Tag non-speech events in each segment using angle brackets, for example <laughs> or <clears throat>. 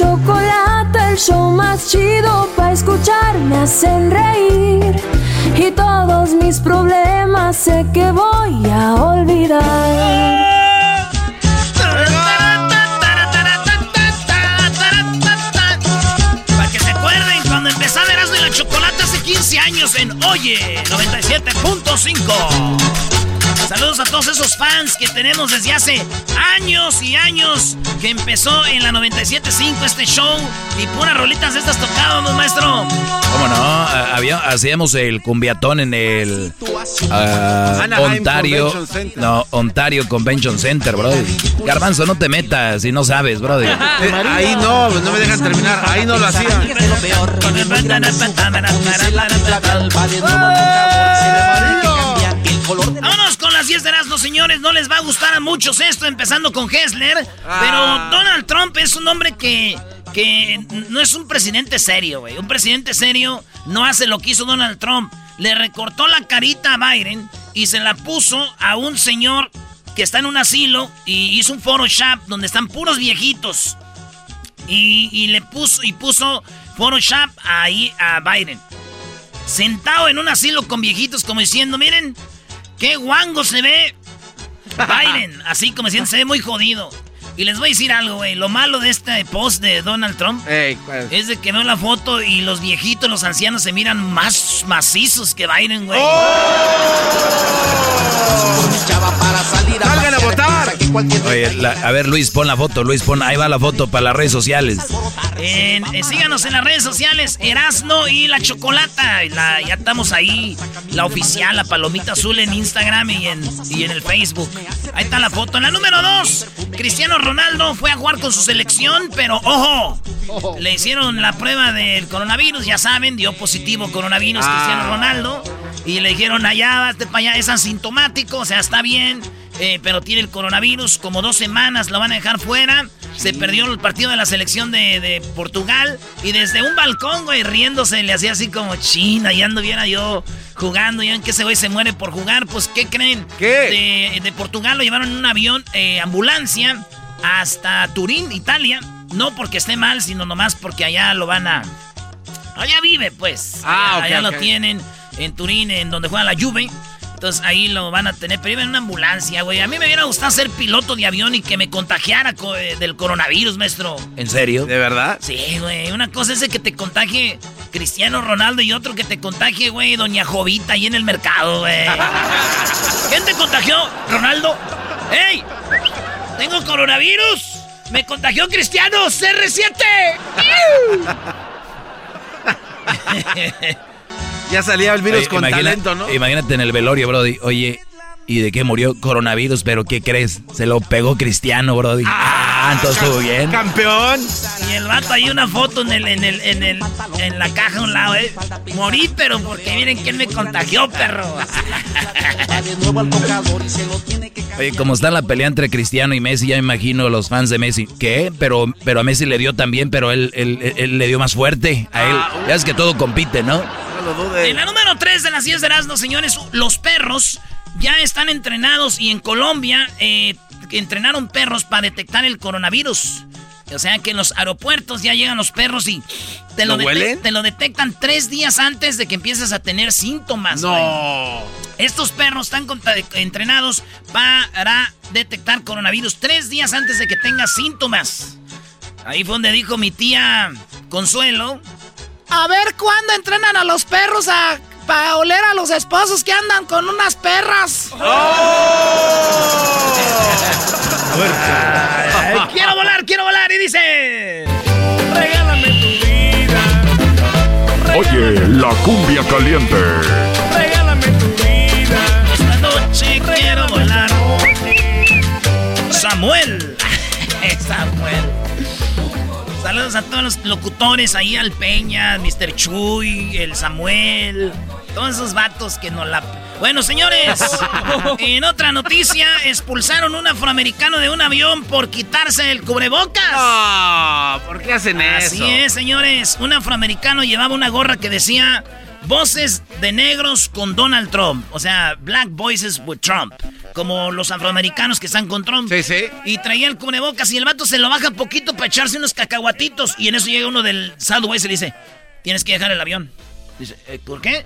chocolate, el show más chido para escuchar. Me hacen reír y todos mis problemas sé que voy a olvidar. Para que se cuando empezaba Erasmo y la Chocolate hace 15 años en Oye 97.5. Saludos a todos esos fans que tenemos desde hace años y años que empezó en la 97.5 este show y puras rolitas de estas tocadas, maestro. ¿Cómo no? Ah, Había, hacíamos el cumbiatón en el Anaheim Ontario. No, Ontario Convention Center, brody. Garbanzo, no te metas si no sabes, brody. Eh, ahí no, no me dejan terminar. Ahí no lo hacían. Vámonos 10 de Erasmo, señores. No les va a gustar a muchos esto, empezando con Hessler. Pero Donald Trump es un hombre que, que no es un presidente serio, güey. Un presidente serio no hace lo que hizo Donald Trump. Le recortó la carita a Biden y se la puso a un señor que está en un asilo y hizo un Photoshop donde están puros viejitos. Y, y le puso, y puso Photoshop ahí a Biden. Sentado en un asilo con viejitos como diciendo, miren, qué guango se ve <laughs> Biden. Así como se ve muy jodido. Y les voy a decir algo, güey. Lo malo de este post de Donald Trump es de que veo la foto y los viejitos, los ancianos se miran más macizos que Biden, güey. ¡Salgan a votar! Oye, la- a ver, Luis, pon la foto. Luis, pon, ahí va la foto para las redes sociales. En- eh, síganos en las redes sociales, Erasno y la Chocolata. La- ya estamos ahí, la oficial, la palomita azul en Instagram y en, y en el Facebook. Ahí está la foto. En la número 2, Cristiano Ronaldo fue a jugar con su selección, pero ojo, le hicieron la prueba del coronavirus, ya saben, dio positivo coronavirus Cristiano Ronaldo. Y le dijeron allá, hazte para allá, es asintomático, o sea, está bien, eh, pero tiene el coronavirus, como dos semanas lo van a dejar fuera. Se perdió el partido de la selección de, de Portugal y desde un balcón, güey, riéndose, le hacía así como china, y ando viera yo jugando, ya en que ese güey se muere por jugar, pues, ¿qué creen? ¿Qué? De, de Portugal lo llevaron en un avión, eh, ambulancia, hasta Turín, Italia. No porque esté mal, sino nomás porque allá lo van a... Allá vive, pues. Ah, allá, ok, allá lo tienen en Turín, en donde juega la Juve. Entonces ahí lo van a tener, pero iba en una ambulancia, güey. A mí me hubiera gustado ser piloto de avión y que me contagiara co- eh, del coronavirus, maestro. ¿En serio? ¿De verdad? Sí, güey. Una cosa es de que te contagie Cristiano Ronaldo y otro que te contagie, güey, Doña Jovita ahí en el mercado, güey. <laughs> ¿Quién te contagió? ¿Ronaldo? ¡Ey! ¡Tengo coronavirus! ¡Me contagió Cristiano! ¡CR7! <laughs> Ya salía el virus Oye, con imagina- talento, ¿no? Imagínate en el velorio, Brody. Oye, ¿Y de qué murió? Coronavirus, pero ¿qué crees? Se lo pegó Cristiano, Brody. Ah, entonces estuvo bien. Campeón. Y el vato hay una foto en el, en el, en el, en la caja a un lado, eh. Morí, pero porque miren quién me contagió, perro. <laughs> Oye, como está la pelea entre Cristiano y Messi, ya me imagino los fans de Messi. ¿Qué? Pero, pero a Messi le dio también, pero él, él, él le dio más fuerte a él. Ah, ya es que todo compite, ¿no? En la número 3 de las 10 de Erasmo, señores, los perros ya están entrenados y en Colombia eh, entrenaron perros para detectar el coronavirus. O sea que en los aeropuertos ya llegan los perros y te lo, ¿Lo huelen? te lo detectan tres días antes de que empieces a tener síntomas. güey. No. Estos perros están entrenados para detectar coronavirus tres días antes de que tengas síntomas. Ahí fue donde dijo mi tía Consuelo. A ver cuándo entrenan a los perros a, para oler a los esposos que andan con unas perras. Ay, <laughs> quiero volar, quiero volar. Y dice... Regálame tu vida. Oye, la cumbia caliente. Regálame tu vida. Esta noche quiero volar. Samuel. <laughs> Samuel. Saludos a todos los locutores ahí, al Peña, Mr. Chuy, el Samuel, todos esos vatos que no la... Bueno, señores, <laughs> en otra noticia, expulsaron un afroamericano de un avión por quitarse el cubrebocas. No, ¿por qué hacen eso? Así es, señores. Un afroamericano llevaba una gorra que decía Voces de negros con Donald Trump. O sea, Black Voices with Trump. Como los afroamericanos que están con Trump. Sí, sí. Y traía el cubrebocas y el vato se lo baja poquito para echarse unos cacahuatitos. Y en eso llega uno del Southwest y le dice, tienes que dejar el avión. Dice, "Eh, ¿por qué?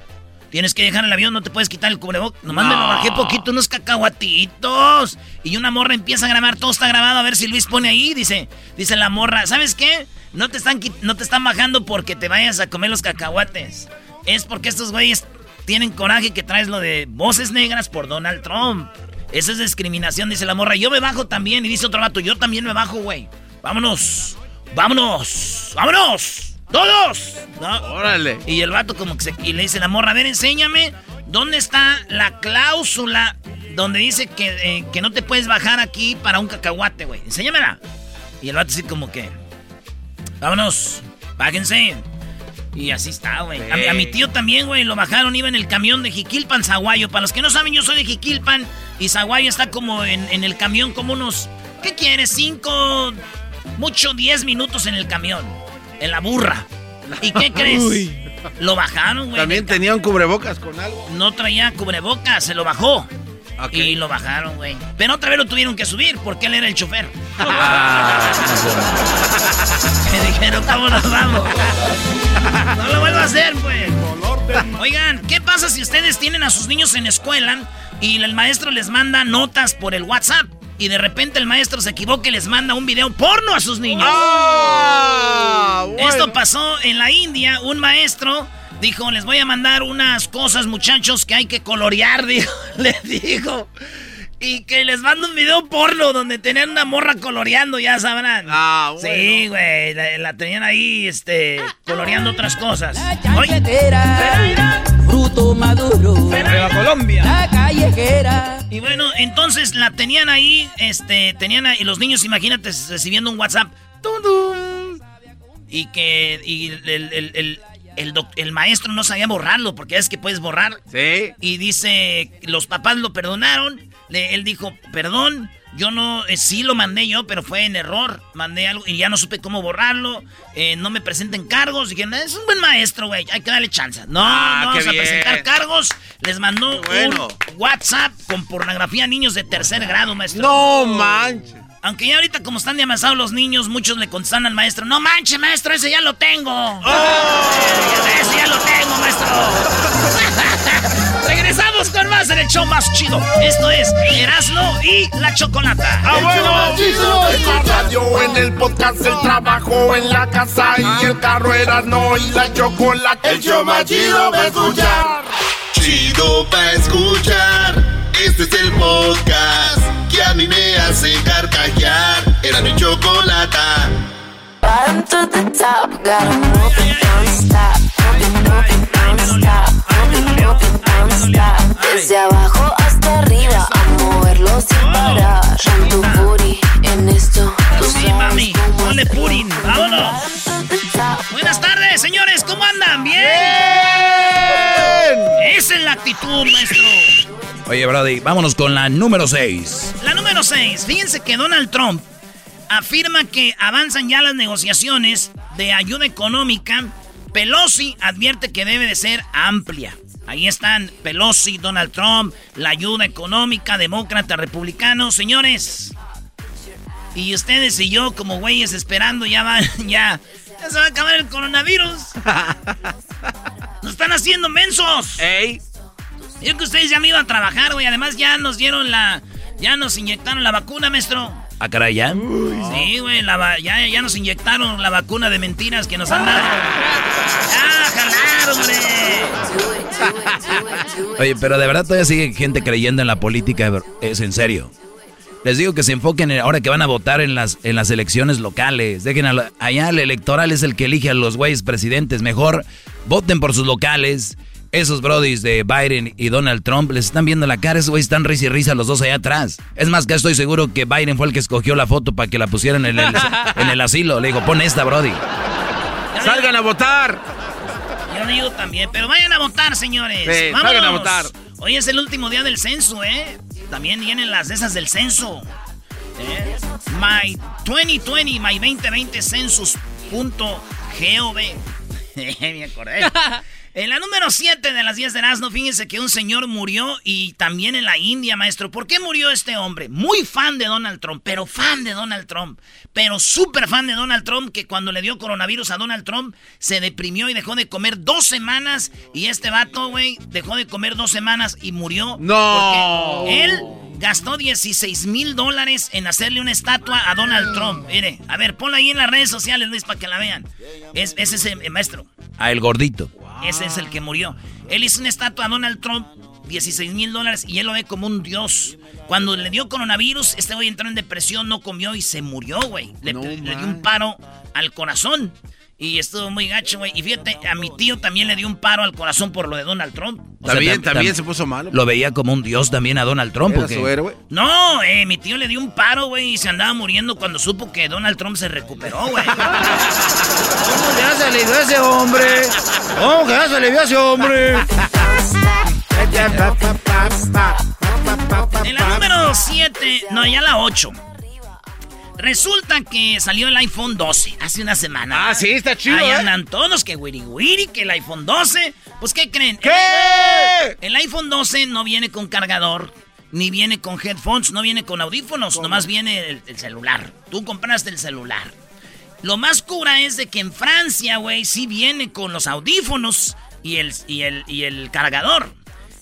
Tienes que dejar el avión, no te puedes quitar el cubrebocas. Nomás me lo bajé poquito, unos cacahuatitos. Y una morra empieza a grabar, todo está grabado, a ver si Luis pone ahí. Dice, dice la morra, ¿sabes qué? No te están, no te están bajando porque te vayas a comer los cacahuates. Es porque estos güeyes tienen coraje que traes lo de voces negras por Donald Trump. Esa es discriminación, dice la morra. Yo me bajo también. Y dice otro vato, yo también me bajo, güey. Vámonos. Vámonos. Vámonos. Todos. ¿No? Órale. Y el vato como que se, y le dice la morra, a ver, enséñame dónde está la cláusula donde dice que, eh, que no te puedes bajar aquí para un cacahuate, güey. Enséñamela. Y el vato así como que, vámonos, bájense. Y así está, güey. A, mi- a mi tío también, güey, lo bajaron, iba en el camión de Jiquilpan, Zaguayo. Para los que no saben, yo soy de Jiquilpan y Zaguayo está como en, en el camión como unos, ¿qué quieres? Cinco, mucho, diez minutos en el camión, en la burra. ¿Y qué <laughs> crees? Lo bajaron, güey. También tenía un cubrebocas con algo. No traía cubrebocas, se lo bajó. Ok. Y lo bajaron, güey. Pero otra vez lo tuvieron que subir porque él era el chofer. <laughs> Me dijeron, ¿cómo nos vamos? <laughs> No lo vuelvo a hacer, pues. Oigan, ¿qué pasa si ustedes tienen a sus niños en escuela y el maestro les manda notas por el WhatsApp? Y de repente el maestro se equivoca y les manda un video porno a sus niños. Ah, bueno. Esto pasó en la India. Un maestro dijo, les voy a mandar unas cosas, muchachos, que hay que colorear, <laughs> dijo. Les dijo. Y que les mando un video porno donde tenían una morra coloreando, ya sabrán. Ah, bueno. Sí, güey, la, la tenían ahí, este, coloreando otras cosas. Chaquetera, fruto maduro, Nueva Colombia. la callejera. Y bueno, entonces la tenían ahí, este, tenían ahí, y los niños, imagínate, recibiendo un WhatsApp. ¡Tum, tum! Y que, y el, el, el, el, el maestro no sabía borrarlo, porque es que puedes borrar. Sí. Y dice, los papás lo perdonaron. Le- él dijo, perdón, yo no, eh, sí lo mandé yo, pero fue en error. Mandé algo y ya no supe cómo borrarlo. eh, no me presenten cargos. Dije, "No, es un buen maestro, güey, hay que darle chance. No, Ah, no vamos a presentar cargos. Les mandó bueno. un WhatsApp con pornografía a niños de tercer grado, maestro. No manches. Aunque ya ahorita como están de avanzados los niños, muchos le contestan al maestro, no manche, maestro, ese ya lo tengo. Oh. Ese ya lo tengo, maestro. <laughs> Regresamos con más en el show más chido. Esto es Erasmo y la Chocolata. Ah, bueno. Chido, en la radio, en el podcast, el trabajo, en la casa y el carro Erasmo y la chocolate. El show más chido para escuchar. Chido para escuchar. Este es el podcast que a mí me hace carcajear. Era mi chocolata. Bottom to the top, got 'em moving, don't stop, moving, moving, don't stop, moving, moving, Desde abajo hasta arriba, a moverlo sin parar. Tu booty en esto, tú Sí, mami, ponle purin, vámonos. Buenas tardes, señores, ¿cómo andan? ¿Bien? Esa es la actitud, maestro. Oye, Brody, vámonos con la número 6. La número 6. Fíjense que Donald Trump afirma que avanzan ya las negociaciones de ayuda económica. Pelosi advierte que debe de ser amplia. Ahí están Pelosi, Donald Trump, la ayuda económica, demócrata, republicano. Señores, y ustedes y yo como güeyes esperando ya va, <laughs> ya, ya se va a acabar el coronavirus. <laughs> Nos están haciendo mensos. ¡Ey! Yo que ustedes ya me iban a trabajar, güey. Además ya nos dieron la, ya nos inyectaron la vacuna, maestro. ¿A caray ya? Sí, güey, la va- ya, ya nos inyectaron la vacuna de mentiras que nos han dado. ¡Ya, jalar, hombre! Oye, pero de verdad todavía sigue gente creyendo en la política, es en serio. Les digo que se enfoquen en, ahora que van a votar en las, en las elecciones locales. Dejen a allá el electoral es el que elige a los güeyes presidentes. Mejor voten por sus locales. Esos brodis de Biden y Donald Trump les están viendo la cara. Esos güeyes están risa y risa los dos allá atrás. Es más, que estoy seguro que Biden fue el que escogió la foto para que la pusieran en el, en el asilo. Le digo, pon esta, brody. ¡Salgan a votar! Yo digo también, pero vayan a votar, señores. Sí, salgan a votar. Hoy es el último día del censo, ¿eh? También vienen las de esas del censo. ¿eh? My 2020, my 2020 census.gov. <laughs> Me acordé. <laughs> En la número 7 de las 10 de Erasmo, fíjense que un señor murió y también en la India, maestro. ¿Por qué murió este hombre? Muy fan de Donald Trump, pero fan de Donald Trump, pero súper fan de Donald Trump, que cuando le dio coronavirus a Donald Trump se deprimió y dejó de comer dos semanas. Y este vato, güey, dejó de comer dos semanas y murió. ¡No! Porque él gastó 16 mil dólares en hacerle una estatua a Donald Trump. Mire, a ver, ponla ahí en las redes sociales, Luis, para que la vean. Es, es ese eh, maestro. A el gordito. Ese es el que murió. Él hizo una estatua a Donald Trump, 16 mil dólares, y él lo ve como un dios. Cuando le dio coronavirus, este güey entró en depresión, no comió y se murió, güey. Le, le dio un paro al corazón. Y estuvo muy gacho, güey. Y fíjate, a mi tío también le dio un paro al corazón por lo de Donald Trump. O sea, También, tam- también tam- se puso malo. Lo veía como un dios también a Donald Trump. Era su héroe. No, eh, mi tío le dio un paro, güey, y se andaba muriendo cuando supo que Donald Trump se recuperó, güey. <laughs> ¿Cómo ya se alivió ese hombre? ¿Cómo que ya se alivió ese hombre? En la número 7, no, ya la 8. Resulta que salió el iPhone 12 hace una semana. Ah, sí, está chido, Ahí ¿eh? andan todos, que wiri wiri, que el iPhone 12. Pues, ¿qué creen? ¿Qué? El iPhone 12 no viene con cargador, ni viene con headphones, no viene con audífonos, nomás viene el, el celular. Tú compraste el celular. Lo más cura es de que en Francia, güey, sí viene con los audífonos y el, y el, y el cargador.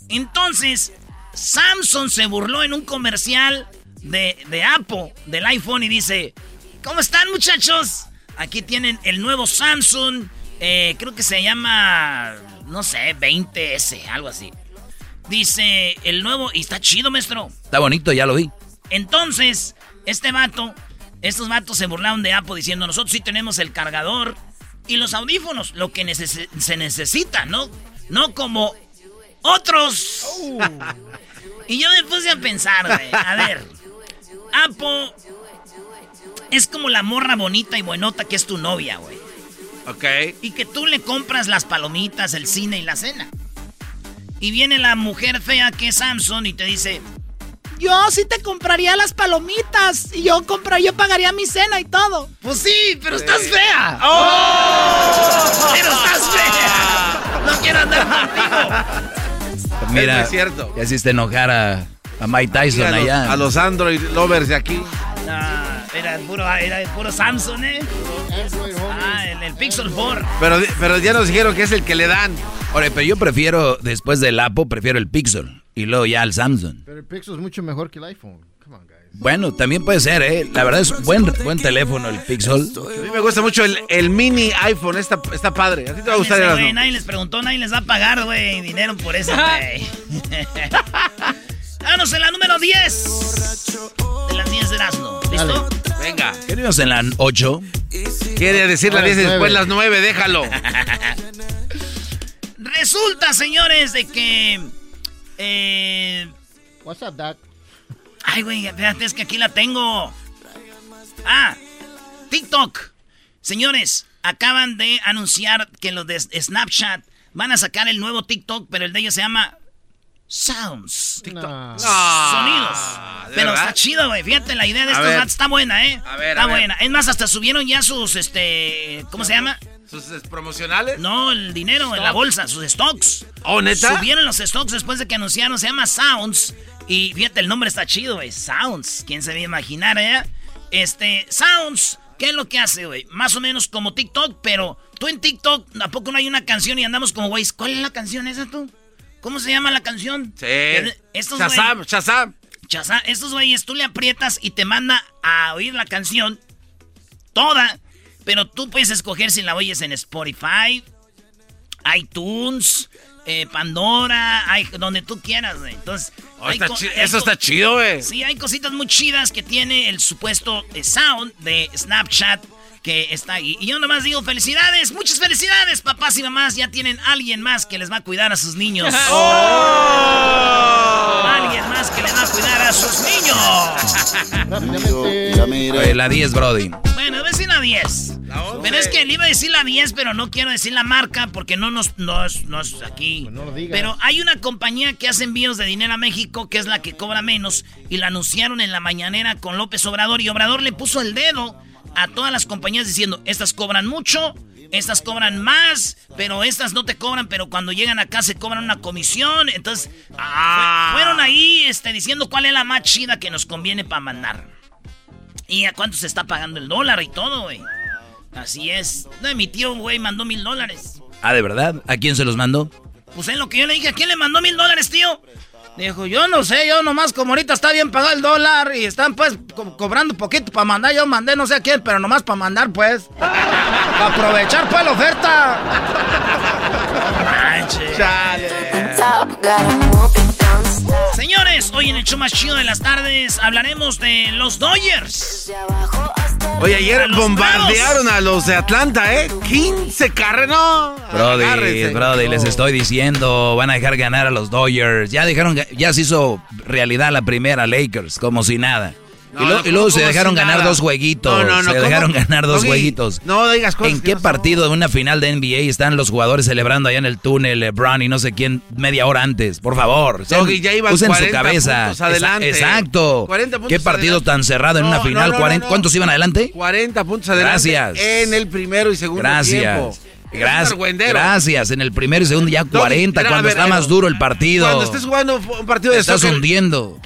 Entonces, Samsung se burló en un comercial de, de Apple, del iPhone, y dice, ¿cómo están muchachos? Aquí tienen el nuevo Samsung, eh, creo que se llama, no sé, 20S, algo así. Dice, el nuevo, y está chido, maestro. Está bonito, ya lo vi. Entonces, este vato, estos vatos se burlaron de Apple diciendo, nosotros sí tenemos el cargador y los audífonos, lo que neces- se necesita, ¿no? No como otros. <laughs> y yo me puse a pensar, güey, a ver, Apple es como la morra bonita y buenota que es tu novia, güey. Ok. Y que tú le compras las palomitas, el cine y la cena. Y viene la mujer fea que es Samsung y te dice, Yo sí te compraría las palomitas y yo compra, yo pagaría mi cena y todo. Pues sí, pero estás fea. ¡Oh! Pero estás fea. No quiero andar <laughs> contigo. Mira, es cierto. ya hiciste enojar a, a Mike Tyson Sí, a, los, allá. a los Android lovers de aquí. Ah, era puro, era el puro Samsung, ¿eh? Ah, el, el Pixel 4. Pero, pero ya nos dijeron que es el que le dan. Oye, pero yo prefiero, después del Apple, prefiero el Pixel. Y luego ya el Samsung. Pero el Pixel es mucho mejor que el iPhone. Come on, guys. Bueno, también puede ser, ¿eh? La verdad es buen, buen teléfono el Pixel. A mí me gusta mucho el, el mini iPhone. Está, está padre. A ti te va a gustar el güey, nadie les preguntó, nadie les va a pagar, güey, dinero por eso, <laughs> güey. <laughs> Vámonos en la número 10 de las 10 de Erasmo. ¿Listo? Venga. Queridos en la 8. Quiere decir la Ahora 10 y es después las 9, déjalo. <laughs> resulta, señores, de que... Eh... What's up, Doc? Ay, güey, espérate, es que aquí la tengo. Ah, TikTok. Señores, acaban de anunciar que los de Snapchat van a sacar el nuevo TikTok, pero el de ellos se llama Sounds. TikTok. Sonidos. Pero está chido, güey. Fíjate, la idea de estos datos está buena, ¿eh? A ver, está a ver. buena. Es más, hasta subieron ya sus, este, ¿cómo se llama? ¿Sus promocionales? No, el dinero en la bolsa, sus stocks. ¿Oh, neta? Subieron los stocks después de que anunciaron, se llama Sounds. Y fíjate, el nombre está chido, güey. Sounds. ¿Quién se va a imaginar, eh? Este, Sounds. ¿Qué es lo que hace, güey? Más o menos como TikTok, pero tú en TikTok, ¿a poco no hay una canción y andamos como, güey, ¿cuál es la canción esa tú? ¿Cómo se llama la canción? Sí. Estos Shazam, güey- Shazam. Shazam, estos güeyes tú le aprietas y te manda a oír la canción toda, pero tú puedes escoger si la oyes en Spotify, iTunes, eh, Pandora, hay- donde tú quieras, güey. Entonces, Oh, está eso está chido, güey. Sí, hay cositas muy chidas que tiene el supuesto eh, sound de Snapchat que está ahí. Y yo nomás digo felicidades, muchas felicidades, papás y mamás. Ya tienen alguien más que les va a cuidar a sus niños. <laughs> Alguien más que les va a cuidar a sus niños. Oye, la 10, Brody. Bueno, voy a decir la 10. Pero es que le iba a decir la 10, pero no quiero decir la marca porque no nos no es, no es aquí. pero hay una compañía que hace envíos de dinero a México que es la que cobra menos y la anunciaron en la mañanera con López Obrador y Obrador le puso el dedo a todas las compañías diciendo, estas cobran mucho, estas cobran más, pero estas no te cobran, pero cuando llegan acá se cobran una comisión. Entonces, fue- fueron ahí este, diciendo cuál es la más chida que nos conviene para mandar. ¿Y a cuánto se está pagando el dólar y todo, güey? Así es. No, mi tío, güey, mandó mil dólares. Ah, ¿de verdad? ¿A quién se los mandó? Pues es lo que yo le dije, ¿a quién le mandó mil dólares, tío? Dijo, yo no sé, yo nomás como ahorita está bien pagado el dólar y están pues co- cobrando poquito para mandar, yo mandé no sé a quién, pero nomás para mandar pues. <laughs> Para aprovechar pues la oferta. Señores, hoy en el show más chido de las tardes hablaremos de los Dodgers. Oye, ayer A bombardearon a los de Atlanta, ¿eh? 15 carreras, no. Brody, Agárrense. Brody, les estoy diciendo, van a dejar ganar a los Dodgers. Ya dejaron, ya se hizo realidad la primera Lakers, como si nada. No, y, lo- y luego ¿cómo se dejaron ganar dos jueguitos. No, no, no, se ¿cómo? dejaron ganar dos jueguitos. no digas cosas ¿En qué partido de una final de NBA están los jugadores celebrando allá en el túnel, LeBron y no sé quién, media hora antes? Por favor, Doggy, ya iban usen 40 su cabeza. puntos adelante. Exacto. 40 puntos ¿Qué partido adelante. tan cerrado en una final? no, no, 40 no. ¿Cuántos iban adelante? 40 puntos adelante. Gracias. En el primero y segundo Gracias. tiempo. Gracias. Gracias. En el primero y segundo ya Doggy, 40, mira, cuando ver, está Edo, más duro el partido. Cuando estés jugando un partido de Te estás soccer, hundiendo.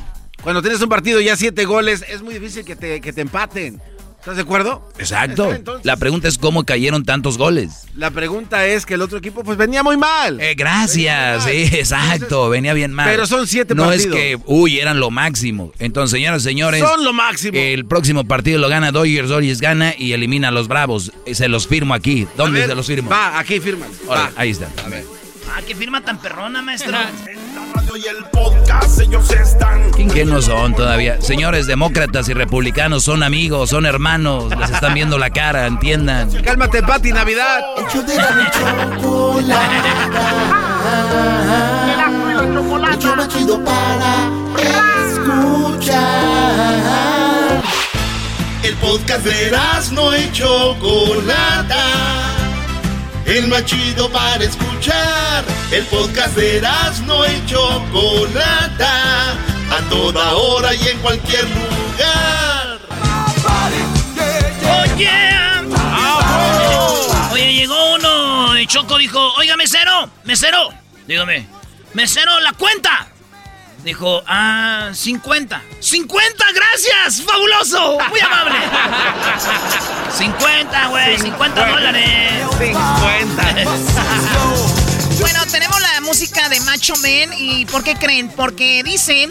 Cuando tienes un partido ya siete goles, es muy difícil que te, que te empaten. ¿Estás de acuerdo? Exacto. <laughs> La pregunta es cómo cayeron tantos goles. La pregunta es que el otro equipo pues venía muy mal. Eh, gracias, sí, exacto, venía bien mal. Pero son siete no partidos. es que, uy, eran lo máximo. Entonces, señoras y señores, Son lo máximo. el próximo partido lo gana Dodgers, Dodgers gana y elimina a los Bravos. Eh, Se los firmo aquí. ¿Dónde ver, se los firmo? Va, aquí firma. Órale, ahí está. Ah, qué firma tan perrona, maestro. <laughs> Y el podcast ellos están. ¿Quién que no son todavía? Señores, demócratas y republicanos son amigos, son hermanos, les están viendo la cara, entiendan. Cálmate, Pati, Navidad. El show chido para escuchar. El podcast de no y Chocolata. El más chido para escuchar. El podcast de no y Chocolata. A toda hora y en cualquier lugar. Oye, oye, llegó uno y Choco dijo, oiga, mesero, mesero, dígame, mesero, la cuenta. Dijo, ah, 50. ¡50! ¡Gracias! ¡Fabuloso! ¡Muy amable! <laughs> 50, güey, 50 dólares. 50. <laughs> Bueno, tenemos la música de Macho Men y ¿por qué creen? Porque dicen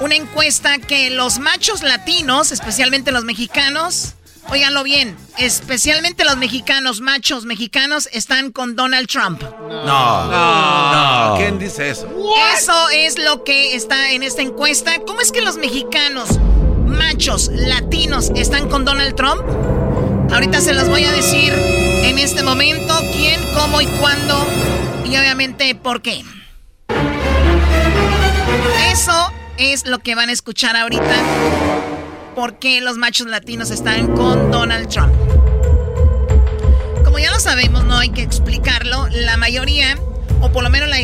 una encuesta que los machos latinos, especialmente los mexicanos, óiganlo bien, especialmente los mexicanos, machos mexicanos, están con Donald Trump. No, No, no. ¿quién dice eso? Eso es lo que está en esta encuesta. ¿Cómo es que los mexicanos, machos, latinos, están con Donald Trump? Ahorita se los voy a decir en este momento quién cómo y cuándo y obviamente por qué. Eso es lo que van a escuchar ahorita. ¿Por qué los machos latinos están con Donald Trump? Como ya lo sabemos, no hay que explicarlo. La mayoría, o por lo menos la,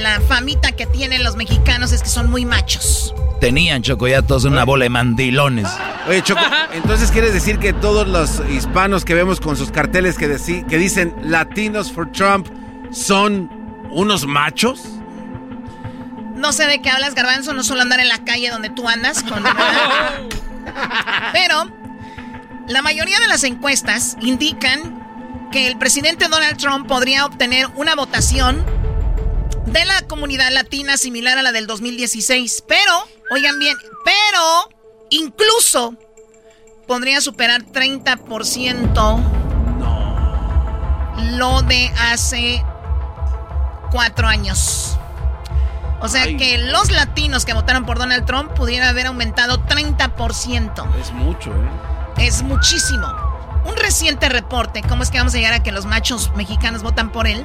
la famita que tienen los mexicanos es que son muy machos. Tenían, Choco, ya todos una bola de mandilones. Oye, Choco, entonces quieres decir que todos los hispanos que vemos con sus carteles que, deci- que dicen Latinos for Trump son unos machos? No sé de qué hablas, Garbanzo, no solo andar en la calle donde tú andas. Con... <laughs> Pero la mayoría de las encuestas indican que el presidente Donald Trump podría obtener una votación de la comunidad latina similar a la del 2016. Pero, oigan bien, pero incluso podría superar 30% lo de hace cuatro años. O sea Ay. que los latinos que votaron por Donald Trump pudieran haber aumentado 30%. Es mucho, ¿eh? Es muchísimo. Un reciente reporte, ¿cómo es que vamos a llegar a que los machos mexicanos votan por él?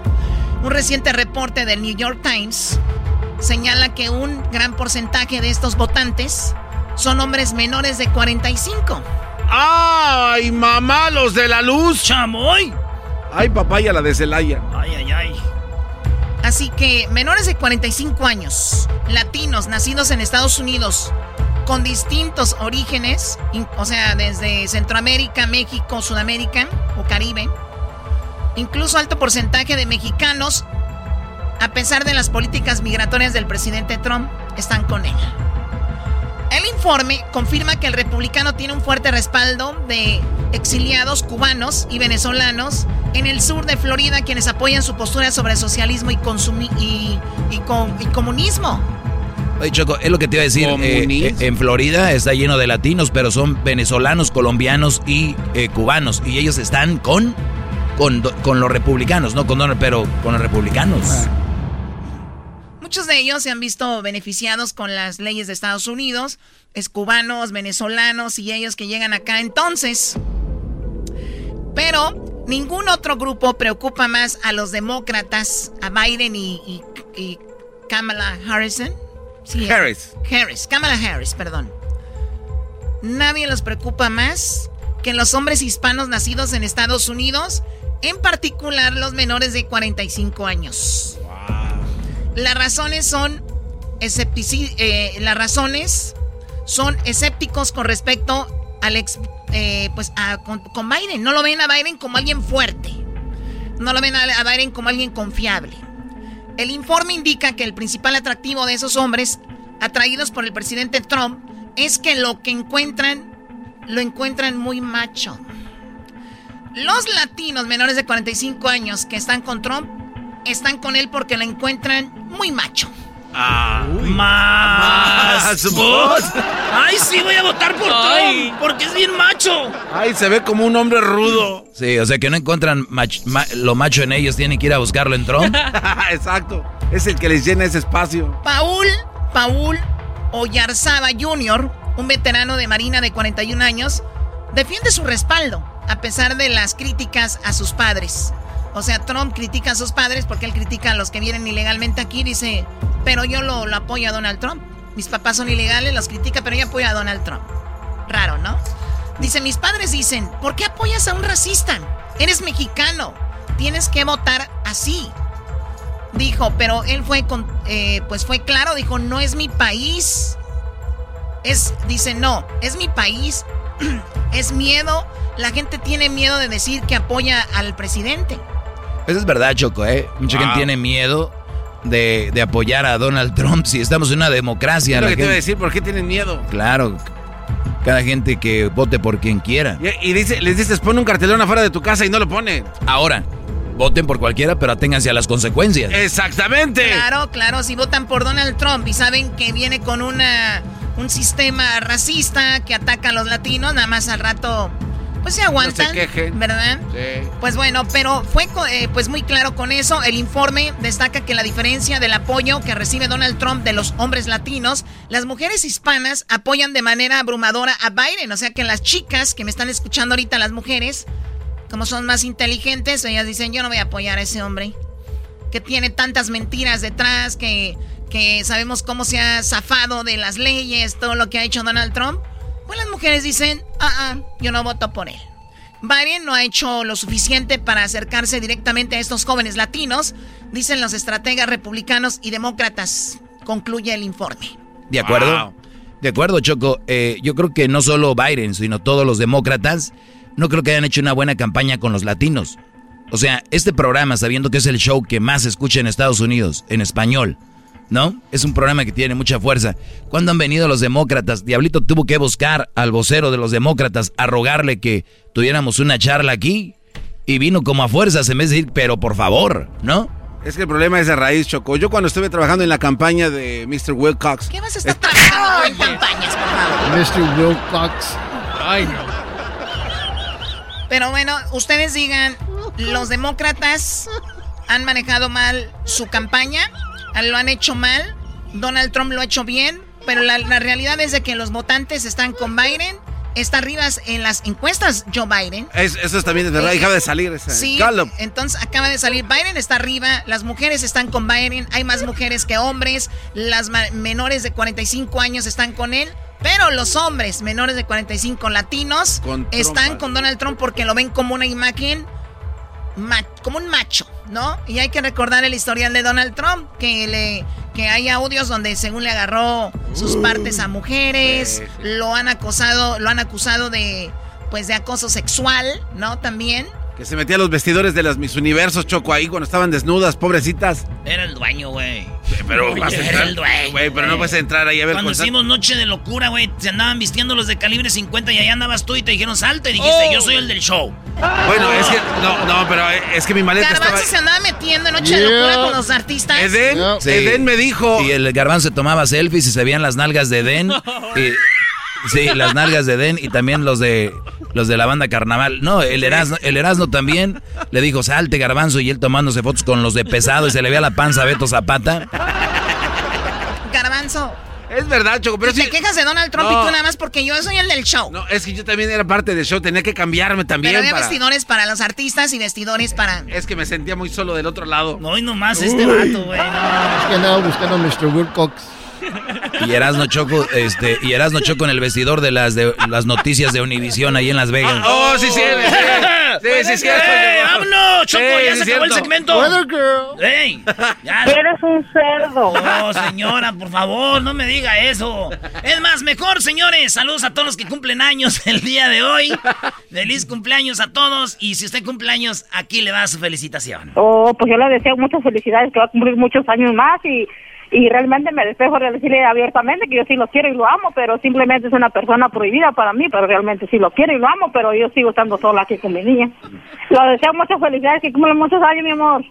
Un reciente reporte del New York Times señala que un gran porcentaje de estos votantes son hombres menores de 45. ¡Ay, mamá, los de la luz! ¡Chamoy! ¡Ay, papaya, la de Celaya! Ay, ay, ay. Así que menores de 45 años, latinos nacidos en Estados Unidos, con distintos orígenes, o sea, desde Centroamérica, México, Sudamérica o Caribe, incluso alto porcentaje de mexicanos, a pesar de las políticas migratorias del presidente Trump, están con él. El informe confirma que el republicano tiene un fuerte respaldo de exiliados cubanos y venezolanos en el sur de Florida quienes apoyan su postura sobre socialismo y, consumi- y, y con- y comunismo. Oye, Choco, es lo que te iba a decir. eh, en Florida está lleno de latinos, pero son venezolanos, colombianos y eh, cubanos. Y ellos están con, con, con los republicanos, no con Donald, pero con los republicanos. Muchos de ellos se han visto beneficiados con las leyes de Estados Unidos, es cubanos, venezolanos y ellos que llegan acá entonces. Pero ningún otro grupo preocupa más a los demócratas, a Biden y, y- y Kamala Harrison. Sí, Harris. Harris, Kamala Harris, perdón. Nadie los preocupa más que los hombres hispanos nacidos en Estados Unidos, en particular los menores de 45 años. Las razones son eh, las razones son escépticos con respecto al ex, eh, pues a- con, Biden. No lo ven a Biden como alguien fuerte. No lo ven a Biden como alguien confiable. El informe indica que el principal atractivo de esos hombres atraídos por el presidente Trump es que lo que encuentran lo encuentran muy macho. Los latinos menores de 45 años que están con Trump están con él porque lo encuentran muy macho. Ah, Más. Más. voz. Ay, sí, voy a votar por Ay. Trump. Porque es bien macho. ¡Ay, se ve como un hombre rudo! Sí, o sea que no encuentran mach- ma- lo macho en ellos, tienen que ir a buscarlo en Trump. <laughs> Exacto. Es el que les llena ese espacio. Paul, Paul Oyarzaba Jr., un veterano de Marina de 41 años, defiende su respaldo a pesar de las críticas a sus padres. O sea, Trump critica a sus padres porque él critica a los que vienen ilegalmente aquí. Dice, pero yo lo, lo apoyo a Donald Trump. Mis papás son ilegales, los critica, pero yo apoyo a Donald Trump. Raro, ¿no? Dice, mis padres dicen, ¿por qué apoyas a un racista? Eres mexicano. Tienes que votar así. Dijo, pero él fue con, eh, pues fue claro, dijo, no es mi país. Es, dice, no, es mi país. <clears throat> es miedo. La gente tiene miedo de decir que apoya al presidente. Eso es verdad, Choco, ¿eh? Mucha Wow. gente tiene miedo de, de apoyar a Donald Trump si estamos en una democracia. Es lo que te iba a gente- decir, ¿por qué tienen miedo? Claro, cada gente que vote por quien quiera. Y, y dice, les dices, pon un cartelón afuera de tu casa y no lo ponen. Ahora, voten por cualquiera, pero aténganse a las consecuencias. ¡Exactamente! Claro, claro, si votan por Donald Trump y saben que viene con una un sistema racista que ataca a los latinos, nada más al rato pues se aguantan, quejen. ¿verdad? Sí. Pues bueno, pero fue eh, pues muy claro con eso. El informe destaca que la diferencia del apoyo que recibe Donald Trump de los hombres latinos, las mujeres hispanas apoyan de manera abrumadora a Biden. O sea que las chicas que me están escuchando ahorita, las mujeres, como son más inteligentes, ellas dicen, yo no voy a apoyar a ese hombre. Que tiene tantas mentiras detrás, que, que sabemos cómo se ha zafado de las leyes, todo lo que ha hecho Donald Trump. Pues las mujeres dicen, ah, ah, yo no voto por él. Biden no ha hecho lo suficiente para acercarse directamente a estos jóvenes latinos, dicen los estrategas republicanos y demócratas, concluye el informe. ¿De acuerdo? De acuerdo, Choco. Eh, yo creo que no solo Biden, sino todos los demócratas, no creo que hayan hecho una buena campaña con los latinos. O sea, este programa, sabiendo que es el show que más se escucha en Estados Unidos, en español, ¿no? Es un programa que tiene mucha fuerza. Cuando han venido los demócratas, Diablito tuvo que buscar al vocero de los demócratas a rogarle que tuviéramos una charla aquí y vino como a fuerzas en vez de decir, pero por favor, ¿no? Es que el problema es de raíz, Choco. Yo cuando estuve trabajando en la campaña de Mr. Wilcox... ¿Qué vas a estar trabajando en campañas, por favor? Mr. Wilcox. Ay, no. Pero bueno, ustedes digan, los demócratas han manejado mal su campaña, lo han hecho mal, Donald Trump lo ha hecho bien, pero la, la realidad es de que los votantes están con Biden, está arriba en las encuestas Joe Biden. Es- eso es también es verdad. Eh, Acaba de salir ese Sí, Gallup. entonces acaba de salir, Biden está arriba, las mujeres están con Biden, hay más mujeres que hombres, las menores de 45 años están con él, pero los hombres menores de 45 latinos Con están con Donald Trump porque lo ven como una imagen, ma- como un macho, ¿no? Y hay que recordar el historial de Donald Trump, que le que hay audios donde según le agarró sus partes a mujeres, sí, sí. lo han acosado, lo han acusado de pues de acoso sexual, ¿no? También. Que se metía a los vestidores de las Miss Universos, Choco, ahí cuando estaban desnudas, pobrecitas. Era el dueño, güey. Pero vas a Era entrar, el dueño, güey, pero no a entrar ahí a ver Cuando hicimos Noche de Locura, güey, se andaban vistiendo los de calibre 50 y allá andabas tú y te dijeron salta y dijiste, Oh. yo soy el del show. Bueno, es que, no, no, pero es que mi maleta Garbanzo estaba... se andaba metiendo en noche de locura con los artistas. Eden, Sí. Eden me dijo... Y el garbanzo se tomaba selfies y se veían las nalgas de Den. y- <laughs> sí, las nalgas de Den y también los de los de la banda Carnaval. No, el Erasmo, el Erasmo también le dijo, salte garbanzo, y él tomándose fotos con los de pesado y se le veía la panza a Beto Zapata. Garbanzo. Es verdad, Choco, pero te sí... quejas de Donald Trump No. y tú nada más porque yo soy el del show. No, es que yo también era parte del show, tenía que cambiarme también Pero había para... vestidores para los artistas y vestidores para. Es que me sentía muy solo del otro lado. No, y nomás este vato, güey. Es que andaba buscando a Mr. Wilcox. Y Erasmo Choco, este, y Erasmo Choco en el vestidor de las de las noticias de Univisión ahí en Las Vegas. Oh, sí, sí, sí, sí, sí, cierto. ¡Eh, Choco. vámonos, Choco! Sí, ¡Ya sí, se acabó el segmento! Weather girl. ¡Ey! Ya. Eres un cerdo. No, señora, por favor, no me diga eso. Es más, mejor, señores. Saludos a todos los que cumplen años el día de hoy. Feliz cumpleaños a todos. Y si usted cumple años, aquí le va su felicitación. Oh, pues yo le deseo muchas felicidades, que va a cumplir muchos años más y, y realmente me despejo de decirle abiertamente que yo sí lo quiero y lo amo, pero simplemente es una persona prohibida para mí, pero realmente sí lo quiero y lo amo, pero yo sigo estando sola aquí con mi niña. Le deseo muchas felicidades, que cumpla muchos años, mi amor.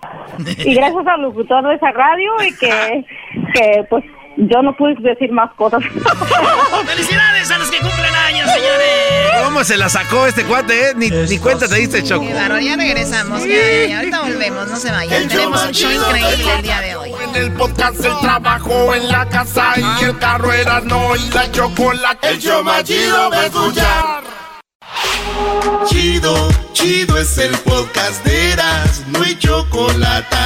Y gracias al locutor de esa radio y que, que pues yo no pude decir más cosas. <laughs> ¡Felicidades a los que cumplen años, señores! ¿Cómo se la sacó este cuate, eh? Ni, ni cuenta te diste, Choco. Qué ya regresamos. Ya, ya, ya. Ahorita volvemos, no se vayan. Tenemos un show increíble el día de hoy. En el podcast, el trabajo, en la casa y el carro era no y la chocolate. El show más chido para escuchar. Chido, chido es el podcast de Eras, no hay chocolate.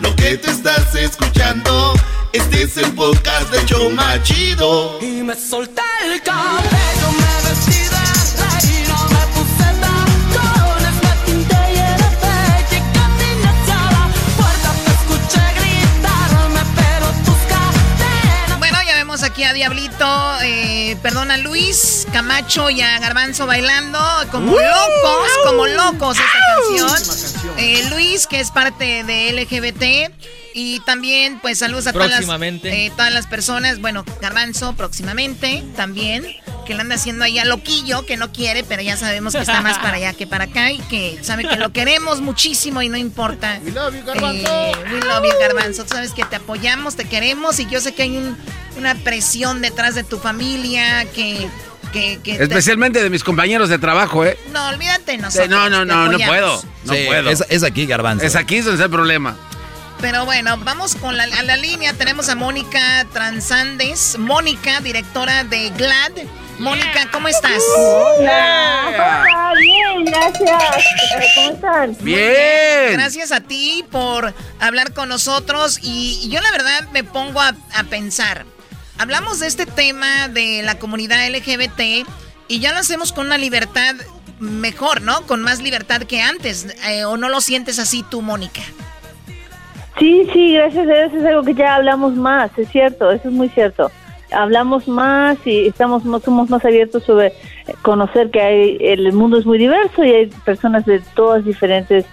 Lo que te estás escuchando, este es el podcast de Choma Chido. Y me solté el cabello, me vestí de reina, me puse tacones, me pinté y era bella y caminé hacia la puerta, te escuché gritarme, pero tus cadenas... Bueno, ya vemos aquí a Diablito, eh, perdón, a Luis Camacho y a Garbanzo bailando como locos, como locos esta canción. Eh, Luis, que es parte de LGBT. Y también, pues, saludos a todas las, Próximamente. eh, todas las personas. Bueno, Garbanzo, próximamente también. Que le anda haciendo ahí a loquillo, que no quiere, pero ya sabemos que está más para allá que para acá. Y que sabe que lo queremos muchísimo y no importa. We love you, Garbanzo. Eh, we love you, Garbanzo. Tú sabes que te apoyamos, te queremos y yo sé que hay un- una presión detrás de tu familia que... que, que te- Especialmente de mis compañeros de trabajo, ¿eh? No, olvídate nosotros. no, no, no, no puedo. No Sí, puedo. Es, es aquí, garbanzo. Es aquí donde está el problema. Pero bueno, vamos con la, a la línea. Tenemos a Mónica Transandes. Mónica, directora de GLAD, Mónica, ¿cómo estás? Hola, hola, bien, gracias. ¿Cómo están? Bien. Gracias a ti por hablar con nosotros y, y yo la verdad me pongo a, a pensar. Hablamos de este tema de la comunidad LGBT y ya lo hacemos con una libertad mejor, ¿no? Con más libertad que antes. Eh, ¿O no lo sientes así tú, Mónica? Sí, sí, gracias a Dios es algo que ya hablamos más, es cierto, eso es muy cierto. Hablamos más y estamos somos más abiertos sobre conocer que hay, el mundo es muy diverso y hay personas de todas diferentes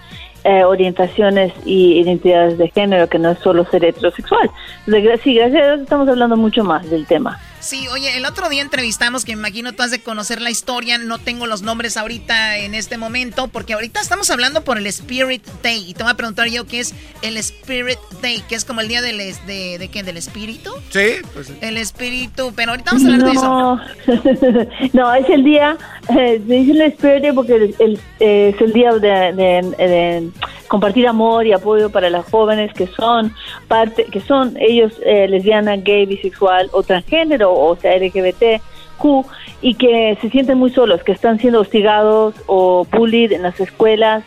eh, orientaciones y identidades de género, que no es solo ser heterosexual. Sí, gracias a Dios estamos hablando mucho más del tema. Sí, oye, el otro día entrevistamos, que me imagino tú has de conocer la historia, no tengo los nombres ahorita en este momento, porque ahorita estamos hablando por el Spirit Day, y te voy a preguntar yo qué es el Spirit Day, que es como el día del, de, de, qué, del espíritu. Sí, pues. El espíritu, pero ahorita vamos a hablar de eso. No, <laughs> no, es el día, eh, se dice el Spirit Day porque el- el- eh, es el día de, de- de compartir amor y apoyo para las jóvenes que son parte, que son ellos eh, lesbiana, gay, bisexual o transgénero, o sea, LGBTQ, y que se sienten muy solos, que están siendo hostigados o bullied en las escuelas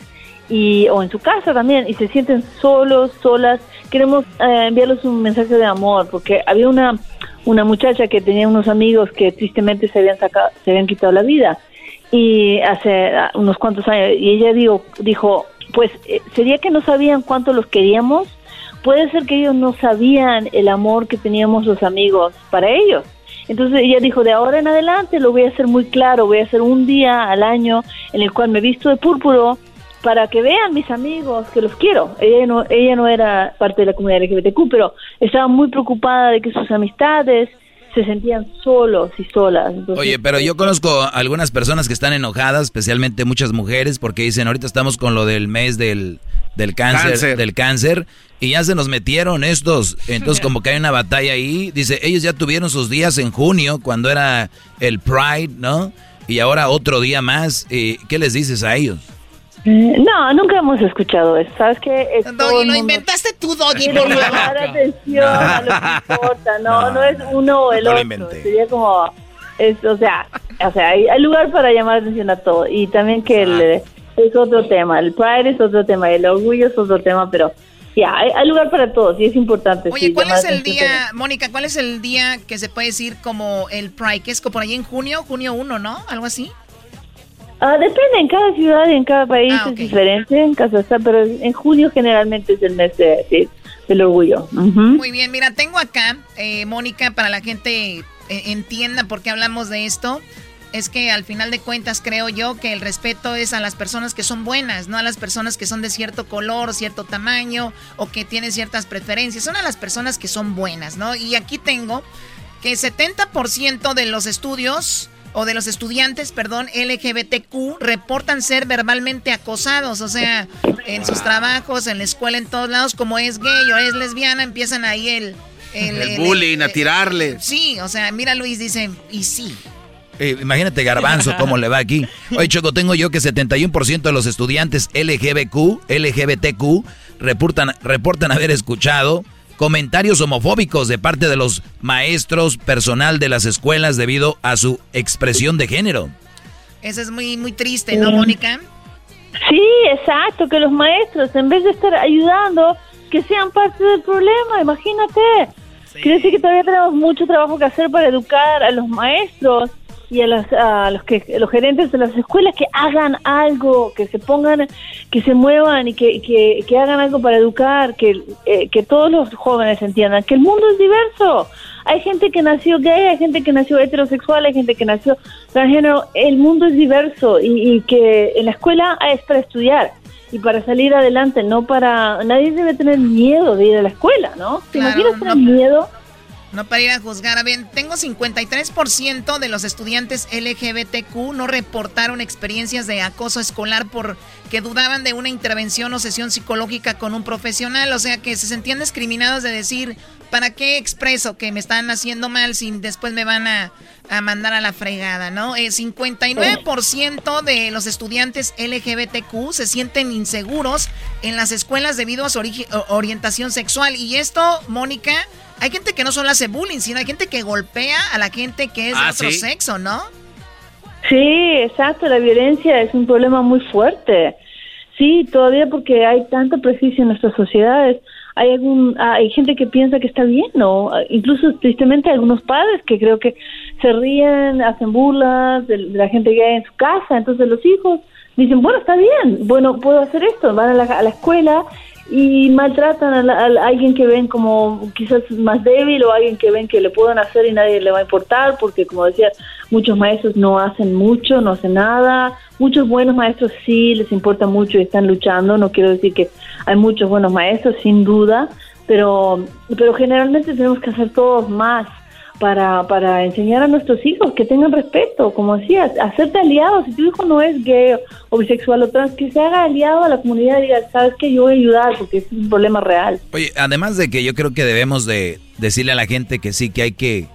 y o en su casa también y se sienten solos, solas. Queremos eh, enviarles un mensaje de amor porque había una una muchacha que tenía unos amigos que tristemente se habían sacado, se habían quitado la vida y hace ah, unos cuantos años y ella dijo dijo pues eh, sería que no sabían cuánto los queríamos puede ser que ellos no sabían el amor que teníamos los amigos para ellos entonces ella dijo, de ahora en adelante lo voy a hacer muy claro, voy a hacer un día al año en el cual me visto de púrpuro para que vean mis amigos que los quiero. Ella no, ella no era parte de la comunidad LGBTQ, pero estaba muy preocupada de que sus amistades se sentían solos y solas. Entonces, Oye, pero yo conozco algunas personas que están enojadas, especialmente muchas mujeres, porque dicen, ahorita estamos con lo del mes del, del cáncer, Cáncer. del cáncer, y ya se nos metieron estos. Entonces, <laughs> como que hay una batalla ahí. Dice, ellos ya tuvieron sus días en junio, cuando era el Pride, ¿no? Y ahora otro día más. ¿Y ¿Qué les dices a ellos? Eh, No, nunca hemos escuchado eso. ¿Sabes qué? Doggy, lo mundo- inventaste tú, Doggy, por favor. llamar atención a lo que importa. No, no, es uno o el no otro. Sería como, es, o sea, o sea, hay, hay lugar para llamar atención a todo. Y también que el, es otro tema. El Pride es otro tema. El orgullo es otro tema, pero ya, hay, hay lugar para todos y es importante. Oye, sí, ¿cuál es el día, Mónica, cuál es el día que se puede decir como el Pride? Que es como por ahí en junio, junio 1, ¿no? Algo así. Ah, depende, en cada ciudad y en cada país Ah, es diferente, en Kazajstán, pero en junio generalmente es el mes de, del orgullo. Muy bien, mira, tengo acá, eh, Mónica, para la gente eh, entienda por qué hablamos de esto. Es que al final de cuentas creo yo que el respeto es a las personas que son buenas, no a las personas que son de cierto color, cierto tamaño o que tienen ciertas preferencias. Son a las personas que son buenas, ¿no? Y aquí tengo que 70% de los estudios o de los estudiantes, perdón, LGBTQ reportan ser verbalmente acosados, o sea, en sus trabajos, en la escuela, en todos lados, como es gay o es lesbiana, empiezan ahí el... El bullying, a tirarle. Sí, o sea, mira Luis, dice, y sí. Eh, imagínate Garbanzo cómo le va aquí. Oye, Choco, tengo yo que 71% de los estudiantes LGBTQ, LGBTQ reportan, reportan haber escuchado comentarios homofóbicos de parte de los maestros, personal de las escuelas debido a su expresión de género. Eso es muy, muy triste, ¿no, Mónica? Sí, exacto, que los maestros, en vez de estar ayudando, que sean parte del problema, imagínate. Quiere decir que todavía tenemos mucho trabajo que hacer para educar a los maestros y a, las, a los que los gerentes de las escuelas que hagan algo, que se pongan, que se muevan y que, que, que hagan algo para educar, que, eh, que todos los jóvenes entiendan que el mundo es diverso. Hay gente que nació gay, hay gente que nació heterosexual, hay gente que nació transgénero. El mundo es diverso y, y que en la escuela es para estudiar y para salir adelante, no para... Nadie debe tener miedo de ir a la escuela, ¿no? ¿Te Claro, imaginas tener no. miedo? No para ir a juzgar. A ver, tengo 53% de los estudiantes LGBTQ no reportaron experiencias de acoso escolar porque dudaban de una intervención o sesión psicológica con un profesional. O sea, que se sentían discriminados de decir, ¿para qué expreso que me están haciendo mal si después me van a, a mandar a la fregada, ¿no? Eh, 59% de los estudiantes LGBTQ se sienten inseguros en las escuelas debido a su orientación sexual. Y esto, Mónica, hay gente que no solo hace bullying, sino hay gente que golpea a la gente que es de Ah, otro ¿sí? sexo, ¿no? Sí, exacto, la violencia es un problema muy fuerte. Sí, todavía porque hay tanto prejuicio en nuestras sociedades. Hay algún, hay gente que piensa que está bien, ¿no? Incluso tristemente algunos padres que creo que se ríen, hacen burlas de, de la gente que hay en su casa. Entonces los hijos dicen, bueno, está bien, bueno, puedo hacer esto. Van a la, a la escuela y maltratan a, la- a alguien que ven como quizás más débil o alguien que ven que le pueden hacer y nadie le va a importar porque como decía muchos maestros no hacen mucho no hacen nada. Muchos buenos maestros sí les importa mucho y están luchando. No quiero decir que hay muchos buenos maestros sin duda pero pero generalmente tenemos que hacer todos más para, para enseñar a nuestros hijos que tengan respeto, como decías, hacerte aliado. Si tu hijo no es gay o bisexual o trans, que se haga aliado a la comunidad y diga, sabes que yo voy a ayudar porque es un problema real. Oye, además de que yo creo que debemos de decirle a la gente que sí, que hay que,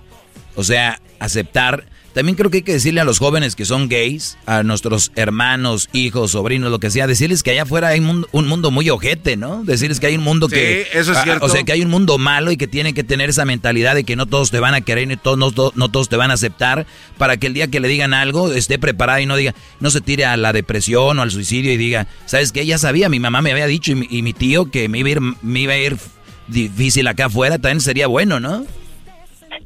o sea, aceptar. También creo que hay que decirle a los jóvenes que son gays, a nuestros hermanos, hijos, sobrinos, lo que sea, decirles que allá afuera hay un mundo, un mundo muy ojete, ¿no? Decirles que hay un mundo Sí, que... eso es cierto. O sea, que hay un mundo malo y que tienen que tener esa mentalidad de que no todos te van a querer y todos, no, no todos te van a aceptar para que el día que le digan algo esté preparada y no diga, no se tire a la depresión o al suicidio y diga, ¿sabes qué? Ya sabía, mi mamá me había dicho y mi, y mi tío que me iba, a ir, me iba a ir difícil acá afuera, también sería bueno, ¿no?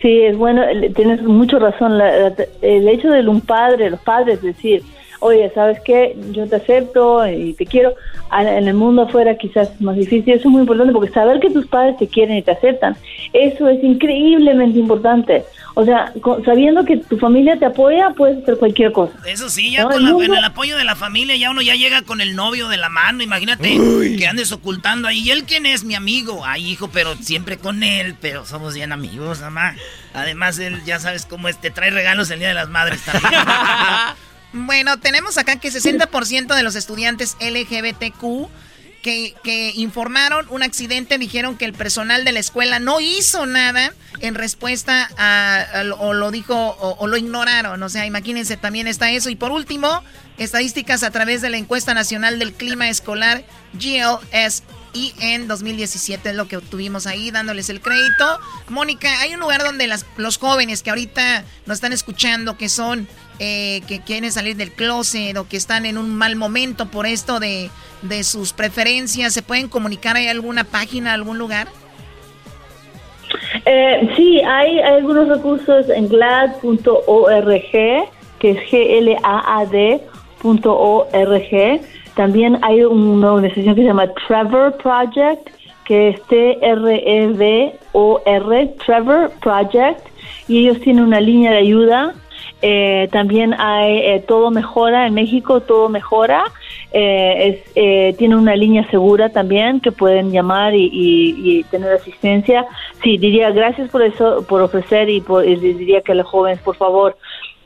Sí, es bueno, tienes mucho razón. La- el hecho de un padre, los padres decir, oye, ¿sabes qué? Yo te acepto y te quiero. A- En el mundo afuera quizás es más difícil. Eso es muy importante porque saber que tus padres te quieren y te aceptan, eso es increíblemente importante. O sea, co- sabiendo que tu familia te apoya, puedes hacer cualquier cosa. Eso sí, ya No, con el la- en el apoyo de la familia ya uno ya llega con el novio de la mano. Imagínate que andes ocultando ahí. ¿Y él quién es? Mi amigo. Ay, hijo, pero siempre con él. Pero somos bien amigos, mamá. Además, él ya sabes cómo es. Te trae regalos el Día de las Madres también. <laughs> Bueno, tenemos acá que 60% de los estudiantes LGBTQ que, que informaron un accidente dijeron que el personal de la escuela no hizo nada en respuesta a, o lo dijo o, o lo ignoraron. O sea, imagínense, también está eso. Y por último, estadísticas a través de la encuesta nacional del clima escolar GLS. Y en 2017 es lo que obtuvimos ahí, dándoles el crédito. Mónica, hay un lugar donde las- los jóvenes que ahorita nos están escuchando, que son, eh, que quieren salir del closet o que están en un mal momento por esto de, de sus preferencias, ¿se pueden comunicar? ¿Hay alguna página, algún lugar? Eh, sí, hay, algunos recursos en glad.org, que es G-L-A-A-D.org. También hay una organización que se llama Trevor Project, que es E T-R-E-V-O-R, Trevor Project, y ellos tienen una línea de ayuda. Eh, también hay eh, Todo Mejora en México, Todo Mejora. Eh, es, eh, tiene una línea segura también que pueden llamar y, y- tener asistencia. Sí, diría gracias por eso, por ofrecer y, por, y diría que los jóvenes, por favor,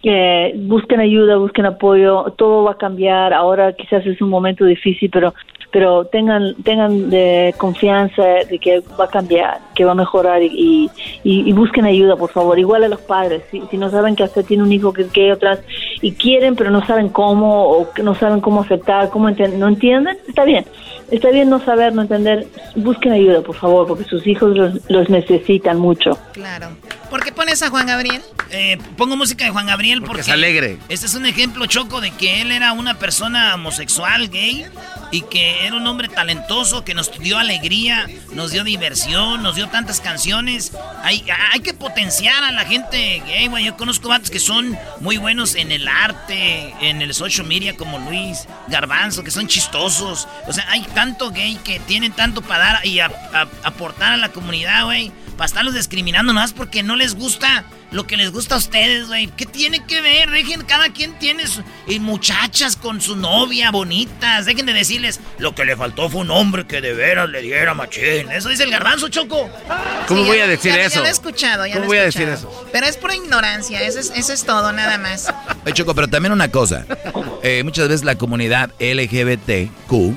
eh, busquen ayuda, busquen apoyo, todo va a cambiar. Ahora quizás es un momento difícil, pero pero tengan tengan de confianza de que va a cambiar, que va a mejorar y, y, y busquen ayuda, por favor. Igual a los padres, si, si no saben que hasta tiene un hijo que es gay o trans y quieren, pero no saben cómo o que no saben cómo aceptar, cómo enten- no entienden, está bien. Está bien no saber, no entender. Busquen ayuda, por favor, porque sus hijos los, los necesitan mucho. Claro. ¿Por qué pones a Juan Gabriel? Eh, pongo música de Juan Gabriel porque, es alegre. Este es un ejemplo choco de que él era una persona homosexual, gay, y que era un hombre talentoso que nos dio alegría, nos dio diversión, nos dio tantas canciones. Hay, hay que potenciar a la gente gay, güey. Yo conozco vatos que son muy buenos en el arte, en el social media, como Luis Garbanzo, que son chistosos. O sea, hay tanto gay que tienen tanto para dar y a- a- aportar a la comunidad, güey. Para estarlos discriminando más porque no les gusta lo que les gusta a ustedes, güey. ¿Qué tiene que ver? Dejen, cada quien tiene su- y muchachas con su novia bonitas. Dejen de decirles, lo que le faltó fue un hombre que de veras le diera machín. Eso dice el garbanzo, Choco. ¿Cómo Sí, voy a decir ya- ya eso? lo he escuchado, ya ¿Cómo lo he voy a escuchado. decir eso? Pero es por ignorancia, eso es, eso es todo, nada más. <laughs> Oye, Choco, pero también una cosa. Eh, muchas veces la comunidad LGBTQ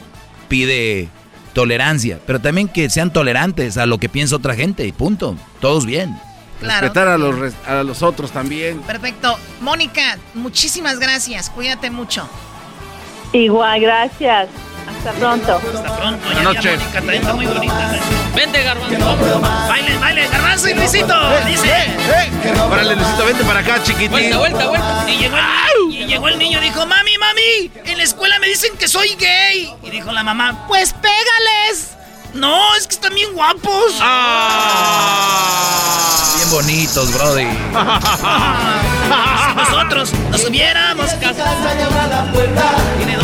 pide tolerancia, pero también que sean tolerantes a lo que piensa otra gente y punto. Todos bien. Claro. Respetar a los, a los otros también. Perfecto. Mónica, muchísimas gracias. Cuídate mucho. Igual, gracias. Hasta pronto. Hasta pronto. Buenas noches. Mónica muy bonita. Vente, garbanzo. Baile, baile, garbanzo y Luisito. Dice. Órale, Luisito, vente para acá, chiquitín. Vuelta, vuelta, vuelta. Y llegó, el, y llegó el niño y dijo, mami, mami, en la escuela me dicen que soy gay. Y dijo la mamá, pues pégales. No, es que están bien guapos. Bien bonitos, brody. <laughs> Si nosotros nos hubiéramos casado. Y le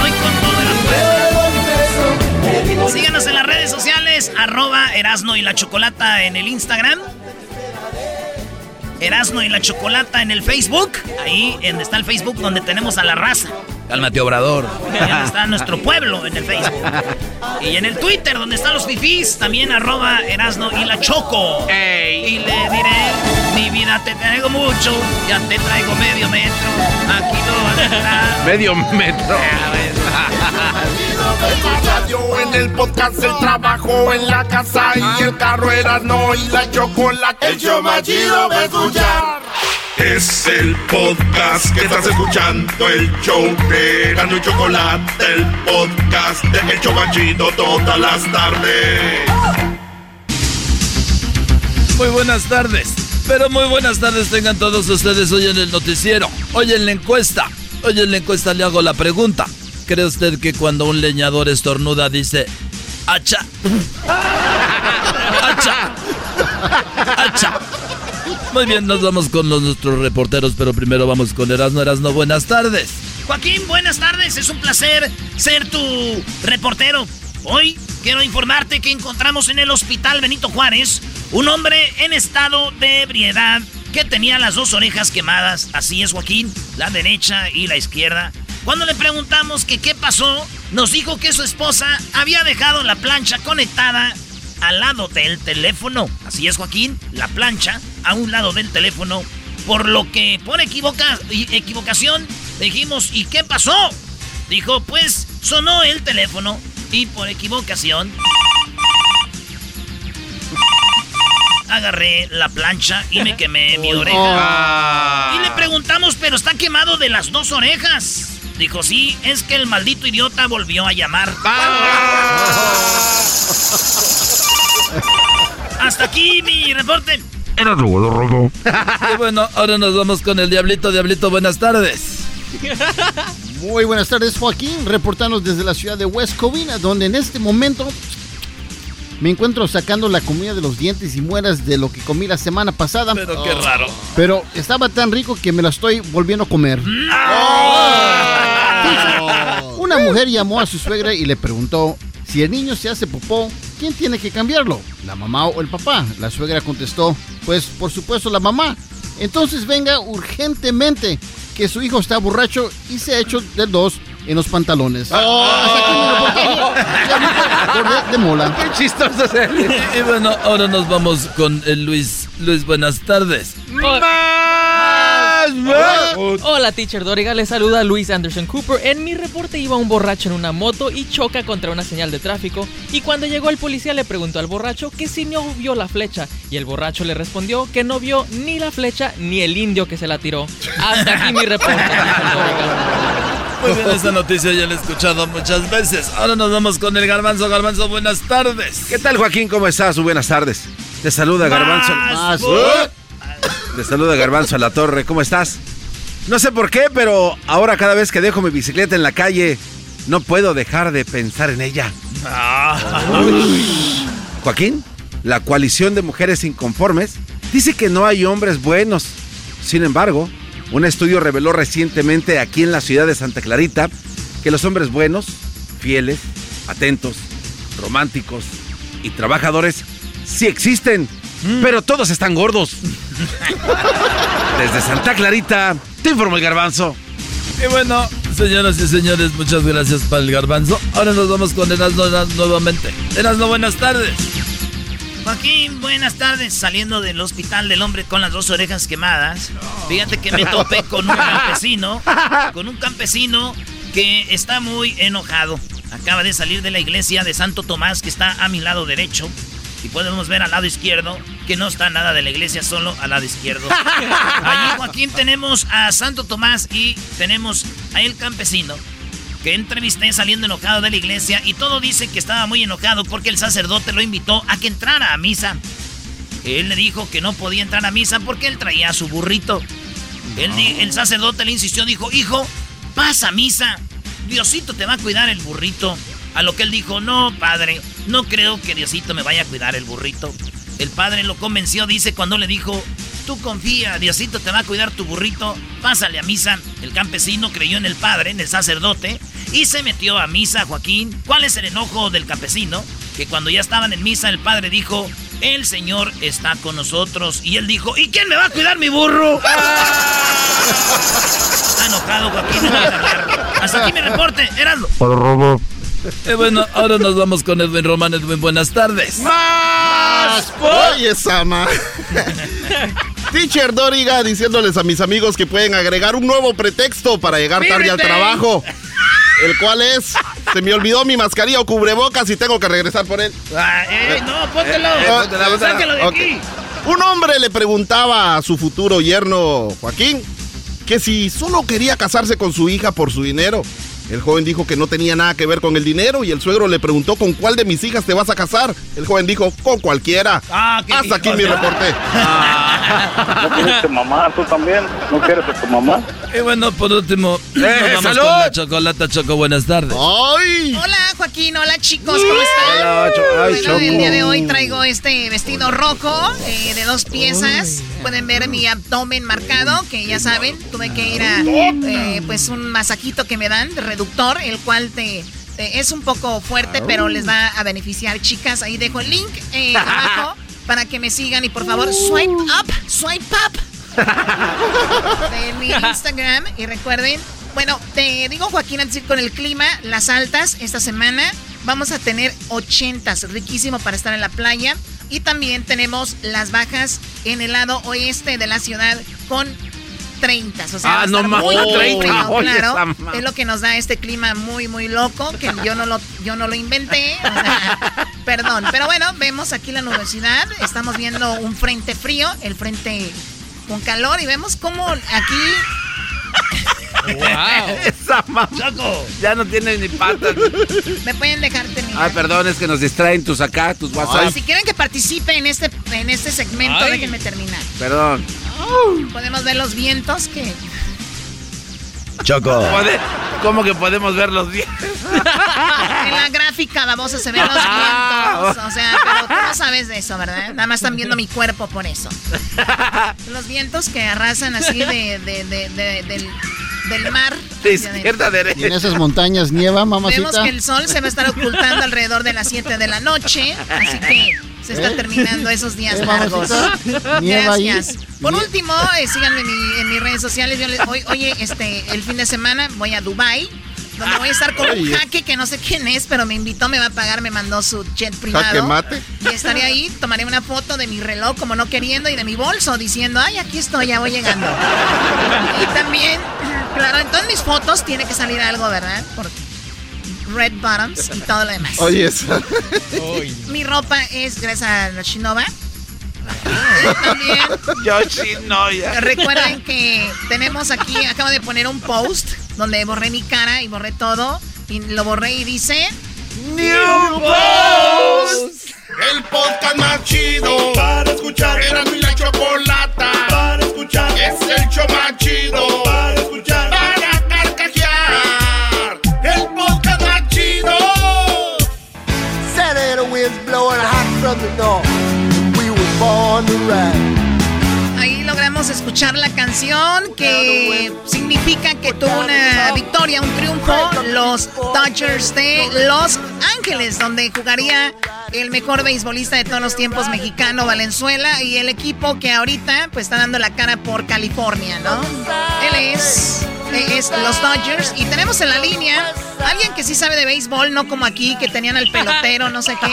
Síganos en las redes sociales, arroba Erasno y la Chocolata en el Instagram. Erasno y la Chocolata en el Facebook. Ahí está el Facebook donde tenemos a la raza. Cálmate, Obrador. Está nuestro pueblo en el Facebook. Y en el Twitter, donde están los fifís, también arroba Erasno y la Choco. Y le diré, mi vida te traigo mucho, ya te traigo medio metro, aquí no vas a entrar. <laughs> Medio metro. En radio, en el podcast, el trabajo, en la casa y el carro era no y la chocolate. El show más chido escuchar. Es el podcast que estás escuchando, el show de Gano y Chocolate, el podcast de El Chobachito todas las tardes. Muy buenas tardes. Pero muy buenas tardes tengan todos ustedes hoy en el noticiero. Hoy en la encuesta. Hoy en la encuesta le hago la pregunta. ¿Cree usted que cuando un leñador estornuda dice hacha? ¡Hacha! <laughs> ¡Hacha! Muy bien, nos vamos con los, nuestros reporteros, pero primero vamos con Erasno. Erasno, buenas tardes. Joaquín, buenas tardes. Es un placer ser tu reportero. Hoy quiero informarte que encontramos en el hospital Benito Juárez un hombre en estado de ebriedad que tenía las dos orejas quemadas. Así es, Joaquín, la derecha y la izquierda. Cuando le preguntamos que qué pasó, nos dijo que su esposa había dejado la plancha conectada al lado del teléfono. Así es, Joaquín, la plancha a un lado del teléfono. Por lo que por equivoca equivocación dijimos, ¿y qué pasó? Dijo, pues sonó el teléfono y por equivocación agarré la plancha y me quemé mi oreja. Y le preguntamos, pero está quemado de las dos orejas. Dijo, sí, es que el maldito idiota volvió a llamar. <laughs> Hasta aquí mi reporte. Era robo, robo. <laughs> Y bueno, ahora nos vamos con el Diablito. Diablito, buenas tardes. <laughs> Muy buenas tardes, Joaquín, reportanos desde la ciudad de West Covina, donde en este momento me encuentro sacando la comida de los dientes y muelas de lo que comí la semana pasada. Pero qué raro. Pero estaba tan rico que me la estoy volviendo a comer. Una mujer llamó a su suegra y le preguntó, si el niño se hace popó, ¿quién tiene que cambiarlo? ¿La mamá o el papá? La suegra contestó, pues por supuesto la mamá. Entonces venga urgentemente, que su hijo está borracho y se ha hecho de dos en los pantalones. Hasta aquí mi reportaje. Diablito de- mola. Qué chistoso es él. Y, y bueno, ahora nos vamos con el Luis. Luis, buenas tardes. Hola, teacher Doriga. Le saluda Luis Anderson Cooper. En mi reporte iba un borracho en una moto y choca contra una señal de tráfico. Y cuando llegó el policía le preguntó al borracho que si no vio la flecha. Y el borracho le respondió que no vio ni la flecha ni el indio que se la tiró. Hasta aquí mi reporte, teacher Doriga. Muy bien, esta noticia ya la he escuchado muchas veces. Ahora nos vamos con el Garbanzo. Garbanzo, buenas tardes. ¿Qué tal, Joaquín? ¿Cómo estás? Buenas tardes. Te saluda Garbanzo. Más. Te saluda Garbanzo a la torre. ¿Cómo estás? No sé por qué, pero ahora cada vez que dejo mi bicicleta en la calle, no puedo dejar de pensar en ella. Joaquín, la coalición de mujeres inconformes dice que no hay hombres buenos. Sin embargo, un estudio reveló recientemente aquí en la ciudad de Santa Clarita que los hombres buenos, fieles, atentos, románticos y trabajadores sí existen, pero todos están gordos. Desde Santa Clarita, te informo el garbanzo. Y bueno, señoras y señores, muchas gracias para el Garbanzo. Ahora nos vamos con Erasmo nuevamente. Erasmo, buenas tardes. Joaquín, buenas tardes. Saliendo del hospital del hombre con las dos orejas quemadas. Fíjate que me topé con un campesino. Con un campesino que está muy enojado. Acaba de salir de la iglesia de Santo Tomás, que está a mi lado derecho. Y podemos ver al lado izquierdo que no está nada de la iglesia, solo al lado izquierdo. <laughs> Allí, Joaquín, tenemos a Santo Tomás y tenemos a el campesino que entrevisté saliendo enojado de la iglesia y todo dice que estaba muy enojado porque el sacerdote lo invitó a que entrara a misa. Él le dijo que no podía entrar a misa porque él traía su burrito. Él el sacerdote le insistió, dijo, hijo, pasa a misa. Diosito te va a cuidar el burrito. A lo que él dijo, no, padre, no creo que Diosito me vaya a cuidar el burrito. El padre lo convenció, dice, cuando le dijo, tú confía, Diosito te va a cuidar tu burrito, pásale a misa. El campesino creyó en el padre, en el sacerdote, y se metió a misa, Joaquín. ¿Cuál es el enojo del campesino? Que cuando ya estaban en misa, el padre dijo, el Señor está con nosotros. Y él dijo, ¿y quién me va a cuidar mi burro? <laughs> Está enojado, Joaquín. no. Hasta aquí mi reporte, Erasmo. Eh, bueno, ahora nos vamos con Edwin Román. Edwin, buenas tardes. ¡Más! Oye, Sama. <laughs> Teacher Doriga diciéndoles a mis amigos que pueden agregar un nuevo pretexto para llegar tarde al trabajo. El cual es, se me olvidó mi mascarilla o cubrebocas y tengo que regresar por él. Ah, ey, no, póntelo. Eh, eh, póntela, póntela. Sáquelo de aquí. Un hombre le preguntaba a su futuro yerno, Joaquín, que si solo quería casarse con su hija por su dinero. El joven dijo que no tenía nada que ver con el dinero y el suegro le preguntó con cuál de mis hijas te vas a casar. El joven dijo, con cualquiera. Ah, Hasta aquí mi reporte. <laughs> ¿No quieres tu mamá tú también? ¿No quieres a tu mamá? Y bueno, por último, nos vamos salud. con la chocolata Choco. Buenas tardes. ¡Ay! Hola Joaquín, hola chicos, ¿cómo están? Hola, Cho- ay, bueno, Choco. el día de hoy traigo este vestido rojo eh, de dos piezas. Pueden ver mi abdomen marcado, que ya saben, tuve que ir a eh, pues un masajito que me dan, de reductor, el cual te, te- es un poco fuerte, pero les va a beneficiar, chicas. Ahí dejo el link eh, <laughs> abajo para que me sigan y por favor swipe up, swipe up <laughs> de mi Instagram. Y recuerden, bueno, te digo Joaquín, antes con el clima, las altas esta semana vamos a tener 80, riquísimo para estar en la playa. Y también tenemos las bajas en el lado oeste de la ciudad con 30, o sea, Ah, no ma- muy, muy 30, frío, oye, claro, es lo que nos da este clima muy muy loco que yo no lo yo no lo inventé, o sea, perdón, pero bueno, vemos aquí la nubosidad, estamos viendo un frente frío, el frente con calor y vemos cómo aquí Esa mamá. Ya no tiene ni patas. me pueden dejar terminar. Ay, perdón, es que nos distraen tus acá, tus WhatsApp. Si quieren que participe en este en este segmento, Ay. déjenme terminar. Perdón. Podemos ver los vientos que Choco. <laughs> ¿Cómo que podemos ver los días? en la gráfica babosa se ven los vientos, o sea, pero tú no sabes de eso, ¿verdad? Nada más están viendo mi cuerpo por eso. <laughs> Los vientos que arrasan así de, de- de- de- del, del mar. De izquierda a derecha. Y en esas montañas nieva, Vemos mamacita. que el sol se va a estar ocultando alrededor de las 7 de la noche, así que se está ¿Eh? terminando esos días ¿Eh, largos. Gracias. Por último, eh, síganme en, mi- en mis redes sociales. Yo les- hoy, oye, este, el fin de semana voy a Dubai. Donde voy a estar con un jaque que no sé quién es, pero me invitó, me va a pagar, me mandó su jet privado. Jaque mate. Y estaré ahí, tomaré una foto de mi reloj como no queriendo y de mi bolso diciendo, ay, aquí estoy, ya voy llegando. y también, claro, en todas mis fotos tiene que salir algo, ¿verdad? Por red bottoms y todo lo demás. Oye, esa. Mi ropa es gracias a Yoshinova. También <laughs> Yoshinoya. recuerden que tenemos aquí, acabo de poner un post donde borré mi cara y borré todo. Y lo borré y dice... New Post. El podcast más chido para escuchar. Era mi la chocolata para escuchar. Es el show más chido para escuchar. Ahí logramos escuchar la canción que significa que tuvo una victoria, un triunfo, los Dodgers de Los Ángeles, donde jugaría el mejor beisbolista de todos los tiempos mexicano, Valenzuela, y el equipo que ahorita pues está dando la cara por California, ¿no? Él es, eh, es los Dodgers y tenemos en la línea alguien que sí sabe de béisbol, no como aquí que tenían al pelotero, no sé qué.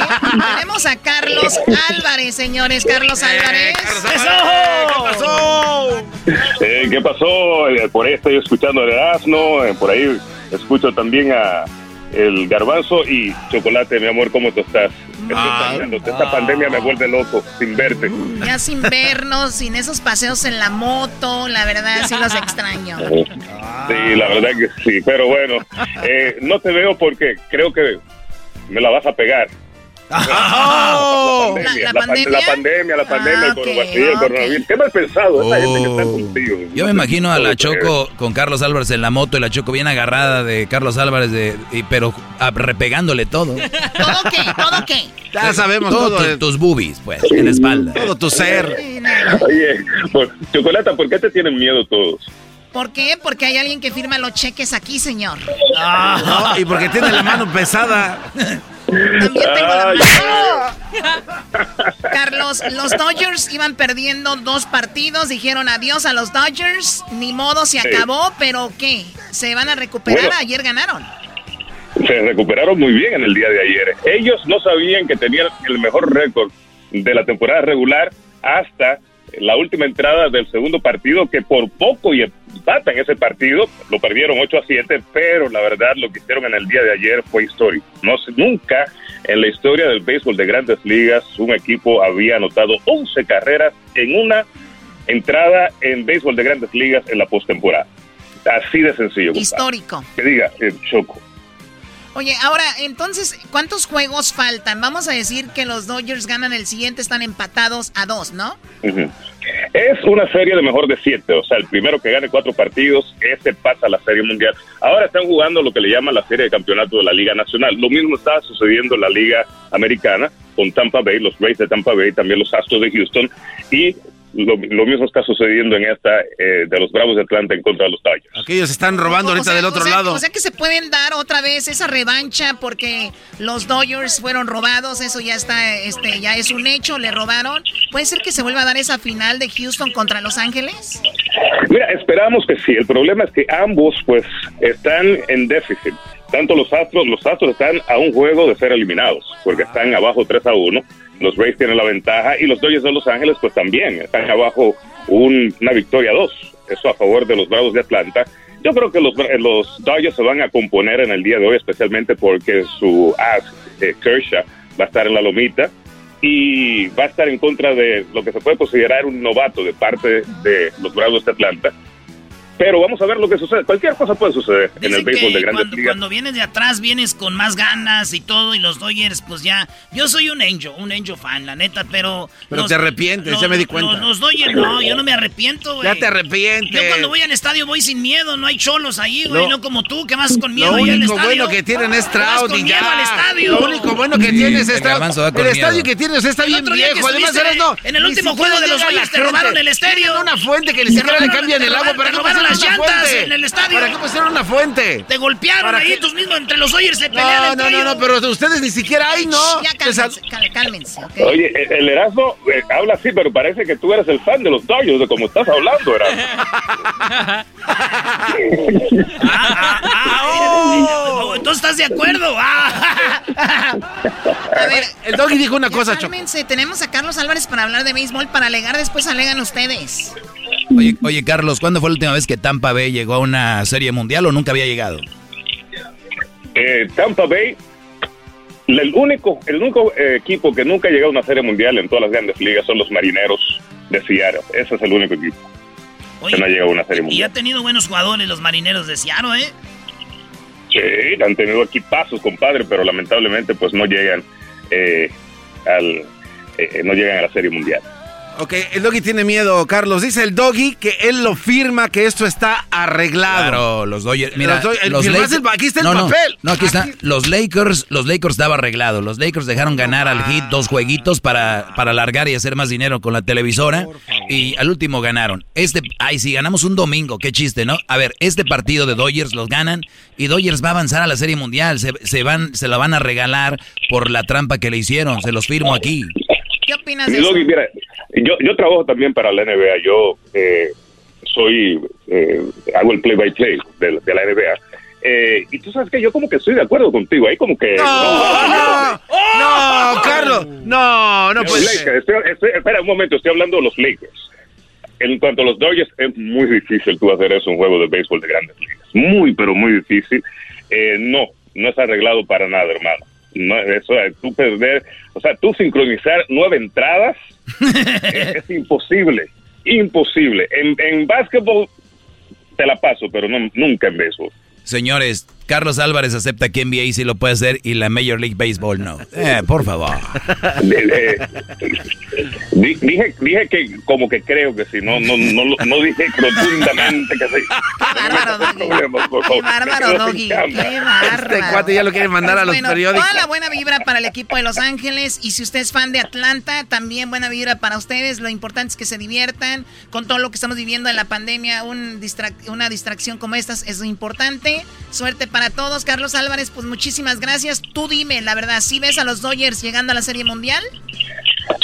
Tenemos a Carlos Álvarez, señores, Carlos Álvarez. ¿Qué pasó? Eh, ¿Qué pasó? Eh, por ahí estoy escuchando el eh, por ahí escucho también a, el garbanzo y chocolate, mi amor, ¿cómo tú estás? Ah. Esta pandemia me vuelve loco sin verte. Ya sin vernos, sin esos paseos en la moto, la verdad sí los extraño. <laughs> Sí, la verdad que sí, pero bueno, eh, no te veo porque creo que me la vas a pegar. Oh. La, ¿La- la pan- pandemia? la pandemia, la pandemia, Ah, el coronavirus, el coronavirus. ¿Qué mal pensado esta gente que está contigo? Yo me imagino a la Choco con Carlos Álvarez en la moto y la Choco bien agarrada de Carlos Álvarez, de, y- pero ah, repegándole todo. ¿Todo qué? ¿Todo qué? Ya sabemos todo. todo tu- de- tus boobies, pues, en la espalda. Todo tu ser. Oye, Chocolata, ¿por qué te tienen miedo todos? ¿Por qué? Porque hay alguien que firma los cheques aquí, señor. No, y porque tiene la mano pesada. Ay, <laughs> Carlos, los Dodgers iban perdiendo dos partidos, dijeron adiós a los Dodgers, ni modo, se Sí. acabó, pero ¿qué? ¿Se van a recuperar? Bueno. Ayer ganaron. se recuperaron muy bien en el día de ayer. Ellos no sabían que tenían el mejor récord de la temporada regular hasta la última entrada del segundo partido, que por poco y empatan ese partido, lo perdieron 8 a 7, pero la verdad lo que hicieron en el día de ayer fue histórico. No nunca en la historia del béisbol de grandes ligas un equipo había anotado 11 carreras en una entrada en béisbol de grandes ligas en la postemporada. Así de sencillo. Histórico. Que diga, eh, Choco. Oye, ahora, entonces, ¿cuántos juegos faltan? Vamos a decir que los Dodgers ganan el siguiente, están empatados a dos, ¿no? Es una serie de mejor de siete, o sea, el primero que gane cuatro partidos, ese pasa a la Serie Mundial. Ahora están jugando lo que le llaman la Serie de Campeonato de la Liga Nacional. Lo mismo está sucediendo en la Liga Americana con Tampa Bay, los Rays de Tampa Bay, también los Astros de Houston, y lo, lo mismo está sucediendo en esta eh, de los Bravos de Atlanta en contra de los Dodgers. Aquellos están robando ahorita O sea- del otro o sea- lado. O sea que se pueden dar otra vez esa revancha porque los Dodgers fueron robados, eso ya está, este, ya es un hecho, le robaron. ¿Puede ser que se vuelva a dar esa final de Houston contra Los Ángeles? Mira, esperamos que sí. El problema es que ambos, pues, están en déficit. Tanto los Astros, los Astros están a un juego de ser eliminados, porque están abajo 3 a 1. Los Rays tienen la ventaja y los Dodgers de Los Ángeles, pues también están abajo un- una victoria dos. Eso a favor de los Bravos de Atlanta. Yo creo que los, los Dodgers se van a componer en el día de hoy, especialmente porque su as, eh, Kershaw, va a estar en la lomita y va a estar en contra de lo que se puede considerar un novato de parte de los Bravos de Atlanta. Pero vamos a ver lo que sucede. Cualquier cosa puede suceder en el béisbol de grandes cuando, ligas. cuando vienes de atrás vienes con más ganas y todo y los Dodgers pues ya yo soy un Angel, un Angel fan, la neta, pero Pero te arrepientes, ya me di cuenta. Los, los Dodgers no, yo no me arrepiento, güey. Ya te arrepientes. Yo cuando voy al estadio voy sin miedo, no hay cholos ahí, güey, no como tú que vas con miedo Lo ahí al único estadio. bueno que tienen es Trout y miedo ya. al estadio. Lo único bueno que tienes es Trout. El estadio que tienes está El bien viejo. Además, eres no. en el último juego de los Dodgers te robaron el estadio. Tienen una fuente que ni siquiera le cambian el agua. ¿Para pusieron las llantas fuente? en el estadio. ¿Para qué pusieron una fuente? Te golpearon ¿Para ahí, qué? tus mismos entre los Dodgers se pelean No, no, no, pero ustedes ni siquiera ahí, no. Ya cálmense, cálmense, ¿ok? Oye, el- Erasmo eh, habla así, pero parece que tú eres el fan de los Dodgers, de como estás hablando, Erasmo. <laughs> <laughs> Oh, Entonces estás de acuerdo. Ah. A ver, El doggy dijo una ya cosa, Choco. cálmense, tenemos a Carlos Álvarez para hablar de béisbol, para alegar, después alegan ustedes. Oye, oye, Carlos, ¿cuándo fue la última vez que Tampa Bay llegó a una serie mundial o nunca había llegado? Eh, Tampa Bay, el único, el único eh, equipo que nunca ha llegado a una serie mundial en todas las grandes ligas son los marineros de Seattle. Ese es el único equipo Oye, que no ha llegado a una serie y mundial. ha tenido buenos jugadores los marineros de Seattle, ¿eh? Sí, han tenido equipazos, compadre, pero lamentablemente pues no llegan eh, al eh, no llegan a la serie mundial. Ok, el doggy tiene miedo, Carlos. Dice el doggy que él lo firma, que esto está arreglado. Claro, los Dodgers. Mira, Los Lakers- el- aquí está el no, papel. No, aquí está. Los Lakers, los Lakers estaba arreglado. Los Lakers dejaron ganar al Heat dos jueguitos para, para alargar y hacer más dinero con la televisora. Y al último ganaron. Este, ay, si ganamos un domingo, qué chiste, ¿no? A ver, este partido de Dodgers los ganan y Dodgers va a avanzar a la Serie Mundial. Se, se van, se la van a regalar por la trampa que le hicieron. Se los firmo aquí. ¿Qué opinas de eso? Mira, yo, yo trabajo también para la NBA. Yo eh, soy, eh, hago el play-by-play de, de la NBA. Eh, y tú sabes que yo como que estoy de acuerdo contigo. Ahí como que... No, no, no, Carlos. No, no Los puede ser. estoy- estoy- espera un momento, estoy hablando de los Lakers. En cuanto a los Dodgers, es muy difícil tú hacer eso, un juego de béisbol de grandes ligas. Muy, pero muy difícil. Eh, no, no es arreglado para nada, hermano. No, eso, tú perder, o sea, tú sincronizar nueve entradas es, <laughs> es imposible, imposible. En, en básquetbol te la paso, pero no, nunca en béisbol. Señores, Carlos Álvarez acepta que NBA sí lo puede hacer y la Major League Baseball no. Eh, por favor. Eh, <laughs> di- dije, dije que como que creo que sí, no, no, no, no dije rotundamente que sí. <laughs> Qué bárbaro, Doggy. Qué bárbaro. Este cuate ya lo quiere mandar a los bueno, periódicos. Toda la buena vibra para el equipo de Los Ángeles. Y si usted es fan de Atlanta, también buena vibra para ustedes. Lo importante es que se diviertan con todo lo que estamos viviendo en la pandemia. Un distra- una distracción como esta es importante. Suerte para todos. Carlos Álvarez, pues muchísimas gracias. Tú dime, la verdad, ¿sí ves a los Dodgers llegando a la Serie Mundial?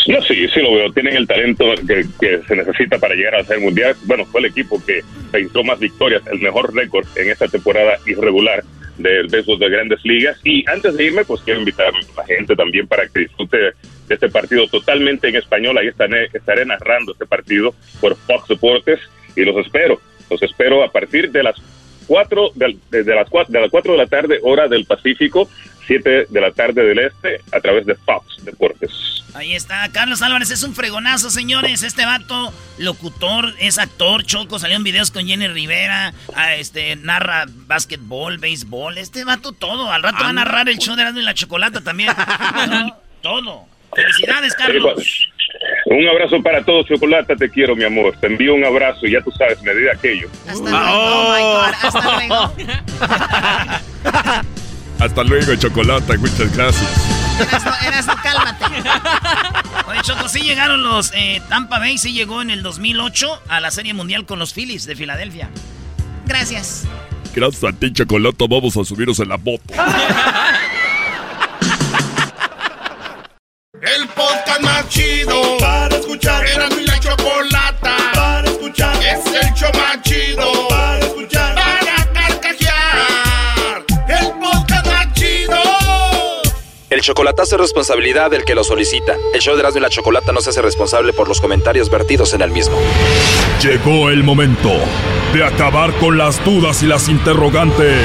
Yo sí, sí lo veo. Tienen el talento que, se necesita para llegar a ser mundial. Bueno, fue el equipo que registró más victorias, el mejor récord en esta temporada irregular de, de esos de grandes ligas. Y antes de irme, pues quiero invitar a la gente también para que disfrute de este partido totalmente en español. Ahí estaré, estaré narrando este partido por Fox Deportes y los espero. Los espero a partir de las 4 de, de las 4 de las 4 de la tarde hora del Pacífico, 7 de la tarde del Este a través de Fox Deportes. Ahí está, Carlos Álvarez es un fregonazo, señores. Este vato, locutor, es actor, choco, salió en videos con Jenny Rivera, ah, este, narra básquetbol, béisbol. Este vato todo. Al rato va a narrar el show de la Chocolata también. <laughs> No, todo. Felicidades, Carlos. Un abrazo para todos, Chocolata, te quiero, mi amor. Te envío un abrazo y ya tú sabes, me di aquello. Hasta luego. <laughs> Hasta luego, Chocolata. Muchas gracias. Erasmo, cálmate. <laughs> Oye, Choco, sí llegaron los eh, Tampa Bay, sí llegó en el 2008 a la Serie Mundial con los Phillies de Filadelfia. Gracias. Gracias a ti, Chocolata. Vamos a subirnos en la moto. <laughs> El podcast más chido escuchar. Era mi la chocolata para escuchar. Es el show más chido para escuchar. Para carcajear. El podcast más chido. El chocolatazo es responsabilidad del que lo solicita. El show de Erasmo y la Chocolata no se hace responsable por los comentarios vertidos en el mismo. Llegó el momento de acabar con las dudas y las interrogantes.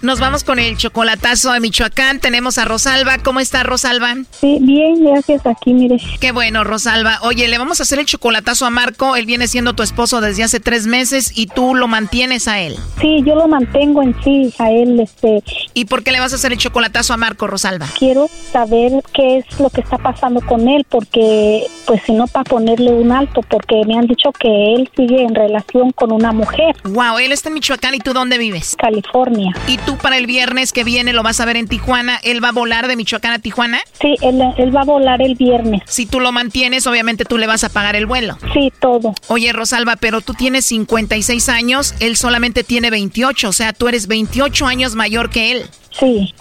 Nos vamos con el chocolatazo de Michoacán. Tenemos a Rosalba. ¿Cómo está Rosalba? Sí, bien, gracias. Aquí, mire. Qué bueno, Rosalba. Oye, le vamos a hacer el chocolatazo a Marco. Él viene siendo tu esposo desde hace tres meses y tú lo mantienes a él. Sí, yo lo mantengo en sí, a él, este. ¿Y por qué le vas a hacer el chocolatazo a Marco, Rosalba? Quiero saber qué es lo que está pasando con él, porque, pues, si no, para ponerle un alto, porque me han dicho que él sigue en relación con una mujer. Wow, él está en Michoacán y tú dónde vives? California. ¿Y tú para el viernes que viene lo vas a ver en Tijuana? ¿Él va a volar de Michoacán a Tijuana? Sí, él, él va a volar el viernes. Si tú lo mantienes, obviamente tú le vas a pagar el vuelo. Sí, todo. Oye, Rosalba, pero tú tienes 56 años, él solamente tiene 28, o sea, tú eres 28 años mayor que él. Sí.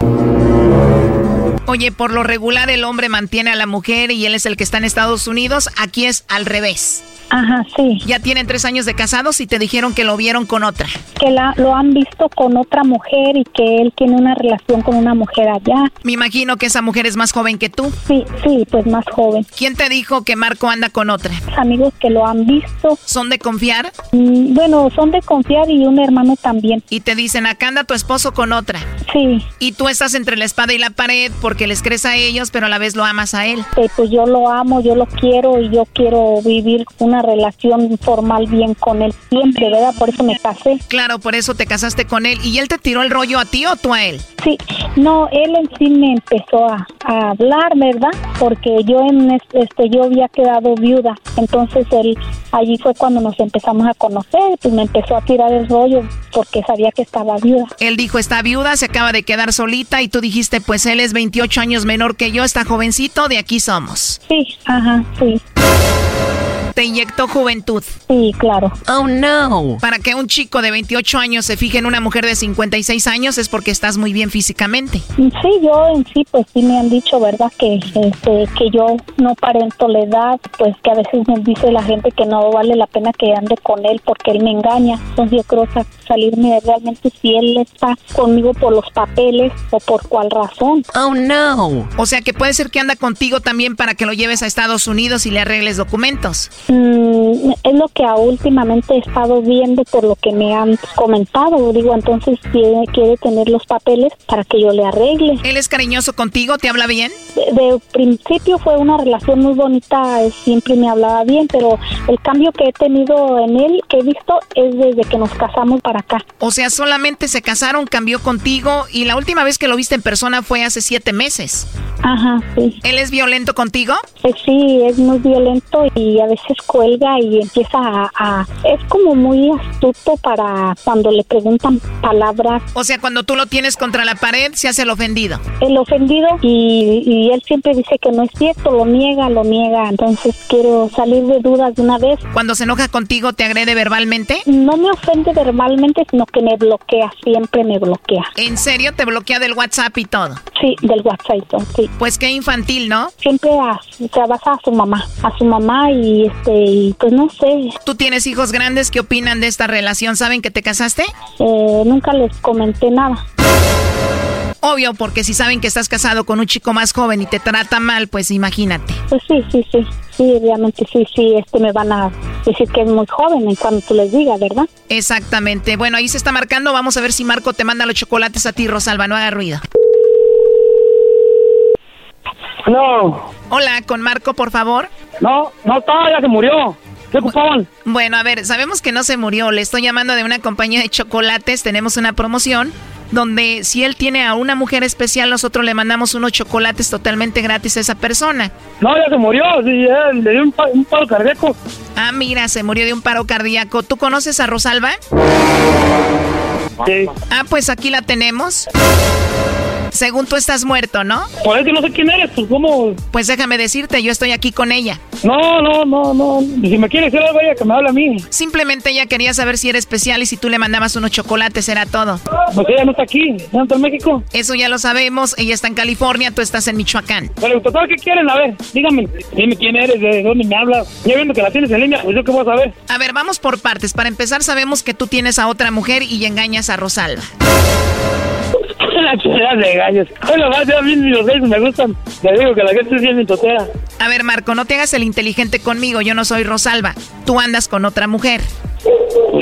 Oye, por lo regular el hombre mantiene a la mujer y él es el que está en Estados Unidos. Aquí es al revés. Ajá, sí. Ya tienen tres años de casados y te dijeron que lo vieron con otra. Que la, lo han visto con otra mujer y que él tiene una relación con una mujer allá. Me imagino que esa mujer es más joven que tú. Sí, sí, pues más joven. ¿Quién te dijo que Marco anda con otra? Amigos que lo han visto. ¿Son de confiar? Mm, bueno, son de confiar y un hermano también. Y te dicen, acá anda tu esposo con otra. Sí. Y tú estás entre la espada y la pared porque les crees a ellos, pero a la vez lo amas a él. Eh, pues yo lo amo, yo lo quiero y yo quiero vivir una relación formal bien con él siempre, ¿verdad? Por eso me casé. Claro, por eso te casaste con él. ¿Y él te tiró el rollo a ti o tú a él? Sí, no, él en sí me empezó a, a hablar, ¿verdad? Porque yo en es- este yo había quedado viuda, entonces él allí fue cuando nos empezamos a conocer, pues me empezó a tirar el rollo porque sabía que estaba viuda. Él dijo, está viuda, se acaba de quedar solita y tú dijiste, pues él es 28 años menor que yo, está jovencito, de aquí somos. Sí, ajá, sí. Te inyectó juventud. Sí, claro. Oh, no. Para que un chico de 28 años se fije en una mujer de 56 años es porque estás muy bien físicamente. Sí, yo en sí, pues sí me han dicho, ¿verdad? Que, este, que yo no parento la edad, pues que a veces me dice la gente que no vale la pena que ande con él porque él me engaña. Entonces yo creo sa- salirme de realmente si él está conmigo por los papeles o por cuál razón. Oh, no. O sea que puede ser que anda contigo también para que lo lleves a Estados Unidos y le arregles documentos. Mm, es lo que últimamente he estado viendo por lo que me han comentado. Digo, entonces quiere, quiere tener los papeles para que yo le arregle. ¿Él es cariñoso contigo? ¿Te habla bien? De, de principio fue una relación muy bonita, eh, siempre me hablaba bien, pero el cambio que he tenido en él, que he visto, es desde que nos casamos para acá. O sea, solamente se casaron, cambió contigo y la última vez que lo viste en persona fue hace siete meses. Ajá, sí. ¿Él es violento contigo? Eh, sí, es muy violento y a veces cuelga y empieza a, a- Es como muy astuto para cuando le preguntan palabras. O sea, cuando tú lo tienes contra la pared, se hace el ofendido. El ofendido y, y él siempre dice que no es cierto, lo niega, lo niega. Entonces quiero salir de dudas de una vez. Cuando se enoja contigo, ¿te agrede verbalmente? No me ofende verbalmente, sino que me bloquea, siempre me bloquea. ¿En serio? ¿Te bloquea del WhatsApp y todo? Sí, del WhatsApp, sí. Pues qué infantil, ¿no? Siempre a, se basa a su mamá, a su mamá y este, y pues no sé, ¿Tú tienes hijos grandes? ¿Qué opinan de esta relación? ¿Saben que te casaste? eh, nunca les comenté nada. Obvio, porque si saben que estás casado con un chico más joven y te trata mal, pues imagínate. Pues sí, sí, sí, sí, realmente sí, sí, este me van a decir que es muy joven en cuanto tú les digas, ¿verdad? Exactamente. Bueno, ahí se está marcando. Vamos a ver si Marco te manda los chocolates a ti, Rosalba. No haga ruido. No. Hola, con Marco, por favor. No, no está, ya se murió. ¿Qué ocupaban? Bueno, a ver, sabemos que no se murió. Le estoy llamando de una compañía de chocolates. Tenemos una promoción donde si él tiene a una mujer especial, nosotros le mandamos unos chocolates totalmente gratis a esa persona. No, ya se murió. Sí, ya le dio un, pa- un paro cardíaco. Ah, mira, se murió de un paro cardíaco. ¿Tú conoces a Rosalba? Sí. Ah, pues aquí la tenemos. Según tú estás muerto, ¿no? Pues es que no sé quién eres, pues cómo. Pues déjame decirte, yo estoy aquí con ella. No, no, no, no. Si me quiere decir algo, ella que me hable a mí. Simplemente ella quería saber si era especial y si tú le mandabas unos chocolates, era todo. Pues ella no está aquí, no está en México. Eso ya lo sabemos, ella está en California, tú estás en Michoacán. Pero total, ¿qué quieren? A ver, dígame. Dime quién eres, de dónde me hablas. Ya viendo que la tienes en línea, pues yo qué voy a saber. A ver, vamos por partes. Para empezar, sabemos que tú tienes a otra mujer y engañas a Rosalba. <laughs> La chulada de gallos. Bueno, más, a mí los gallos me gustan. Le digo que la gente es bien mintotera. A ver, Marco, no te hagas el inteligente conmigo, yo no soy Rosalba. Tú andas con otra mujer.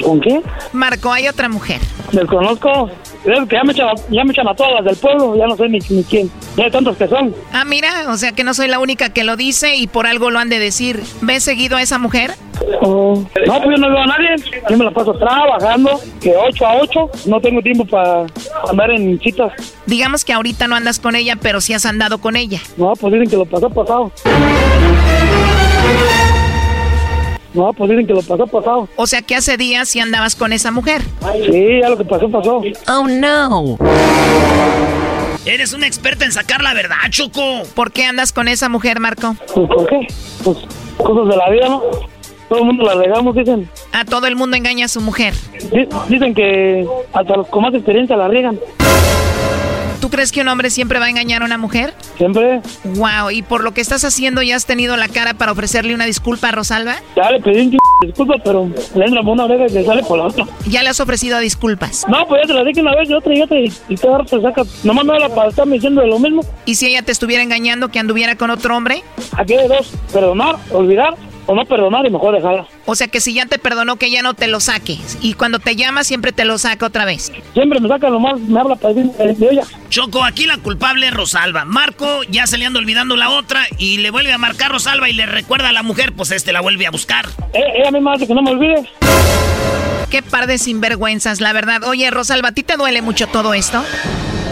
¿Con qué? Marco, hay otra mujer. Desconozco. Es que ya me, echan, ya me echan a todas las del pueblo, ya no sé ni, ni quién. Ya hay tantos que son. Ah, mira, o sea que no soy la única que lo dice y por algo lo han de decir. ¿Ves seguido a esa mujer? No, pues yo no veo a nadie. Yo me la paso trabajando, que 8 a 8. No tengo tiempo para andar en citas. Digamos que ahorita no andas con ella, pero sí has andado con ella. No, pues dicen que lo pasó pasado. No, pues dicen que lo pasó pasado. O sea que hace días sí andabas con esa mujer. Sí, ya lo que pasó, pasó. Oh, no. Eres una experta en sacar la verdad, Choco. ¿Por qué andas con esa mujer, Marco? Pues, ¿por qué? Pues cosas de la vida, ¿no? Todo el mundo la regamos, dicen. A todo el mundo engaña a su mujer. Di- Dicen que hasta los con más experiencia la riegan. ¿Tú crees que un hombre siempre va a engañar a una mujer? Siempre. Wow, y por lo que estás haciendo ya has tenido la cara para ofrecerle una disculpa a Rosalba? Ya le pedí un disculpa, pero le entra por una oreja y le sale por la otra. Ya le has ofrecido disculpas. No, pues ya te la dije una vez y otra y otra y, y cada rato saca. Nomás me habla para estarme diciendo de lo mismo. ¿Y si ella te estuviera engañando que anduviera con otro hombre? Aquí hay dos, perdonar, olvidar o no perdonar y mejor dejarla. O sea que si ya te perdonó que ya no te lo saque. Y cuando te llama siempre te lo saca otra vez. Siempre me saca nomás, me habla para decir de, de ella. Choco, aquí la culpable es Rosalba. Marco ya se le anda olvidando la otra y le vuelve a marcar Rosalba y le recuerda a la mujer, pues este la vuelve a buscar. Eh, ella misma hace que no me olvide. Qué par de sinvergüenzas, la verdad. Oye, Rosalba, ¿a ti te duele mucho todo esto?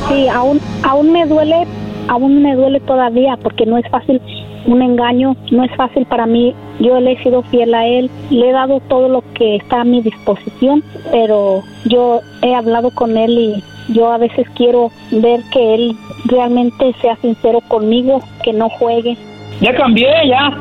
Sí, aún, aún me duele, aún me duele todavía porque no es fácil un engaño, no es fácil para mí. Yo le he sido fiel a él, le he dado todo lo que está a mi disposición, pero yo he hablado con él y yo a veces quiero ver que él realmente sea sincero conmigo, que no juegue. Ya cambié, ya.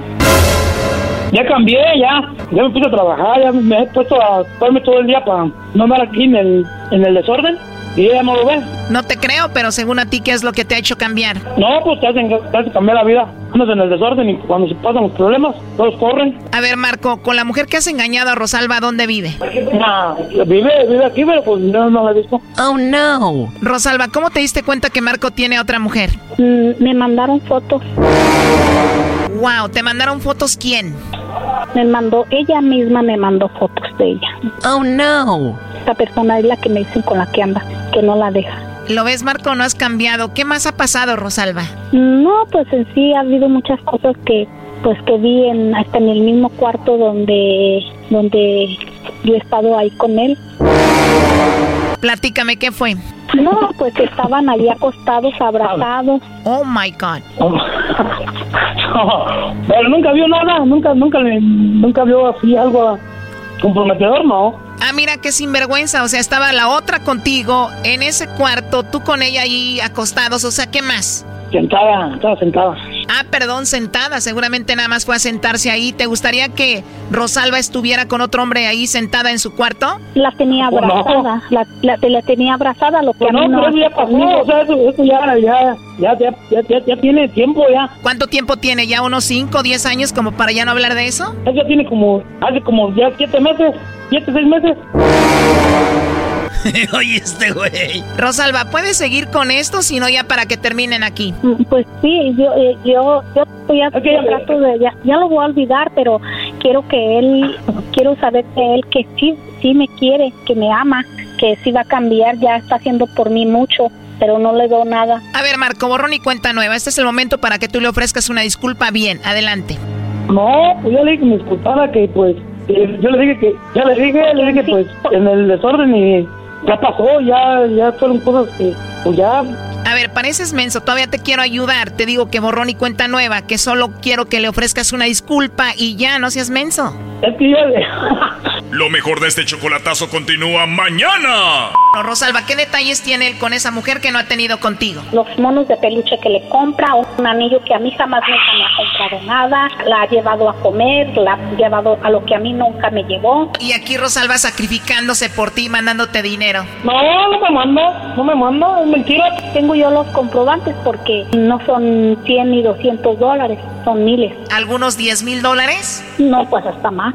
Ya cambié, ya. Ya me puse a trabajar, ya me he puesto a estarme todo el día para no andar aquí en el, en el desorden. Y ella no lo ve. No te creo, pero según a ti, ¿qué es lo que te ha hecho cambiar? No, pues te hacen, te hacen cambiar la vida. Andas en el desorden y cuando se pasan los problemas, todos corren. A ver, Marco, con la mujer que has engañado a Rosalba, ¿dónde vive? Nah, vive, vive aquí, pero pues no, no la he visto. Oh, no. Rosalba, ¿cómo te diste cuenta que Marco tiene a otra mujer? Mm, me mandaron fotos. Wow, ¿te mandaron fotos quién? Me mandó, ella misma me mandó fotos de ella. Oh, no. Esta persona es la que me dicen con la que anda, que no la deja. ¿Lo ves, Marco? No has cambiado. ¿Qué más ha pasado, Rosalba? No, pues en sí ha habido muchas cosas que pues que vi en, hasta en el mismo cuarto donde donde yo he estado ahí con él. Platícame, ¿qué fue? No, pues estaban allí acostados, abrazados. Oh my God. <laughs> pero nunca vio nada, nunca, nunca, le- nunca vio así algo comprometedor, ¿no? Ah, mira qué sinvergüenza. O sea, estaba la otra contigo en ese cuarto, tú con ella ahí acostados. O sea, ¿qué más? Sentada, estaba sentada. Ah, perdón, sentada. Seguramente nada más fue a sentarse ahí. ¿Te gustaría que Rosalba estuviera con otro hombre ahí sentada en su cuarto? La tenía Pues no. abrazada, la, la, la tenía abrazada, lo que Pues a mí no, no pero eso ya pasó, o sea, eso, eso ya, ya, ya, ya, ya, ya, ya tiene tiempo ya. ¿Cuánto tiempo tiene? ¿Ya unos 5, 10 años como para ya no hablar de eso? Eso ya tiene como, hace como ya siete meses, siete, seis meses. <laughs> Oye, este güey. Rosalba, ¿puedes seguir con esto? Si no, ya para que terminen aquí. Mm, Pues sí, yo, eh, yo, yo estoy ya, yo trato de, ya, ya lo voy a olvidar, pero quiero que él, quiero saber de él que sí, sí me quiere, que me ama, que sí va a cambiar, ya está haciendo por mí mucho, pero no le doy nada. A ver, Marco, borrón y cuenta nueva. Este es el momento para que tú le ofrezcas una disculpa bien. Adelante. No, pues yo le dije que me disculpara, que pues, que yo le dije que, ya le dije, le dije pues, en el desorden y ya pasó, ya, ya fueron cosas que, pues ya, A ver, pareces menso, todavía te quiero ayudar. Te digo que borrón y cuenta nueva, que solo quiero que le ofrezcas una disculpa y ya, no seas menso. es que yo le... <laughs> Lo mejor de este chocolatazo continúa mañana. No, Rosalba, ¿qué detalles tiene él con esa mujer que no ha tenido contigo? Los monos de peluche que le compra, un anillo que a mí jamás nunca me ha comprado nada, la ha llevado a comer, la ha llevado a lo que a mí nunca me llevó. Y aquí Rosalba sacrificándose por ti, mandándote dinero. No, no me manda, no me manda, es mentira. Tengo yo los comprobantes porque no son 100 ni 200 dólares, son miles. ¿Algunos 10 mil dólares? No, pues hasta más.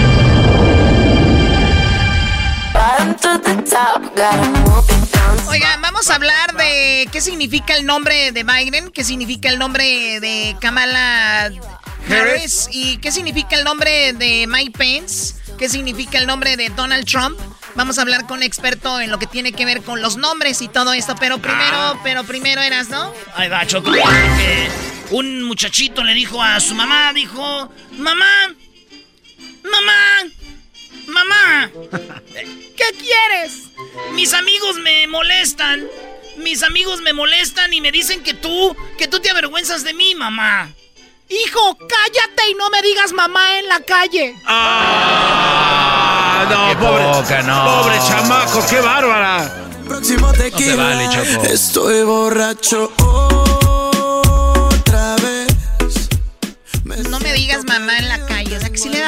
Oigan, vamos a hablar de qué significa el nombre de Biden, qué significa el nombre de Kamala Harris y qué significa el nombre de Mike Pence, qué significa el nombre de Donald Trump. Vamos a hablar con un experto en lo que tiene que ver con los nombres y todo esto, pero primero, pero primero eras, ¿no? Ahí va, Choco. porque un muchachito le dijo a su mamá, dijo, mamá, mamá, mamá, ¿qué quieres? Mis amigos me molestan, mis amigos me molestan y me dicen que tú, que tú te avergüenzas de mí, mamá. Hijo, cállate y no me digas mamá en la calle. Ah, no, Qué pobre, poca, no. pobre chamaco, qué bárbara. Próximo No se vale, Choco. Estoy borracho otra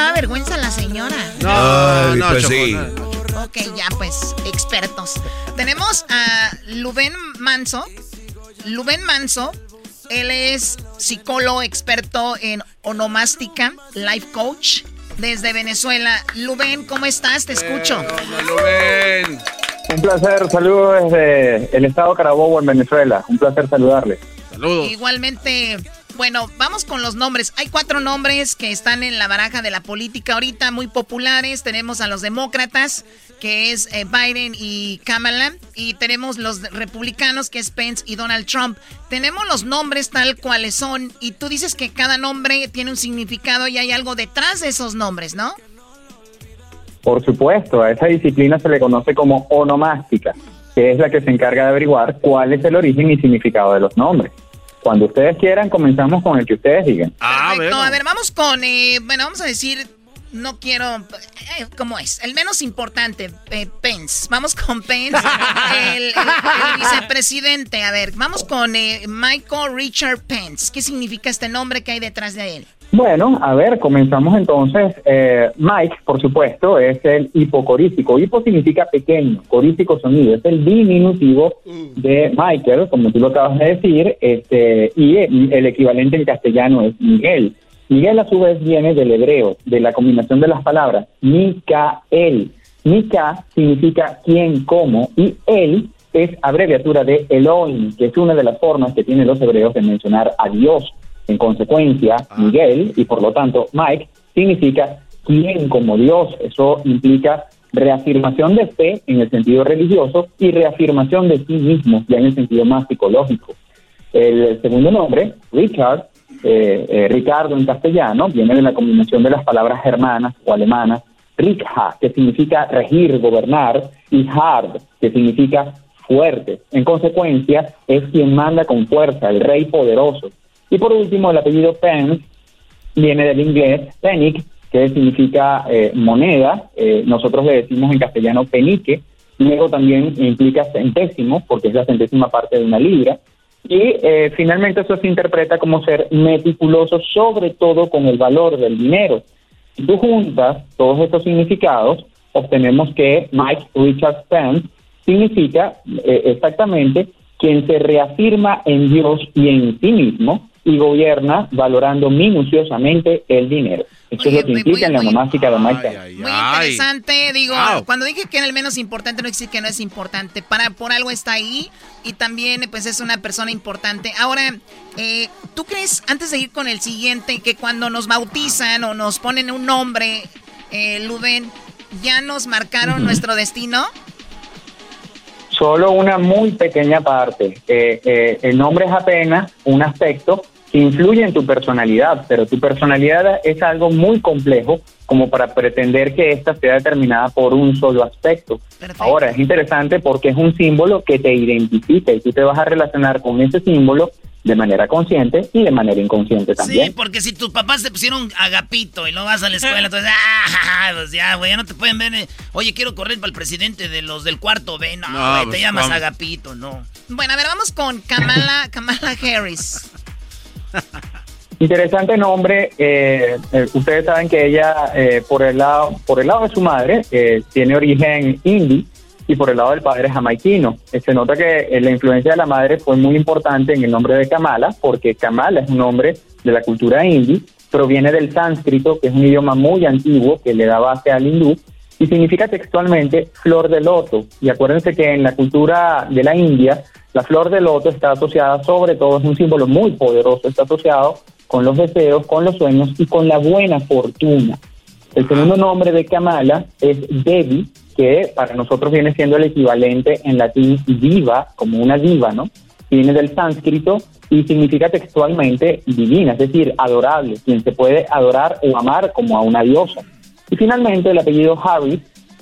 daba vergüenza a la señora. Ay, pues sí. Ok, ya pues, expertos. Tenemos a Luben Manso. Luben Manso, él es psicólogo experto en onomástica, life coach, desde Venezuela. Luben, ¿cómo estás? Te escucho. Un placer, saludos desde el estado Carabobo en Venezuela. Un placer saludarle. Igualmente, bueno, vamos con los nombres. Hay cuatro nombres que están en la baraja de la política ahorita muy populares. Tenemos a los demócratas, que es eh, Biden y Kamala, y tenemos los republicanos, que es Pence y Donald Trump. Tenemos los nombres tal cuales son, y tú dices que cada nombre tiene un significado y hay algo detrás de esos nombres, ¿no? Por supuesto, a esa disciplina se le conoce como onomástica. que es la que se encarga de averiguar cuál es el origen y significado de los nombres. Cuando ustedes quieran, comenzamos con el que ustedes digan. Perfecto. A ver, vamos con, eh, bueno, vamos a decir, no quiero, eh, ¿cómo es? El menos importante, eh, Pence. Vamos con Pence, el, el- el vicepresidente. A ver, vamos con eh, Michael Richard Pence. ¿Qué significa este nombre que hay detrás de él? Bueno, a ver, comenzamos entonces. Eh, Mike, por supuesto, es el hipocorístico. Hipo significa pequeño, corístico sonido. Es el diminutivo de Michael, como tú lo acabas de decir, este, y el, equivalente en castellano es Miguel. Miguel a su vez viene del hebreo, de la combinación de las palabras Mikael. Mika significa quién, cómo, y él es abreviatura de Elohim, que es una de las formas que tienen los hebreos de mencionar a Dios. En consecuencia, Miguel, y por lo tanto Mike, significa quién como Dios. Eso implica reafirmación de fe en el sentido religioso y reafirmación de sí mismo, ya en el sentido más psicológico. El segundo nombre, Richard, eh, eh, Ricardo en castellano, viene de la combinación de las palabras germanas o alemanas, Rikha, que significa regir, gobernar, y Hard, que significa fuerte. En consecuencia, es quien manda con fuerza, el rey poderoso. Y por último, el apellido Pence viene del inglés penick, que significa eh, moneda. Eh, nosotros le decimos en castellano penique. Luego también implica centésimo, porque es la centésima parte de una libra. Y eh, finalmente eso se interpreta como ser meticuloso, sobre todo con el valor del dinero. Si tú juntas todos estos significados, obtenemos que Mike Richard Pence significa exactamente quien se reafirma en Dios y en sí mismo y gobierna valorando minuciosamente el dinero. Eso es lo que implica en la nomástica Pence. Muy interesante, digo, cuando dije que era el menos importante, no decir que no es importante, para por algo está ahí y también pues es una persona importante. Ahora, eh, ¿tú crees, antes de ir con el siguiente, que cuando nos bautizan o nos ponen un nombre, eh, Luden, ya nos marcaron Ujú. nuestro destino? Solo una muy pequeña parte. Eh, eh, el nombre es apenas un aspecto influye en tu personalidad, pero tu personalidad es algo muy complejo como para pretender que ésta sea determinada por un solo aspecto. Ahora, es interesante porque es un símbolo que te identifica y tú te vas a relacionar con ese símbolo de manera consciente y de manera inconsciente también. Sí, porque si tus papás te pusieron agapito y no vas a la escuela, entonces, ah, <laughs> pues ya, güey, ya no te pueden ver. eh, Oye, quiero correr para el presidente de los del cuarto B. No, No, güey, te pues, llamas ¿cómo? agapito, no. Bueno, a ver, vamos con Kamala, Kamala Harris. Interesante nombre. eh, eh, ustedes saben que ella, eh, por el lado, por el lado de su madre, eh, tiene origen indie y por el lado del padre jamaiquino. Eh, se nota que la influencia de la madre fue muy importante en el nombre de Kamala, porque Kamala es un nombre de la cultura indie, proviene del sánscrito, que es un idioma muy antiguo que le da base al hindú y significa textualmente flor de loto. Y acuérdense que en la cultura de la India, la flor de loto está asociada, sobre todo, es un símbolo muy poderoso, está asociado con los deseos, con los sueños y con la buena fortuna. El segundo nombre de Kamala es Devi, que para nosotros viene siendo el equivalente en latín diva, como una diva, ¿no? Viene del sánscrito y significa textualmente divina, es decir, adorable, quien se puede adorar o amar como a una diosa. Y finalmente el apellido Harris,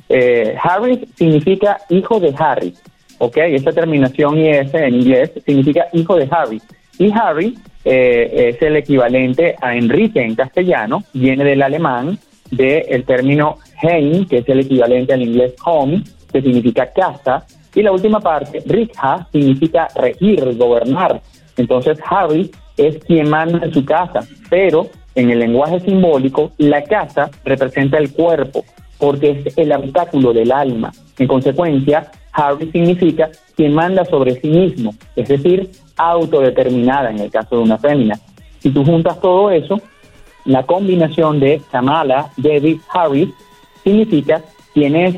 eh, Harris significa hijo de Harry, ¿ok? Esta terminación IS en inglés significa hijo de Harry. Y Harry eh, es el equivalente a Enrique en castellano, viene del alemán, del término Heim, que es el equivalente al inglés home, que significa casa, y la última parte, Rikha, significa regir, gobernar. Entonces Harry es quien manda en su casa, pero en el lenguaje simbólico, la casa representa el cuerpo, porque es el habitáculo del alma. En consecuencia, Harry significa quien manda sobre sí mismo, es decir, autodeterminada en el caso de una fémina. Si tú juntas todo eso, la combinación de Kamala, David, Harris significa quien es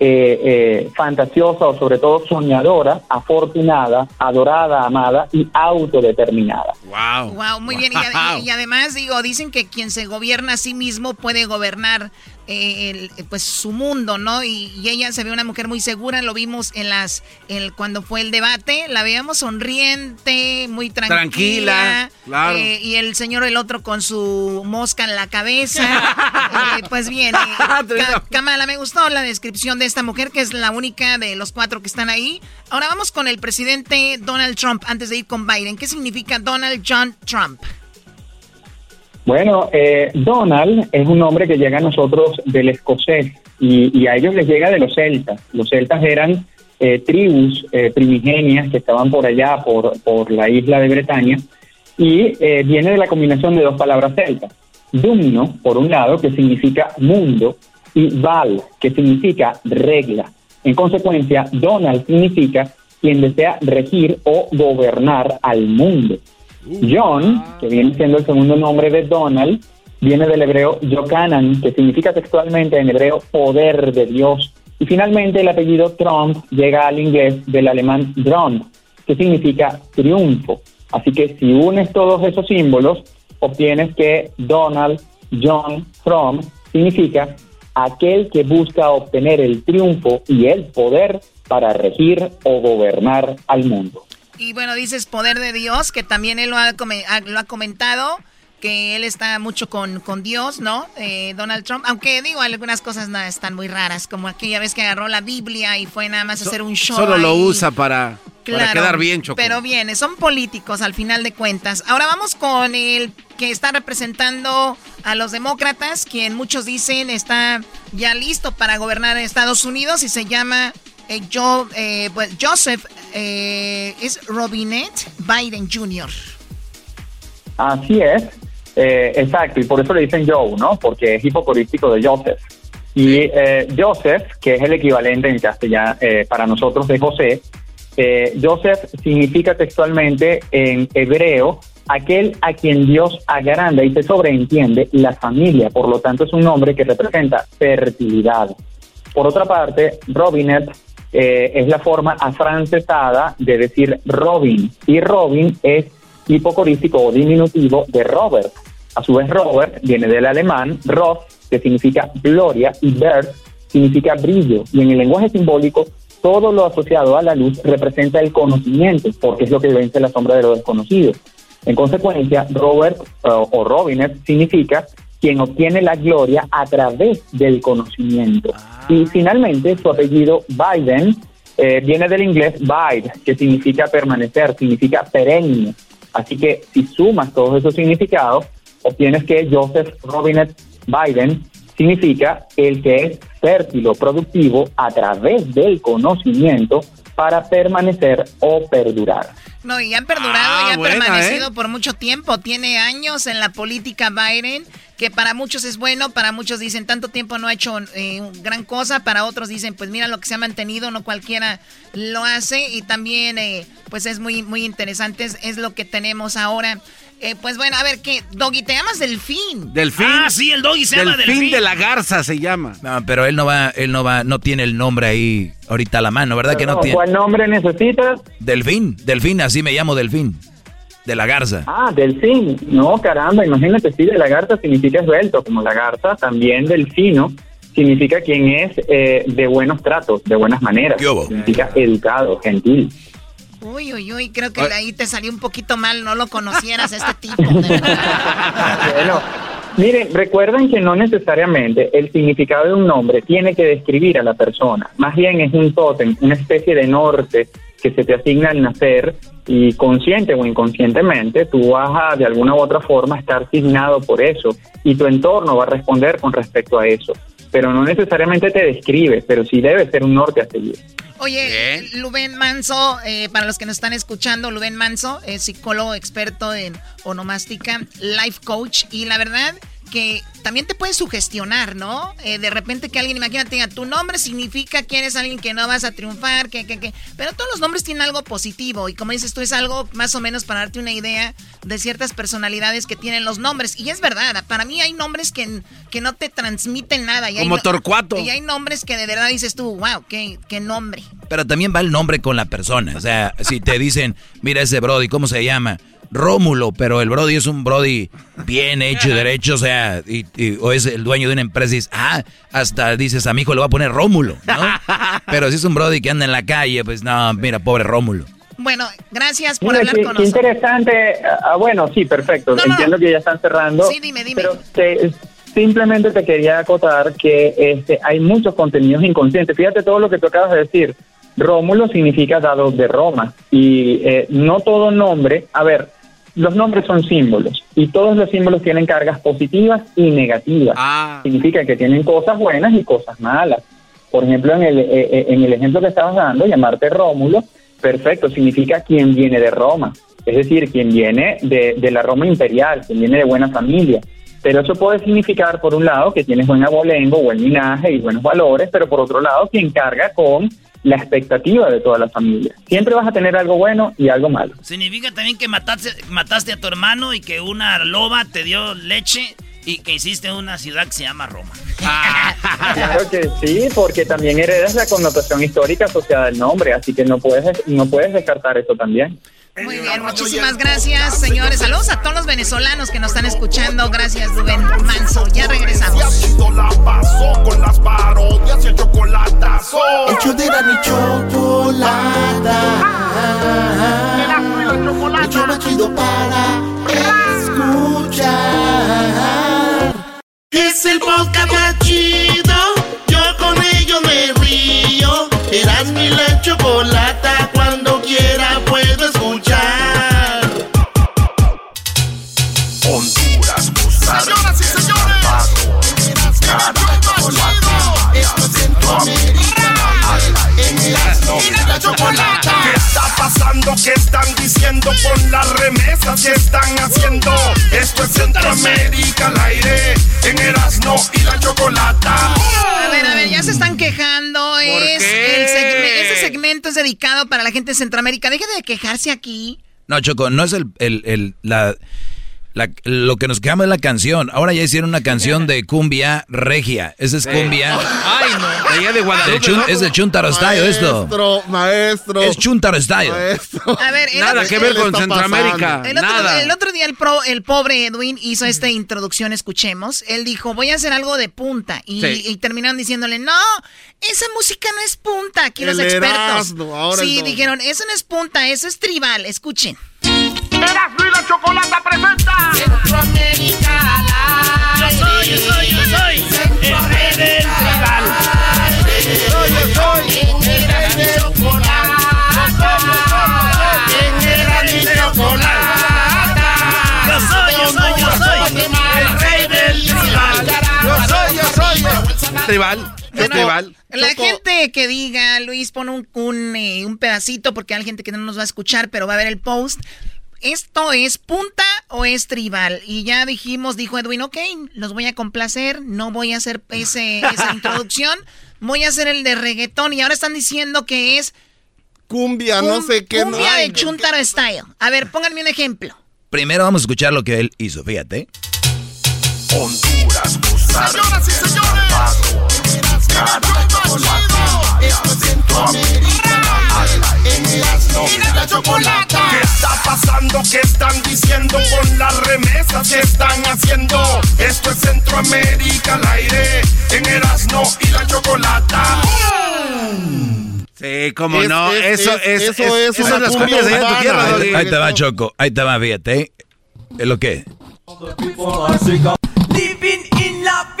eh, eh, fantasiosa o sobre todo soñadora, afortunada, adorada, amada y autodeterminada. Wow. Wow, muy bien. Y además, digo, dicen que quien se gobierna a sí mismo puede gobernar eh, el- pues su mundo, ¿no? Y, y ella se ve una mujer muy segura, lo vimos en las, el, cuando fue el debate, la veíamos sonriente, muy tranquila. Tranquila, claro. eh, y el señor el otro con su mosca en la cabeza. <laughs> Eh, pues bien, eh, Ka- Kamala, me gustó la descripción de esta mujer, que es la única de los cuatro que están ahí. Ahora vamos con el presidente Donald Trump, antes de ir con Biden. ¿Qué significa Donald John Trump? Bueno, eh, Donald es un nombre que llega a nosotros del escocés y, a ellos les llega de los celtas. Los celtas eran eh, tribus eh, primigenias que estaban por allá, por, por la isla de Bretaña, y eh, viene de la combinación de dos palabras celtas. Dumno, por un lado, que significa mundo, y Val, que significa regla. En consecuencia, Donald significa quien desea regir o gobernar al mundo. John, que viene siendo el segundo nombre de Donald, viene del hebreo Yokanan, que significa textualmente en hebreo poder de Dios. Y finalmente el apellido Trump llega al inglés del alemán Trump, que significa triunfo. Así que si unes todos esos símbolos, obtienes que Donald John Trump significa aquel que busca obtener el triunfo y el poder para regir o gobernar al mundo. Y bueno, dices poder de Dios, que también él lo ha, lo comentado, que él está mucho con, con Dios, ¿no? Eh, Donald Trump, aunque digo, algunas cosas no, están muy raras, como aquella vez que agarró la Biblia y fue nada más a hacer un show. Solo lo usa para, quedar bien, Choco. Pero bien, son políticos al final de cuentas. Ahora vamos con el que está representando a los demócratas, quien muchos dicen está ya listo para gobernar Estados Unidos y se llama eh, Jo- eh, pues, Joseph, eh, es Robinette Biden Jr. Así es, eh, exacto, y por eso le dicen Joe, ¿no? Porque es hipocorístico de Joseph. Y eh, Joseph, que es el equivalente en castellano eh, para nosotros de José, eh, Joseph significa textualmente en hebreo aquel a quien Dios agranda y se sobreentiende la familia, por lo tanto es un nombre que representa fertilidad. Por otra parte, Robinette eh, es la forma afrancesada de decir Robin, y Robin es hipocorístico o diminutivo de Robert. A su vez, Robert viene del alemán Roth, que significa gloria, y Bert significa brillo. Y en el lenguaje simbólico, todo lo asociado a la luz representa el conocimiento, porque es lo que vence la sombra de lo desconocido. En consecuencia, Robert eh, o Robinette significa quien obtiene la gloria a través del conocimiento. Y finalmente, su apellido Biden eh, viene del inglés bide, que significa permanecer, significa perenne. Así que si sumas todos esos significados, obtienes que Joseph Robinette Biden significa el que es fértil o productivo a través del conocimiento para permanecer o perdurar. No, y han perdurado Ah, y ha buena, permanecido ¿eh? por mucho tiempo. Tiene años en la política Biden, que para muchos es bueno, para muchos dicen tanto tiempo no ha hecho eh, gran cosa, para otros dicen pues mira lo que se ha mantenido, no cualquiera lo hace y también eh, pues es muy muy interesante, es, es lo que tenemos ahora. Eh, pues bueno, a ver, ¿qué? Doggy, ¿te llamas Delfín? Delfín. Ah, sí, el doggy se llama Delfín. de la garza se llama. No, pero él no va, él no va, no tiene el nombre ahí ahorita a la mano, ¿verdad que no tiene? ¿Cuál nombre necesitas? Delfín, Delfín, así me llamo Delfín. De la garza. Ah, delfín. No, caramba, imagínate, sí, de lagarta significa esbelto, como lagarta, también delfino significa quien es eh, de buenos tratos, de buenas maneras. Significa educado, gentil. Uy, uy, uy, creo que de ahí te salió un poquito mal, no lo conocieras este tipo. <laughs> Bueno, miren, recuerden que no necesariamente el significado de un nombre tiene que describir a la persona. Más bien es un tótem, una especie de norte que se te asigna al nacer y consciente o inconscientemente tú vas a de alguna u otra forma estar asignado por eso y tu entorno va a responder con respecto a eso. Pero no necesariamente te describe, pero sí debe ser un norte a seguir. Oye, Luben Manso, eh, para los que nos están escuchando, Luben Manso es psicólogo experto en onomástica, life coach, y la verdad que también te puede sugestionar, ¿no? Eh, de repente que alguien, imagínate, diga, tu nombre significa que eres alguien que no vas a triunfar, que, que, que... Pero todos los nombres tienen algo positivo, y como dices tú, es algo más o menos para darte una idea de ciertas personalidades que tienen los nombres. Y es verdad, para mí hay nombres que, que no te transmiten nada. Y hay Como no- Torcuato. Y hay nombres que de verdad dices tú, wow, qué, qué nombre. Pero también va el nombre con la persona. O sea, si te dicen, mira ese Brody, ¿cómo se llama? Rómulo, pero el Brody es un Brody bien hecho y derecho, o sea, y, y- o es el dueño de una empresa y dices, ah, hasta dices, a mi hijo le voy a poner Rómulo, ¿no? <laughs> pero si es un Brody que anda en la calle, pues no, mira, pobre Rómulo. Bueno, gracias por Mira, hablar qué, con nosotros. interesante. Ah, bueno, sí, perfecto. Entiendo que ya están cerrando. Sí, dime, dime. Pero te- simplemente te quería acotar que este, hay muchos contenidos inconscientes. Fíjate todo lo que tú acabas de decir. Rómulo significa dado de Roma. Y eh, no todo nombre. A ver, los nombres son símbolos. Y todos los símbolos tienen cargas positivas y negativas. Significa que tienen cosas buenas y cosas malas. Por ejemplo, en el, eh, eh, en el ejemplo que estabas dando, llamarte Rómulo, perfecto, significa quien viene de Roma, es decir, quien viene de, de la Roma imperial, quien viene de buena familia. Pero eso puede significar, por un lado, que tienes buen abolengo, buen linaje y buenos valores, pero por otro lado, quien carga con la expectativa de toda la familia. Siempre vas a tener algo bueno y algo malo. Significa también que mataste, mataste a tu hermano y que una loba te dio leche y que hiciste una ciudad que se llama Roma. <laughs> Claro que sí, porque también heredas la connotación histórica asociada al nombre, así que no puedes, no puedes descartar eso también. Muy bien, muchísimas gracias, señores. Saludos a todos los venezolanos que nos están escuchando. Gracias, Rubén Manso. Ya regresamos. la pasó con las parodias y el chocolatazo. Hecho de la mi chocolata. El show más chido para escuchar. Es el podcast más chido. Yo con ello me río. Eras mi la chocolata. Cuando quiera puedo escuchar. Honduras, Costa Señoras y señores. Esto es Centroamérica. En la chocolata. ¿Qué está pasando? ¿Qué están diciendo con las remesas que están haciendo? Esto es Centroamérica al aire. En Erasmo y la chocolata. A ver, a ver, ya se están quejando. Es qué? el segme- ese segmento es dedicado para la gente de Centroamérica. Deje de quejarse aquí. No, Choco, no es el, el, el- la, la- lo que nos quejamos es la canción. Ahora ya hicieron una canción de cumbia regia. Esa es cumbia. Ay, no. De allá de Guadalupe. Es de Chuntaro Style esto. Maestro, maestro. Es Chuntaro Style. A ver, Nada otro- que ver con Centroamérica. El otro, Nada. el otro día el, pro- el pobre Edwin hizo esta introducción, escuchemos. Él dijo, voy a hacer algo de punta. Y, Sí. y terminaron diciéndole, no, esa música no es punta. Aquí los expertos. Ahora sí, dijeron, eso no es punta, eso es tribal. Escuchen. La chocolata presenta. Centroamérica al Yo soy, yo soy, yo soy el rey del tribal. Soy, yo soy el rey del chocolate. En Erasmo y chocolata. Yo soy, yo soy, yo soy el rey del tribal. Yo soy, yo soy, yo Tribal. Bueno, Tribal. La gente que diga, Luis, pon un, un, eh, un pedacito porque hay gente que no nos va a escuchar, pero va a ver el post. ¿Esto es punta o es tribal? Y ya dijimos, dijo Edwin, ok, los voy a complacer, no voy a hacer ese, <laughs> esa introducción, voy a hacer el de reggaetón y ahora están diciendo que es Cumbia, no sé qué. cumbia no. de Chuntaro Style. A ver, pónganme un ejemplo. Primero vamos a escuchar lo que él hizo, fíjate. Honduras, Costa Señoras y señores. Esto es Centroamérica. En Erasmo y la chocolata. ¿Qué está pasando? ¿Qué están diciendo con las remesas que están haciendo? Esto es Centroamérica al aire. En Erasmo y la chocolata. Sí, cómo Es- no. es- eso, es- es, eso es esas una son las cumbia cumbias de tu tierra, ¿eh? Doggy. Ahí te va, Choco. Ahí te va, fíjate. ¿Es lo que? Living in la.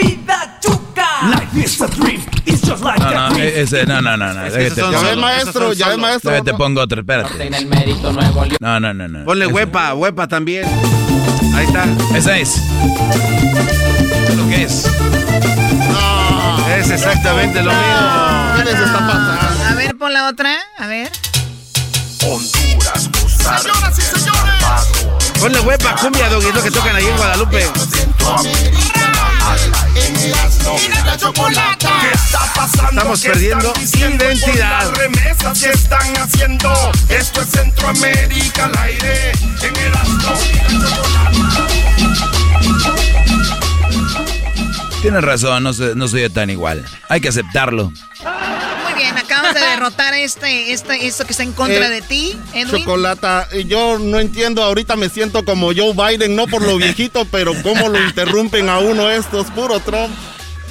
Life is a dream. It's just like No, a no, dream. ese, no, no, no, no. Es que Ya ves, maestro, ya ves, maestro. déjate pongo otro, espérate. No, no, no, no. Ponle huepa, huepa también. Ahí está. Esa es. Es lo que es. Es exactamente lo mismo. ¿Qué les está pasando? A ver, pon la otra, a ver. Honduras, Señoras y señores. Ponle huepa, cumbia, Doggy, lo que tocan ahí en Guadalupe. Estamos ¿Qué perdiendo identidad. Remesas que están haciendo. Esto es Centroamérica al aire. En Erasmo y. Tienes razón, no, no soy tan igual. Hay que aceptarlo. Tratamos de derrotar este, este, esto que está en contra Eh, de ti, Edwin. Chocolata, yo no entiendo, ahorita me siento como Joe Biden, no por lo <laughs> viejito, pero cómo lo interrumpen a uno estos, puro Trump.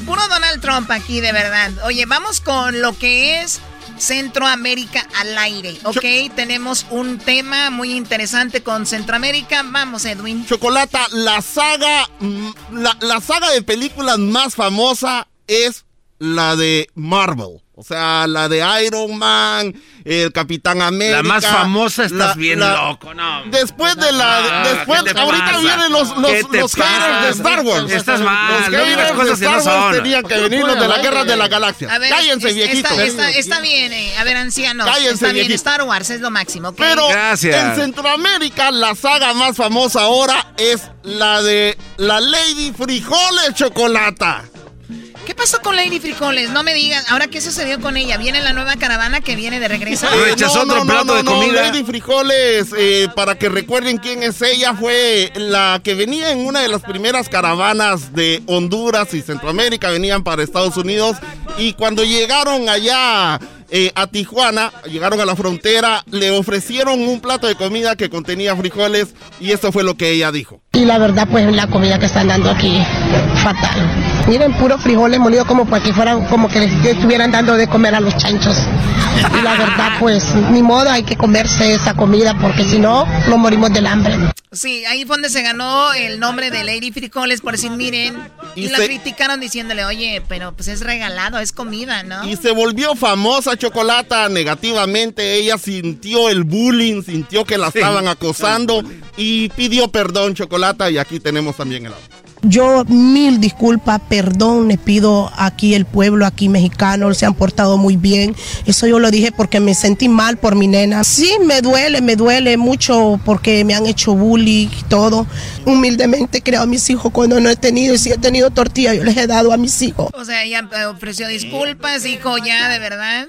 Puro Donald Trump aquí, de verdad. Oye, vamos con lo que es Centroamérica al aire, ¿ok? Tenemos un tema muy interesante con Centroamérica. Vamos, Edwin. Chocolata, la saga, mm, la, la saga de películas más famosa es la de Marvel. O sea, la de Iron Man, el Capitán América. La más famosa estás la- bien la- loco, no. Después de la. Después, ¿qué te ahorita pasa? vienen los, los, ¿Qué te los haters de? Star Wars. Estás mal, Los no digas haters de cosas Star Wars tenían que venir los de la guerra de la galaxia. A ver, Cállense, es- viejitos. Está, está- está bien, eh. a ver, ancianos. Cállense, está bien, viejito. Star Wars es lo máximo. Pero en Centroamérica la saga más famosa ahora es la de la Lady Frijoles Chocolata. ¿Qué pasó con Lady Frijoles? No me digan. Ahora, ¿qué sucedió con ella? ¿Viene la nueva caravana que viene de regreso? Eh, no, no, no, no, no, Lady Frijoles, eh, para que recuerden quién es ella, fue la que venía en una de las primeras caravanas de Honduras y Centroamérica, venían para Estados Unidos y cuando llegaron allá eh, a Tijuana, llegaron a la frontera, le ofrecieron un plato de comida que contenía frijoles y esto fue lo que ella dijo. Y la verdad, pues la comida que están dando aquí, fatal. Miren, puro frijoles molidos como pues que fueran, como que les estuvieran dando de comer a los chanchos. Y la verdad, pues, ni modo, hay que comerse esa comida porque si no, nos morimos del hambre. Sí, ahí fue donde se ganó el nombre de Lady Frijoles por decir, miren. Y, Y la se- criticaron diciéndole, oye, pero pues es regalado, es comida, ¿no? Y se volvió famosa Chocolata negativamente. Ella sintió el bullying, sintió que la Sí. estaban acosando y pidió perdón Chocolata y aquí tenemos también el audio. Yo mil disculpas, perdón, le pido aquí el pueblo, aquí mexicano, se han portado muy bien. Eso yo lo dije porque me sentí mal por mi nena. Sí, me duele, me duele mucho porque me han hecho bullying y todo. Humildemente creo a mis hijos cuando no he tenido, y si he tenido tortilla, yo les he dado a mis hijos. O sea, ella eh, ofreció disculpas, dijo ya, de verdad.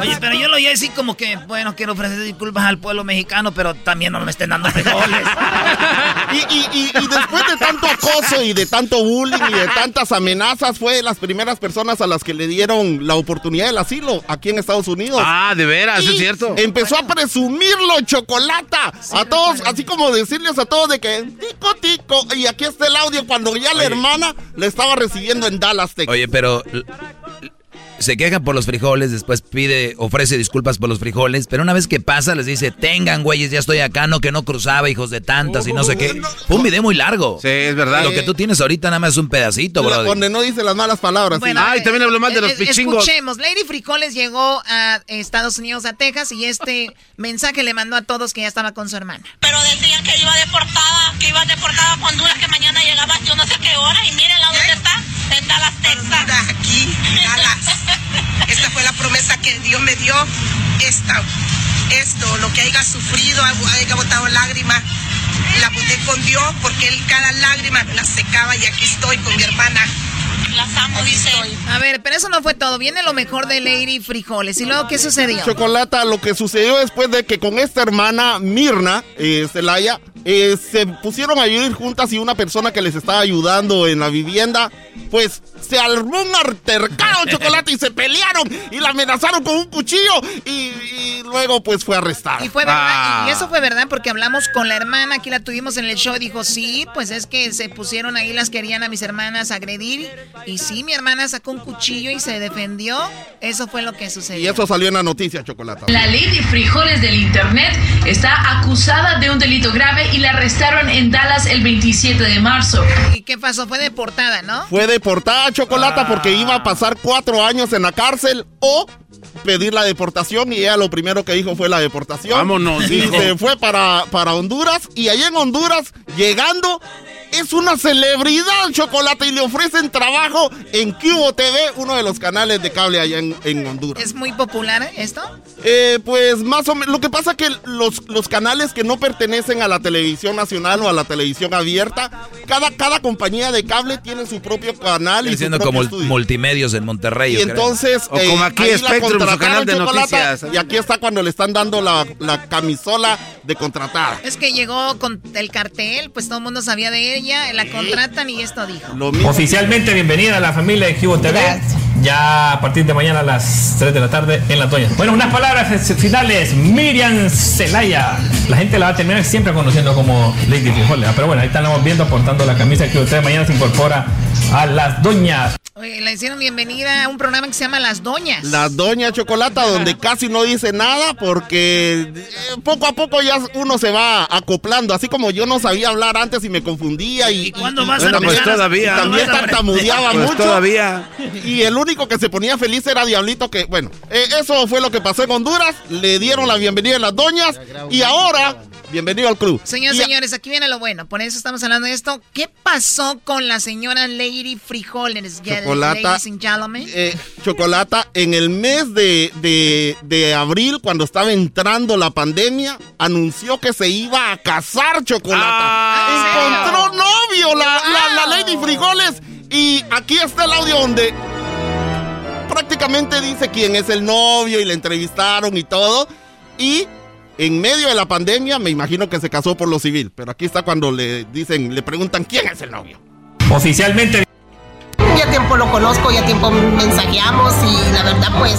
Oye, pero yo lo oí así como que, bueno, quiero ofrecer disculpas al pueblo mexicano, pero también no me estén dando frijoles. <laughs> Y, y- y- y después de tanto acoso y de tanto bullying y de tantas amenazas, fue de las primeras personas a las que le dieron la oportunidad del asilo aquí en Estados Unidos. Ah, de veras, Y es cierto. Empezó a presumirlo, chocolata. a todos, así como decirles a todos de que tico, tico. Y aquí está el audio cuando ya la hermana le estaba recibiendo en Dallas, Texas. Oye, pero se queja por los frijoles, después pide, ofrece disculpas por los frijoles, pero una vez que pasa les dice, tengan güeyes, ya estoy acá, no que no cruzaba, hijos de tantas y no sé qué. Fue un video muy largo. Sí, es verdad. Lo que tú tienes ahorita nada más es un pedacito, bro. donde no dice las malas palabras. Bueno, sí. eh, eh, Escuchemos, Lady Frijoles llegó a Estados Unidos, a Texas, y este <laughs> mensaje le mandó a todos que ya estaba con su hermana. Pero decían que iba deportada, que iba deportada a Honduras, que mañana llegaba yo no sé qué hora y mírenla dónde está, en Dallas, Texas. aquí, Dallas. Esta fue la promesa que Dios me dio. Esta, esto, lo que haya sufrido, haya botado lágrimas, la boté con Dios porque Él cada lágrima la secaba y aquí estoy con mi hermana. Las amo, dice. A ver, pero eso no fue todo. Viene lo mejor de Lady Frijoles. ¿Y luego qué sucedió? Chocolata, lo que sucedió después de que con esta hermana Mirna, eh, Celaya, eh, se pusieron a vivir juntas y una persona que les estaba ayudando en la vivienda, pues se armó un altercado chocolate y se pelearon y la amenazaron con un cuchillo y, y luego pues fue arrestada. Y fue verdad, Ah. y eso fue verdad porque hablamos con la hermana, aquí la tuvimos en el show, dijo, sí, pues es que se pusieron ahí, las querían a mis hermanas agredir, y sí, mi hermana sacó un cuchillo y se defendió, eso fue lo que Y sucedió. eso salió en la noticia, Chocolata. La Lady Frijoles del Internet está acusada de un delito grave y la arrestaron en Dallas el 27 de marzo. ¿Y qué pasó? Fue deportada, ¿no? Fue deportada Chocolata Ah. porque iba a pasar cuatro años en la cárcel o pedir la deportación y ella lo primero que dijo fue la deportación. Vámonos, Y hijo. se fue para, para Honduras y allá en Honduras, llegando, es una celebridad Chocolate y le ofrecen trabajo en Cubo TV, uno de los canales de cable allá en, en Honduras. ¿Es muy popular esto? Eh, pues más o menos. Lo que pasa es que los, los canales que no pertenecen a la televisión nacional o a la televisión abierta, cada, cada compañía de cable tiene su propio canal y su Siendo como estudio. multimedios en Monterrey. Y yo creo. entonces, eh, Chocolata, ¿eh? Y aquí está cuando le están dando la, la camisola de contratada. Es que llegó con el cartel, pues todo el mundo sabía de ella, la contratan y esto dijo. Lo mismo. Oficialmente bienvenida a la familia de Cubo TV. Ya a partir de mañana a las 3 de la tarde en La Toña. Bueno, unas palabras finales. Miriam Celaya. La gente la va a terminar siempre conociendo como Lady Frijoles. Pero bueno, ahí estamos viendo aportando la camisa que usted mañana se incorpora a Las Doñas. Oye, le hicieron bienvenida a un programa que se llama Las Doñas. La Doña Chocolata, donde casi no dice nada porque eh, poco a poco ya uno se va acoplando. Así como yo no sabía hablar antes y me confundía y, ¿Y cuándo vas a empezar? pues, todavía. y También ¿Cuándo vas a tartamudeaba Pues mucho. todavía. Y el único que se ponía feliz era Diablito, que bueno, eh, eso fue lo que pasó en Honduras. Le dieron la bienvenida a las doñas y ahora, bienvenido al club. Y a- señores, aquí viene lo bueno. Por eso estamos hablando de esto. ¿Qué pasó con la señora Lady Frijoles? Chocolata. Eh, Chocolata, en el mes de, de- de abril, cuando estaba entrando la pandemia, anunció que se iba a casar Chocolata. Encontró novio la, la- la Lady Frijoles. Y aquí está el audio donde prácticamente dice quién es el novio y le entrevistaron y todo. Y en medio de la pandemia, me imagino que se casó por lo civil. Pero aquí está cuando le dicen, le preguntan quién es el novio. Oficialmente. Ya tiempo lo conozco, ya tiempo mensajeamos y la verdad pues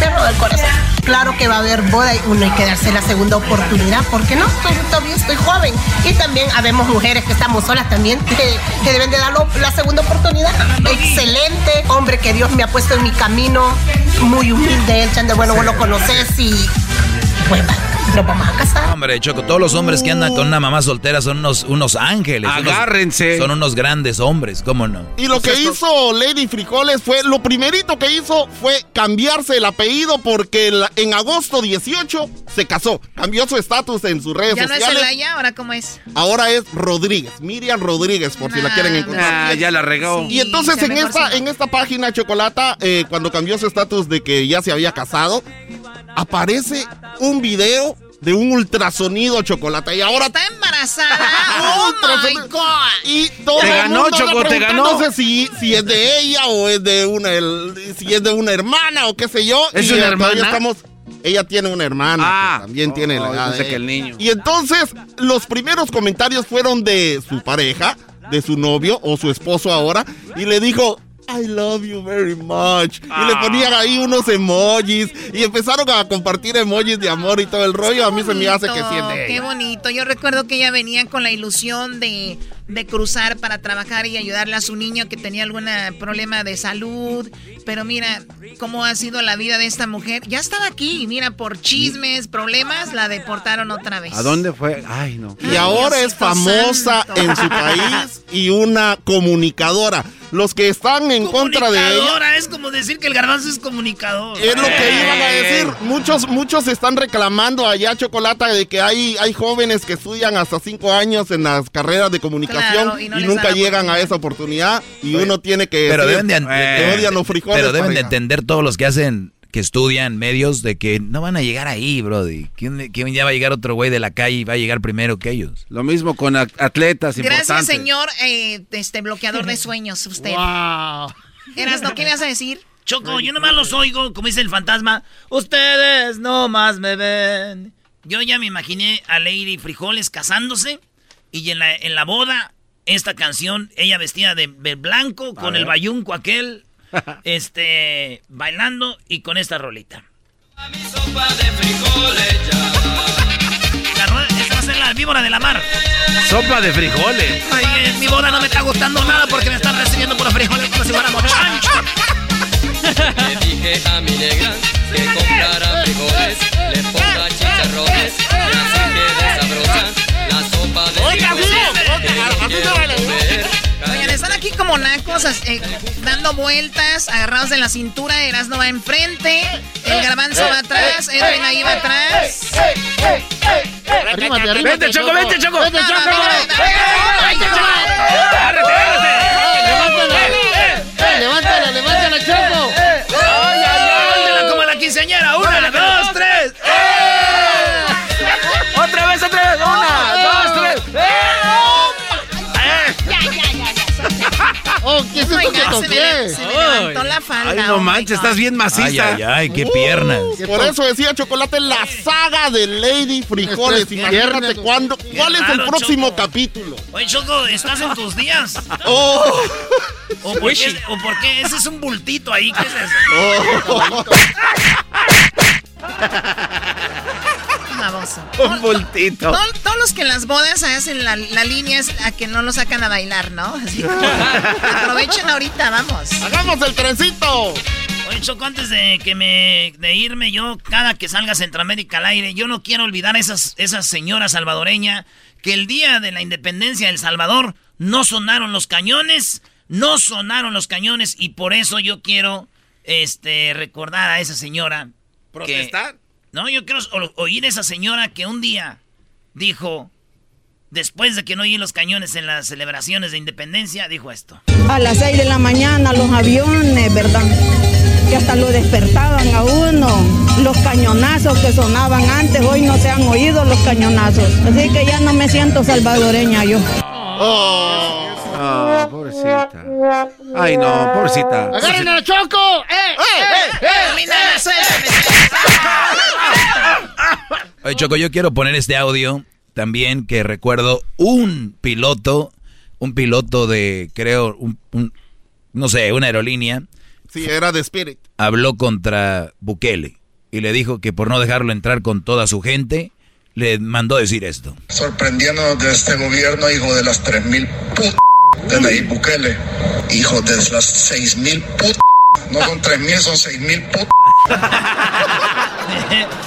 perro del corazón. Claro que va a haber boda y uno hay que darse la segunda oportunidad, porque no, estoy, todavía estoy joven. Y también habemos mujeres que estamos solas también, que, que deben de dar la segunda oportunidad. Excelente, hombre que Dios me ha puesto en mi camino, muy humilde, el chan de bueno, vos lo conoces y pues va, nos vamos a casar. Hombre, Choco, todos los hombres que andan con una mamá soltera son unos, unos ángeles. unos- Agárrense. son unos grandes hombres, ¿cómo no? Y lo que hizo Lady Frijoles fue, lo primerito que hizo fue cambiarse el apellido porque la- en agosto 18 se casó. Cambió su estatus en sus redes ¿Ya no es sociales. Celaya? ¿Ahora cómo es? Ahora es Rodríguez, Miriam Rodríguez, por si la quieren encontrar. Ah, ya la regó. Y entonces en esta, en esta página Chocolata, eh, cuando cambió su estatus de que ya se había casado, aparece un video de un ultrasonido Chocolata. Y ahora Está embarazada. ¡Oh, my God! y todo Te el ganó, mundo Choco, te ganó. preguntándose si, si es de ella o es de una el- si es de una hermana o qué sé yo. ¿Es Y, una todavía hermana? Estamos, ella tiene una hermana Ah. que también tiene la Oh, edad de que el niño. Y entonces los primeros comentarios fueron de su pareja, de su novio o su esposo ahora y le dijo I love you very much. Y le Ah. ponían ahí unos emojis y empezaron a compartir emojis de amor y todo el rollo. A mí se me hace que de Qué bonito. Yo recuerdo que ella venía con la ilusión de, de cruzar para trabajar y ayudarle a su niño que tenía algún problema de salud. Pero mira cómo ha sido la vida de esta mujer. Ya estaba aquí y mira, por chismes, problemas, la deportaron otra vez. ¿A dónde fue? Ay, no. Y ahora es famosa santo. en su país y una comunicadora. Los que están en contra de ella Comunicadora, es como decir que el garbanzo es comunicador. es lo que iban a decir. Muchos, muchos están reclamando allá Chocolata de que hay, hay jóvenes que estudian hasta cinco años en las carreras de comunicación Claro, y no nunca llegan a esa oportunidad y uno tiene que Pero decir deben de, que odian los frijoles. pero deben de entender todos los que hacen, que estudian medios, de que no van a llegar ahí, brody. ¿Quién, quién ya va a llegar otro güey de la calle y va a llegar primero que ellos? Lo mismo con at- atletas Gracias, importantes. señor eh, este bloqueador de sueños, usted. Wow. Erasno, ¿qué me vas a decir? Choco, yo nomás los oigo, como dice el fantasma. Ustedes nomás me ven. Yo ya me imaginé a Lady Frijoles casándose y en la, en la boda, esta canción, ella vestida de, de blanco, con ver. el bayunco aquel, <laughs> este, bailando y con esta rolita. La ro- esta va a ser la víbora de la mar. Sopa de frijoles. Ay, eh, mi boda no me está gustando nada porque me están recibiendo por los frijoles como si fuéramos chancho. <laughs> Le dije a mi negra que comprara frijoles, le ponga chicharrones y así quede sabrosa la sopa de frijoles. Están aquí como nacos, eh, dando vueltas, agarrados de la cintura. Erasno va enfrente, el garbanzo va atrás, Edwin ahí va atrás. Arrímate, arrímate. Vente, Choco, vente, Choco. Vente, No, no, Choco. no, no, no. Ay, Choco. Ay, no oh manches, estás bien maciza. Ay, ay, ay, qué piernas. Por eso decía Chocolate la saga de Lady Frijoles. Estas Imagínate piernas. cuándo. ¿Cuál es el raro, próximo Choco. capítulo? Oye, Choco, ¿estás en tus días? Oh. <laughs> ¿O por, qué, ¿O por qué? Ese es un bultito ahí. ¿Qué es eso? Oh. <laughs> Baboso. <laughs> Un bultito. Todos los que en las bodas hacen la, la línea es a que no lo sacan a bailar, ¿no? Así como, <laughs> aprovechen ahorita, vamos. ¡Hagamos el trencito! Oye, Choco, antes de que me de irme, yo, cada que salga Centroamérica al aire, yo no quiero olvidar a esas, esas señoras salvadoreña que el día de la independencia del Salvador no sonaron los cañones, no sonaron los cañones, y por eso yo quiero este recordar a esa señora. ¿Protestar? No, yo quiero oír a esa señora que un día dijo, después de que no oí los cañones en las celebraciones de independencia, dijo esto. A las 6 de la mañana los aviones, ¿verdad? Que hasta lo despertaban a uno. Los cañonazos que sonaban antes, hoy no se han oído los cañonazos. Así que ya no me siento salvadoreña yo. Ah, pobrecita. Ay, no, pobrecita. ¡Agarren a Choco! ¡Eh, eh, eh! Oye, Choco, yo quiero poner este audio también que recuerdo un piloto, un piloto de, creo, un, un- no sé, una aerolínea, Sí, era de Spirit. habló contra Bukele y le dijo que por no dejarlo entrar con toda su gente, le mandó decir esto. sorprendiéndonos de este gobierno, hijo de las 3.000 put de Nayib Bukele, hijo de las 6.000 put no son 3.000, son 6.000 put <laughs>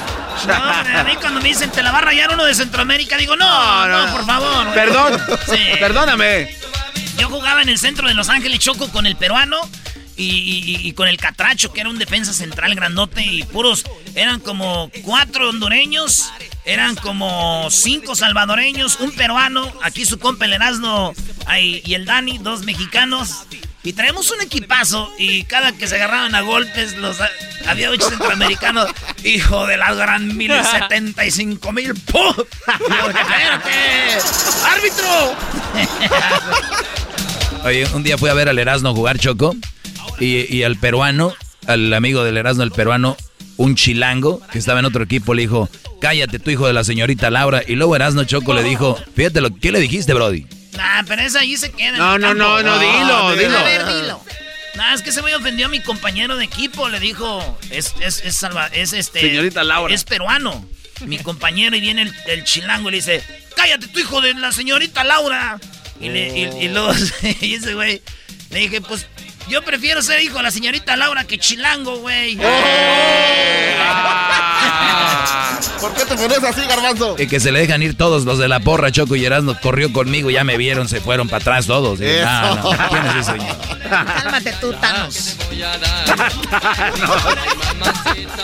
No, hombre, a mí cuando me dicen te la va a rayar uno de Centroamérica, digo, no, no, por favor. güey. Perdón, Sí. perdóname. Yo jugaba en el centro de Los Ángeles Choco con el peruano y, con el catracho, que era un defensa central grandote y puros, eran como cuatro hondureños, eran como cinco salvadoreños, un peruano, aquí su compa el Erasmo y el Dani, dos mexicanos. Y traemos un equipazo y cada que se agarraban a golpes, los había ocho centroamericanos. Hijo de la gran mil setenta y cinco mil. ¡pum! Digo, "Espérate, ¡Árbitro! Oye, un día fui a ver al Erasmo jugar Choco y, y al peruano, al amigo del Erasmo, el peruano, un chilango que estaba en otro equipo, le dijo, cállate tu hijo de la señorita Laura. Y luego Erasmo Choco le dijo, fíjate lo ¿qué le dijiste, Brody? Nah, pero esa ahí se queda. No, no, no, no, dilo, dilo. A ver, dilo. Nah, es que se me ofendió a mi compañero de equipo. Le dijo, es, es, es, salva- es este. Señorita Laura. Es peruano. Mi compañero y viene el, el chilango y le dice, cállate tu hijo de la señorita Laura. Y, le, y, y luego <laughs> y ese güey le dije, pues yo prefiero ser hijo de la señorita Laura que chilango, güey. ¿Por qué te pones así, garbanzo? Y que se le dejan ir todos los de la porra, Choco y Erasmo corrió conmigo, ya me vieron, se fueron para atrás todos. Y, Eso. no, no, ¿quién es ese señor? Cálmate tú, Thanos. <laughs>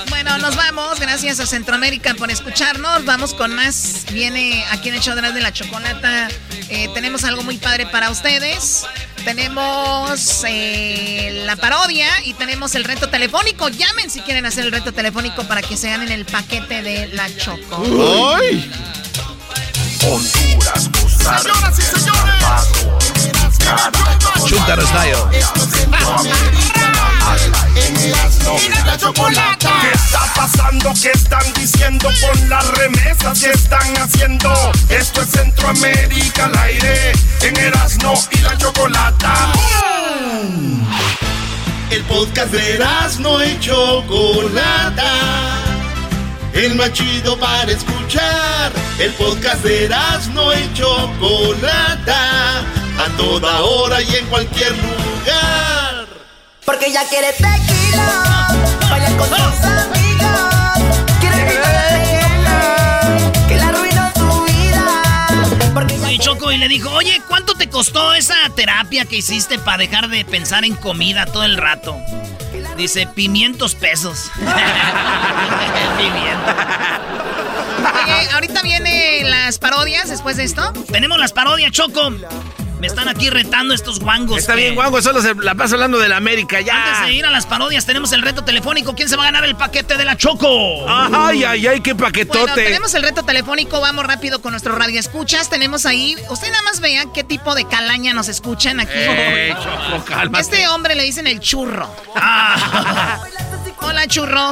Bueno, nos vamos. Gracias a Centroamérica por escucharnos. Vamos con más. Viene aquí en el show de de la chocolata. Eh, tenemos algo muy padre para ustedes. Tenemos eh, la parodia y tenemos el reto telefónico. Llamen si quieren hacer el reto telefónico para que se ganen el paquete de la Choco. ¡Ay! Honduras, Señoras y señores. Chuntaro style. la chocolata. ¿Qué está pasando? ¿Qué están diciendo con las remesas que están haciendo? Esto es Centroamérica al aire en Erasmo y la chocolata. El podcast de Erasmo y Chocolata. El más chido para escuchar. El podcast de Erasmo y Chocolata. A toda hora y en cualquier lugar. Porque ella quiere tequila, bailar con sus amigos. Quiere que la arruinó su vida. Porque Oye, Choco, y le dijo, oye, ¿cuánto te costó esa terapia que hiciste para dejar de pensar en comida todo el rato? Dice, pimientos pesos. <laughs> Pimiento. Oye, ahorita vienen las parodias después de esto. Tenemos las parodias, Choco. Me están aquí retando estos guangos. Está que- bien, Guango, solo se la pasa hablando de la América, ya. Antes de ir a las parodias, tenemos el reto telefónico. ¿Quién se va a ganar el paquete de la Choco? Ay, ay, ay, qué paquetote. Bueno, tenemos el reto telefónico, vamos rápido con nuestro radio escuchas. Tenemos ahí, usted nada más vea qué tipo de calaña nos escuchan aquí. Eh, Choco, cálmate. Este hombre le dicen el churro. <laughs> Hola, churro.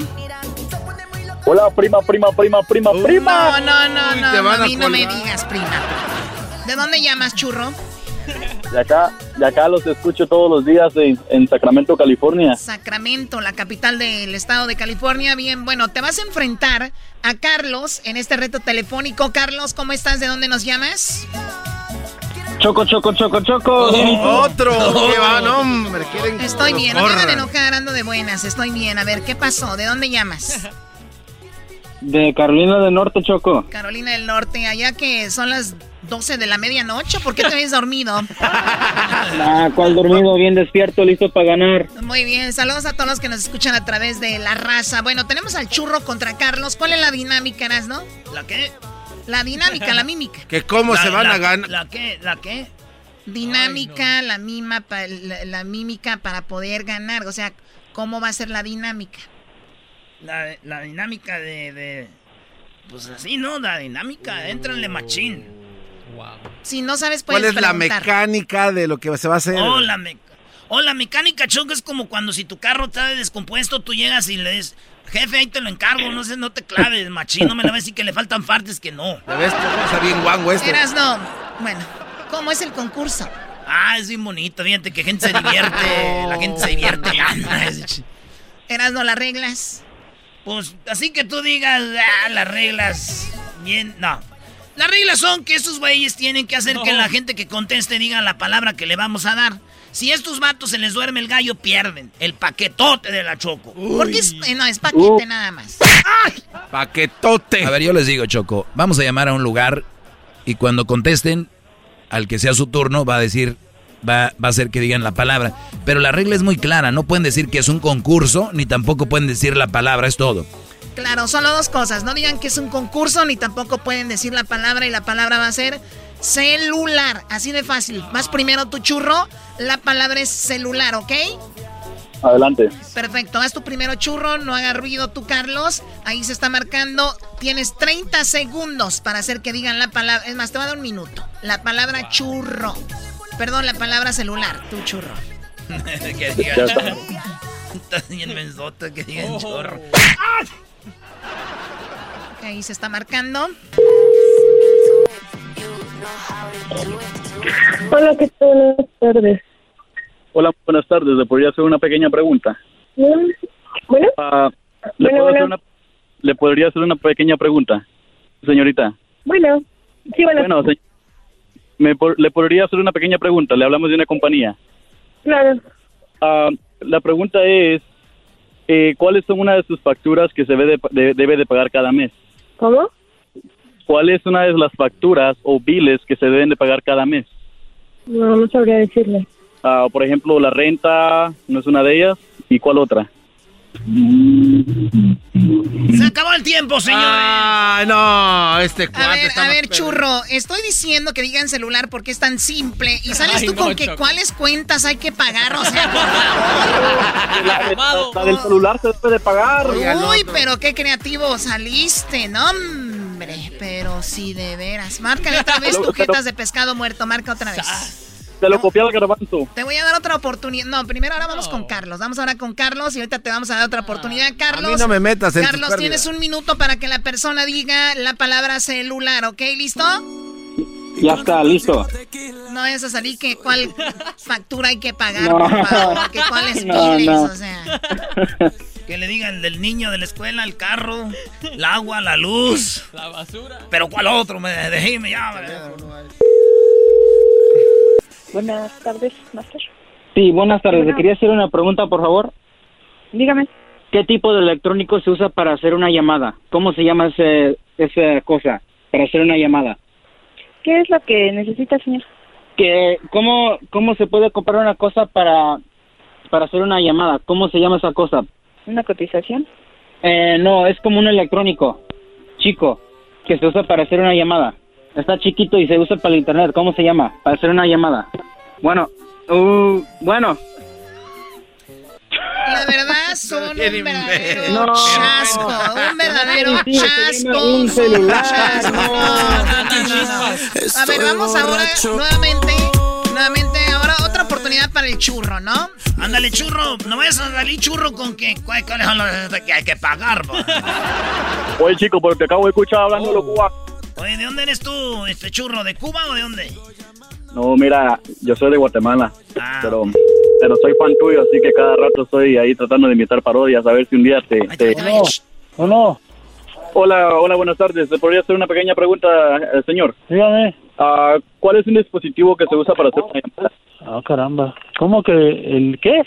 Hola, prima, prima, prima, prima, prima. No, no, no, no, a mí no me digas, prima. ¿De dónde llamas, churro? De acá, de acá los escucho todos los días en, en Sacramento, California. Sacramento, la capital del estado de California. Bien, bueno, te vas a enfrentar a Carlos en este reto telefónico. Carlos, ¿cómo estás? ¿De dónde nos llamas? Choco, choco, choco, choco. Oh, otro. ¿Qué va? No, hombre, quieren Estoy bien, no me hagan enojar, ando de buenas, estoy bien. A ver, ¿qué pasó? ¿De dónde llamas? De Carolina del Norte, Choco. Carolina del Norte, allá que son las 12 de la medianoche, ¿por qué te habías dormido? <laughs> Ah, ¿cuál dormido? Bien despierto, listo para ganar. Muy bien, saludos a todos los que nos escuchan a través de la raza. Bueno, tenemos al churro contra Carlos. ¿Cuál es la dinámica, no? ¿La qué? La dinámica, la mímica. Que cómo La- se van la- a ganar. ¿La qué? ¿La qué? Dinámica, la, mima pa- la, la mímica para poder ganar. O sea, ¿cómo va a ser la dinámica? La, la dinámica de, de- Pues así, ¿no? La dinámica. Entranle machín. Si no sabes, puedes ¿Cuál es la mecánica de lo que se va a hacer? Oh, la, me- oh, la mecánica, Choco, es como cuando si tu carro está descompuesto, tú llegas y le dices, jefe, ahí te lo encargo, no sé, no te claves, machín, no me la ves y que le faltan partes que no. ¿Ya ves? Está bien guango esto. Eras no. Bueno, ¿cómo es el concurso? Ah, es bien bonito, fíjate que gente se divierte, la gente se divierte. <laughs> Eras no las reglas. Pues así que tú digas, ah, las reglas, bien, no. Las reglas son que estos güeyes tienen que hacer que la gente que conteste diga la palabra que le vamos a dar. Si a estos vatos se les duerme el gallo, pierden el paquetote de la Choco. Porque es, eh, no, es paquete nada más. Paquetote. A ver, yo les digo, Choco, vamos a llamar a un lugar y cuando contesten, al que sea su turno, va a decir, va, va a hacer que digan la palabra. Pero la regla es muy clara, no pueden decir que es un concurso, ni tampoco pueden decir la palabra, es todo. Claro, solo dos cosas. No digan que es un concurso, ni tampoco pueden decir la palabra y la palabra va a ser celular. Así de fácil. Vas primero tu churro, la palabra es celular, ¿ok? Adelante. Perfecto, haz tu primero churro, no haga ruido tú, Carlos. Ahí se está marcando. Tienes 30 segundos para hacer que digan la palabra. Es más, te va a dar un minuto. La palabra churro. Perdón, la palabra celular, tu churro. <laughs> que digan. Ya está. Está bien mensota, que digan chorro. Ahí se está marcando. Hola, ¿qué tal? Buenas tardes. Hola, buenas tardes. ¿Le podría hacer una pequeña pregunta? Bueno, Ah, ¿le, Bueno, puedo hacer bueno. una, ¿Le podría hacer una pequeña pregunta, señorita? bueno. Sí, bueno, Bueno, se- me, le podría hacer una pequeña pregunta. Le hablamos de una compañía. claro. Ah, la pregunta es, eh, ¿cuáles son una de sus facturas que se debe de, de- debe de pagar cada mes? ¿Cómo? ¿Cuál es una de las facturas o biles que se deben de pagar cada mes? No, no sabría decirle. Ah, por ejemplo, la renta no es una de ellas. ¿Y cuál otra? Se acabó el tiempo, señores. Ah, no, este A cuate ver, está a ver, churro, estoy diciendo que digan celular porque es tan simple. Y <laughs> sales Ay, tú no, con que Choco. cuáles cuentas hay que pagar, o sea, por favor. La, del celular se debe de pagar. Uy, pero qué creativo saliste, no, hombre. Pero sí, de veras. Márcale otra vez Pero- tu jetas de pescado muerto, marca otra vez. Te lo copié al garbanzo. Te voy a dar otra oportunidad. No, primero ahora vamos con Carlos. Vamos ahora con Carlos y ahorita te vamos a dar otra oportunidad. Carlos. A mí no me metas en Carlos, tienes un minuto para que la persona diga la palabra celular, ¿ok? ¿Listo? Ya está, listo. No es a salir que cuál factura hay que pagar, No. favor, que cuáles No, biles, no. o sea. Que le digan del niño de la escuela, el carro, el agua, la luz. La basura. Pero ¿cuál otro? Me dejé, me llama. Buenas tardes, Master. Sí, buenas tardes. Le quería hacer una pregunta, por favor. Dígame. ¿Qué tipo de electrónico se usa para hacer una llamada? ¿Cómo se llama ese, esa cosa para hacer una llamada? ¿Qué es lo que necesita, señor? que cómo cómo se puede comprar una cosa para para hacer una llamada cómo se llama esa cosa ¿Una cotización? eh, no es como un electrónico chico que se usa para hacer una llamada Está chiquito y se usa para el internet. ¿Cómo se llama? Para hacer una llamada. Bueno, uh, bueno. La verdad <laughs> son un verdadero No. chasco, un verdadero Sí, chasco. un celular. <laughs> chasco. No. A ver, vamos ahora nuevamente, nuevamente, ahora otra oportunidad para el churro, ¿no? Ándale, churro. No vayas a salir churro con que, cuál- cuáles son los que hay que pagar. Oye, chico, porque te acabo de escuchar hablando de los cubanos. Oye, ¿de dónde eres tú, este churro? ¿De Cuba o de dónde? No, mira, yo soy de Guatemala, Ah. pero, pero soy fan tuyo, así que cada rato estoy ahí tratando de imitar parodias, a ver si un día te... te... No, no. Hola, hola, buenas tardes. ¿Le podría hacer una pequeña pregunta, eh, señor? Dígame. Ah, ¿Cuál es un dispositivo que se usa para hacer una llamada? Ah, caramba. ¿Cómo que el qué?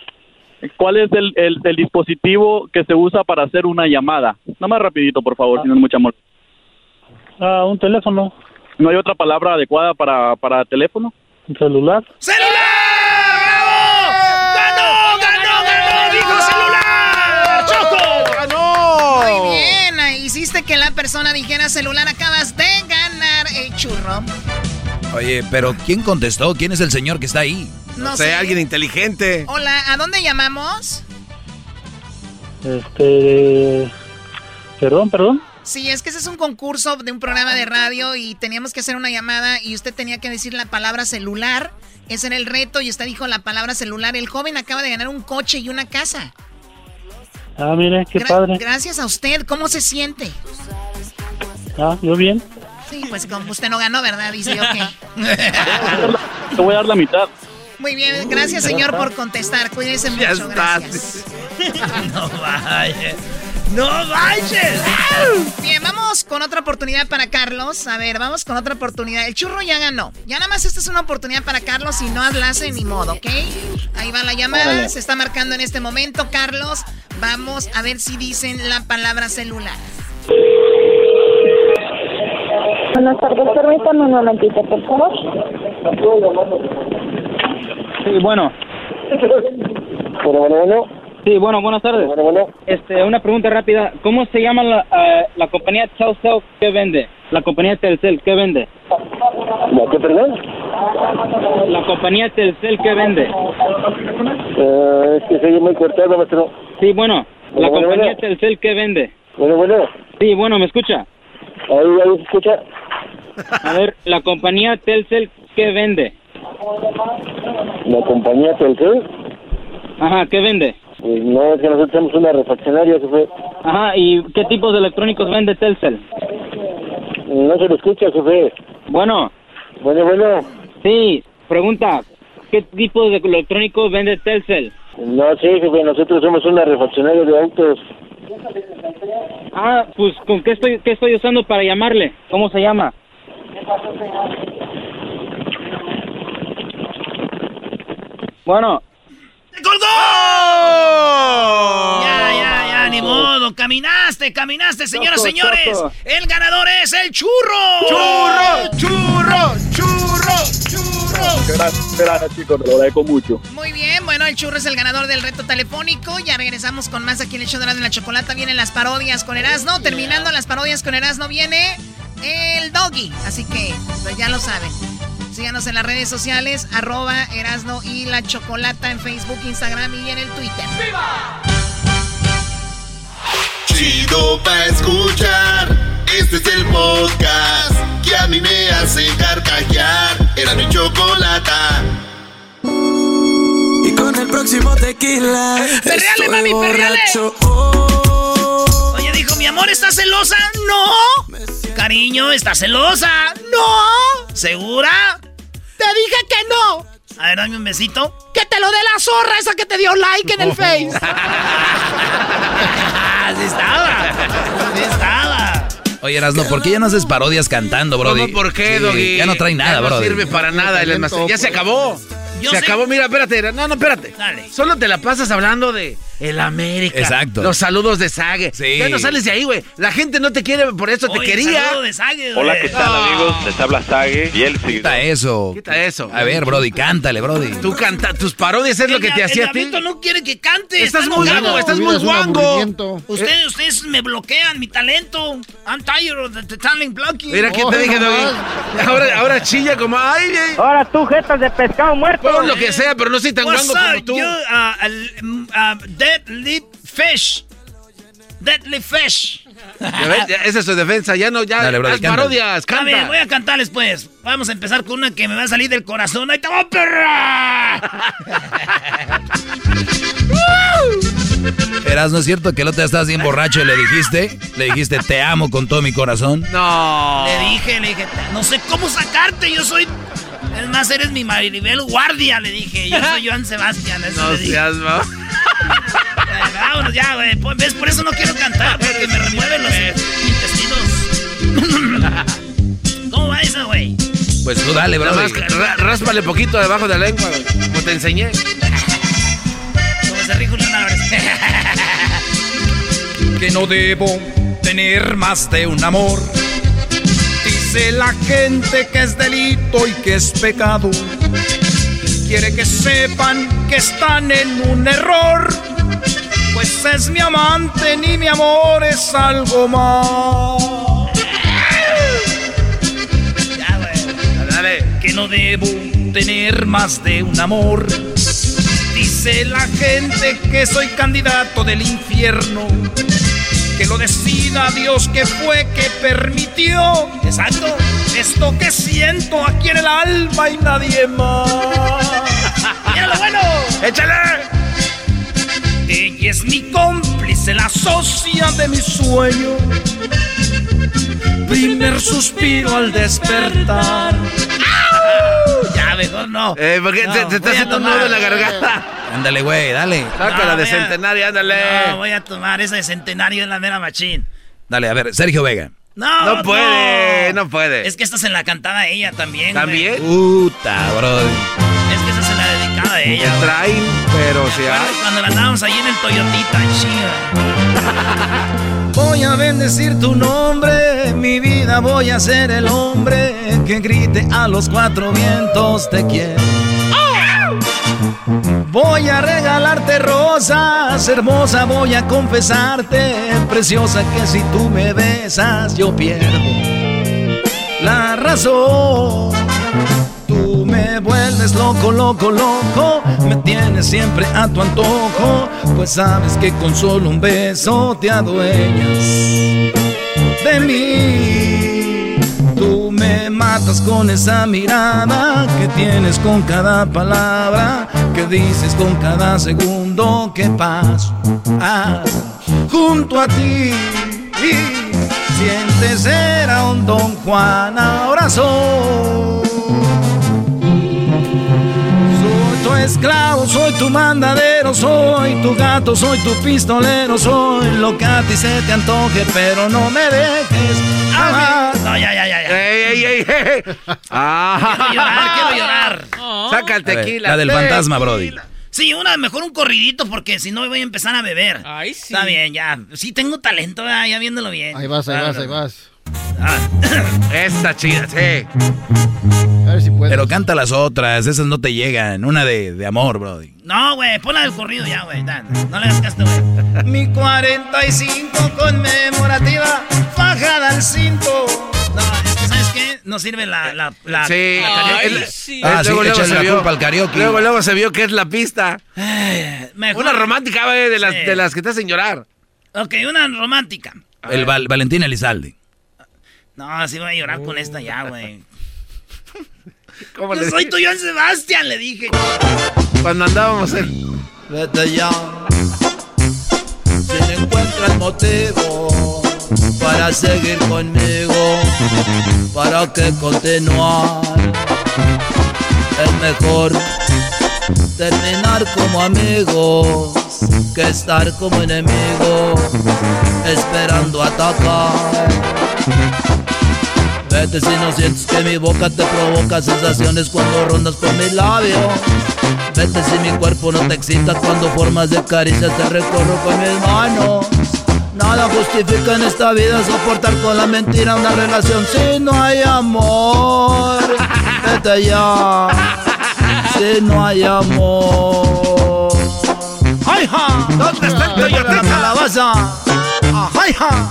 ¿Cuál es el, el, el dispositivo que se usa para hacer una llamada? Nada más rapidito, por favor, si no es mucha molestia. Ah, un teléfono. ¿No hay otra palabra adecuada para, para teléfono? ¿Un celular? ¡Ganó, ganó, ganó! ¡Dijo celular! ¡Choco! ¡Ganó! Muy bien, hiciste que la persona dijera celular, acabas de ganar el churro. Oye, pero ¿quién contestó? ¿Quién es el señor que está ahí? No sé, alguien inteligente. Hola, ¿a dónde llamamos? Este. Perdón, perdón. Sí, es que ese es un concurso de un programa de radio y teníamos que hacer una llamada y usted tenía que decir la palabra celular. Ese era el reto y usted dijo la palabra celular. El joven acaba de ganar un coche y una casa. Ah, mire, qué Gra- padre. Gracias a usted. ¿Cómo se siente? Ah, yo bien. Sí, pues como usted no ganó, ¿verdad? Dice yo que. <laughs> Te voy a dar la mitad. Muy bien, gracias señor por contestar. Cuídese mucho. Ya estás. Gracias. <laughs> no vayas. ¡No vayas! Bien, vamos con otra oportunidad para Carlos. A ver, vamos con otra oportunidad. El churro ya ganó. Ya nada más esta es una oportunidad para Carlos y no hablase ni modo, ¿ok? Ahí va la llamada, Órale. se está marcando en este momento. Carlos, vamos a ver si dicen la palabra celular. Buenas tardes, permítame un momentito, por favor. Sí, bueno. Bueno, bueno, bueno. Sí, bueno, buenas tardes. Este, una pregunta rápida. ¿Cómo se llama la, eh, la compañía Telcel que vende? La compañía Telcel, ¿qué vende? ¿La qué, perdón? La compañía Telcel, ¿qué vende? Eh, es que se oye muy cortado, maestro. Sí, bueno, la Bueno, bueno, compañía bueno. Telcel, ¿qué vende? Bueno, bueno. Sí, bueno, ¿me escucha? Ahí, ahí se escucha. A ver, la compañía Telcel, ¿qué vende? La compañía Telcel. Ajá, ¿qué vende? Pues no, es que nosotros somos una refaccionaria, jefe. Ajá, ¿y qué tipos de electrónicos vende Telcel? No se lo escucha, jefe. Bueno. Bueno, bueno. Sí, pregunta, ¿qué tipos de electrónicos vende Telcel? No sé, jefe, nosotros somos una refaccionaria de autos. Ah, pues, ¿con qué estoy, qué estoy usando para llamarle? ¿Cómo se llama? Bueno. ¡Colgó! Ya, ya, ya, ni modo. Caminaste, caminaste, señoras y señores. choco. El ganador es el churro. ¡Churro, churro, churro, churro! Gracias, gracias, chicos, te lo agradezco mucho. Muy bien, bueno, el churro es el ganador del reto telefónico. Ya regresamos con más aquí en el show de Erasmo y la Chocolata. Vienen las parodias con Erasmo. Terminando las parodias con Erasmo viene el doggy. Así que pues ya lo saben. Síganos en las redes sociales, arroba Erasno y la Chocolata en Facebook, Instagram y en el Twitter. Chido pa' escuchar. Este es el podcast que a mí me hace carcajear. Era mi chocolata. Y con el próximo tequila. ¡Perreale, mami, perreale! Oye, dijo, mi amor, ¿estás celosa? No. Cariño, ¿estás celosa? No. ¿Segura? Te dije que no. A ver, dame un besito. Que te lo dé la zorra esa que te dio like en el <laughs> Face. Así estaba. Así estaba. Oye, Erasno, ¿por qué ya no haces parodias cantando, Brody? ¿Cómo por qué, Sí, Doggy? Ya no trae nada, Ya no Brody. sirve para nada el almacén. Ya se acabó. Yo se sé- acabó. Mira, espérate. No, no, espérate. Dale. Solo te la pasas hablando de El América. Exacto. Los saludos de Sague. Sí. Ya no sales de ahí, güey. La gente no te quiere, por eso te quería. saludo de Sague, Hola. ¿qué tal amigos? Les habla Sage y seguidor. Quita eso. Quita eso. A ver, Brody, cántale, Brody. Tú canta, tus parodias es lo que te hacía a El ti. no quiere que cante. Estás está muy guango, estás muy guango. Ustedes, ustedes me bloquean mi talento. I'm tired of the talent blocking. Mira, ¿quién te Oh, dije, no Doggy? Ahora, ahora chilla como, ay, ay. Ahora tú, jetas de pescado muerto. Pon lo que sea, pero no soy tan guango como tú. you, uh, uh, uh, deadly fish. Deadly fish. Esa es su defensa, ya no, ya. Dale, haz canta. parodias, Está bien, voy canta. a cantarles pues. Vamos a empezar con una que me va a salir del corazón. ¡Ahí te va, perra! <laughs> Eras, ¿no es cierto que el otro día estabas bien borracho y le dijiste? Le dijiste, te amo con todo mi corazón. No. Le dije, le dije, no sé cómo sacarte, yo soy... Es más, eres mi Maribel Guardia, le dije. Yo soy Joan Sebastián, eso No le dije. seas, ma- <laughs> <laughs> Vámonos ya, güey. ¿Ves? Por eso no quiero cantar, porque me remueven los intestinos. <laughs> ¿Cómo va esa, güey? Pues tú dale, Nada más ra- ráspale poquito debajo de la lengua, güey, como te enseñé. ¿Cómo se Julián Álvarez? <laughs> que no debo tener más de un amor. Dice la gente que es delito y que es pecado. Quiere que sepan que están en un error. Pues es mi amante, ni mi amor es algo más. Ya, güey. Dale. Que no debo tener más de un amor. Dice la gente que soy candidato del infierno. Que lo decida Dios que fue que permitió. Exacto. Esto que siento aquí en el alma y nadie más. <laughs> ¡Mira lo bueno! ¡Échale! Ella es mi cómplice, la socia de mi sueño. Primer suspiro al despertar. Ya, mejor no. Eh, porque No, te, te está haciendo tomar. nudo en la garganta. Ándale, güey, dale. Sácala No, de centenario, ándale. No, voy a tomar esa de centenario en la mera machín. Dale, a ver, Sergio Vega. No, No puede, no puede. Es que esta se la cantaba ella también. güey. ¿También? Puta, Brody. Es que esa ella. Traen, pero o sea. Cuando- la andábamos ahí en el Toyotita. <laughs> Voy a bendecir tu nombre, mi vida voy a ser el hombre que grite a los cuatro vientos te quiero. Voy a regalarte rosas, hermosa, voy a confesarte, preciosa, que si tú me besas yo pierdo la razón. Vuelves loco, loco, loco, me tienes siempre a tu antojo, pues sabes que con solo un beso te adueñas de mí. Tú me matas con esa mirada que tienes con cada palabra, que dices con cada segundo que paso ah, junto a ti. Sientes ser a un Don Juan, ahora soy. Esclavo, soy tu mandadero, soy tu gato, soy tu pistolero, soy lo que a ti se te antoje, pero no me dejes amar. No, ya, ya, ya, ya. ¡Ey, ey, ey! ey. Ah. Quiero llorar, quiero llorar. Saca el A ver, tequila. la del tequila. fantasma, Brody. Sí, una, mejor un corridito porque si no voy a empezar a beber. Ay, sí. Está bien, ya. Sí tengo talento, ya, ya viéndolo bien. Ahí vas, ahí Ah, vas, ahí vas. <coughs> Esta chida, sí. A ver si puedes. Pero canta las otras, esas no te llegan. Una de, de amor, Brody. No, güey, ponla del corrido ya, güey. No le hagas caso, güey. Mi 45 conmemorativa, fajada al cinto. No, es que, ¿sabes qué? No sirve la... la, la Sí. la sí. Ah, sí, luego, luego échale se la vio. culpa al karaoke. Luego, luego se vio que es la pista. Mejor- Una romántica, güey, de las, Sí. de las que te hacen llorar. Ok, una romántica. El Val- Valentín Elizalde. No, así voy a llorar con esta ya, güey. <laughs> ¿Cómo Yo le soy tu Joan Sebastián, le dije. Cuando andábamos en... Vete ya. Si no encuentras motivo para seguir conmigo, para que continuar, es mejor terminar como amigos que estar como enemigos, esperando atacar. Vete si no sientes que mi boca te provoca sensaciones cuando rondas por mis labios. Vete si mi cuerpo no te excita cuando formas de caricias te recorro con mis manos. Nada justifica en esta vida soportar con la mentira una relación si no hay amor. <laughs> Vete ya, si no hay amor. ¡Ay, ja! ¿Dónde está el Toyotita? la calabaza. ¡Ay, ja!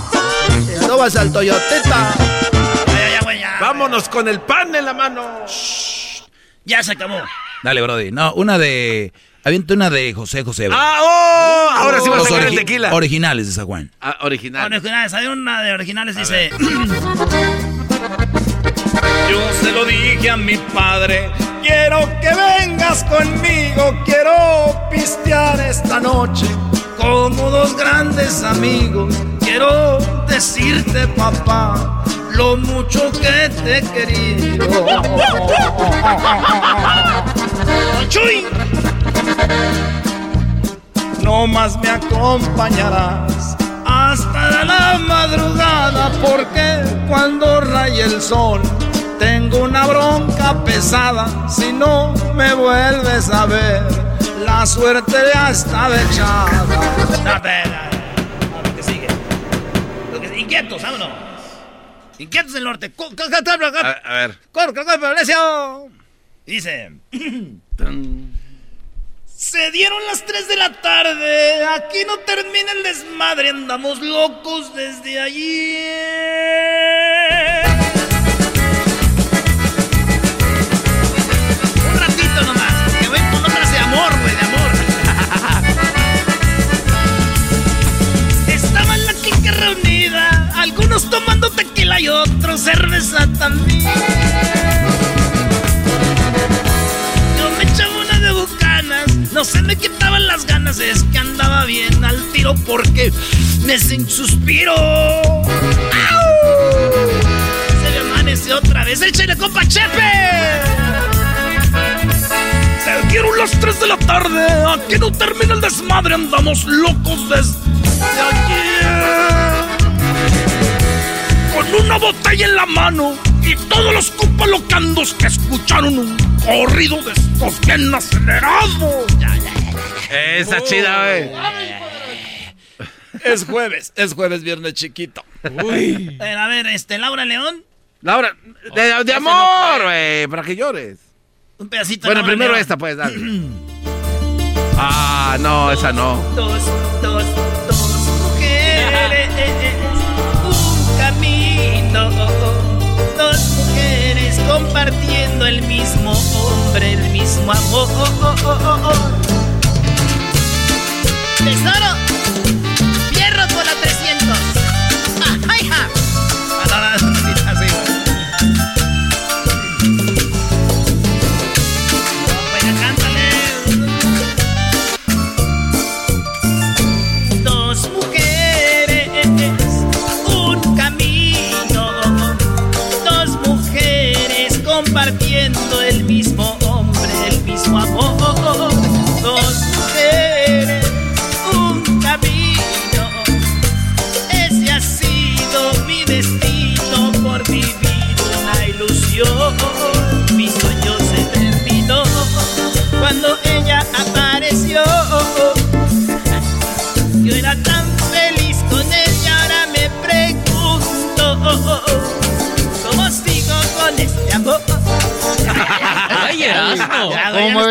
No vas al Toyotita. Vámonos con el pan en la mano. Ya se acabó. Dale, Brody. No, una de. Avienta una de José José. bro. ¡Ah, oh! Ahora sí va a sacar el tequila. Originales de San Juan. Ah, original. Originales, hay una de originales, dice. Yo se lo dije a mi padre, quiero que vengas conmigo, quiero pistear esta noche como dos grandes amigos. Quiero decirte, papá, lo mucho que te he querido. ¡Chuy! No más me acompañarás hasta la madrugada porque cuando raye el sol tengo una bronca pesada si no me vuelves a ver la suerte ya está echada No, te- no, lo que sigue. Lo que- Inquietos, vámonos. Inquietos del norte. A, a ver. Dice. Se dieron las 3 de la tarde. Aquí no termina el desmadre. Andamos locos desde ayer. Un ratito nomás. Que voy con otras de amor, güey, de amor. <laughs> Estaba la clica reunida. Algunos tomando tequila y otros cerveza también. Yo me echaba una de bucanas, no se me quitaban las ganas, es que andaba bien al tiro porque me sin suspiro. Se me amanece otra vez, échale compa Chepe. Se dieron las 3 de la tarde, aquí no termina el desmadre, andamos locos desde ayer. Con una botella en la mano y todos los compas locandos que escucharon un corrido de estos bien acelerados. Esa chida, güey. es jueves es jueves viernes chiquito Uy. A ver, a ver, este, Laura León. Laura, de, de no amor, güey, para que llores. Un pedacito. Bueno, Laura primero León. esta, pues, dale. <clears throat> Ah, no, esa no. Dos, dos, dos camino. Dos mujeres compartiendo el mismo hombre, el mismo amor. Tesoro,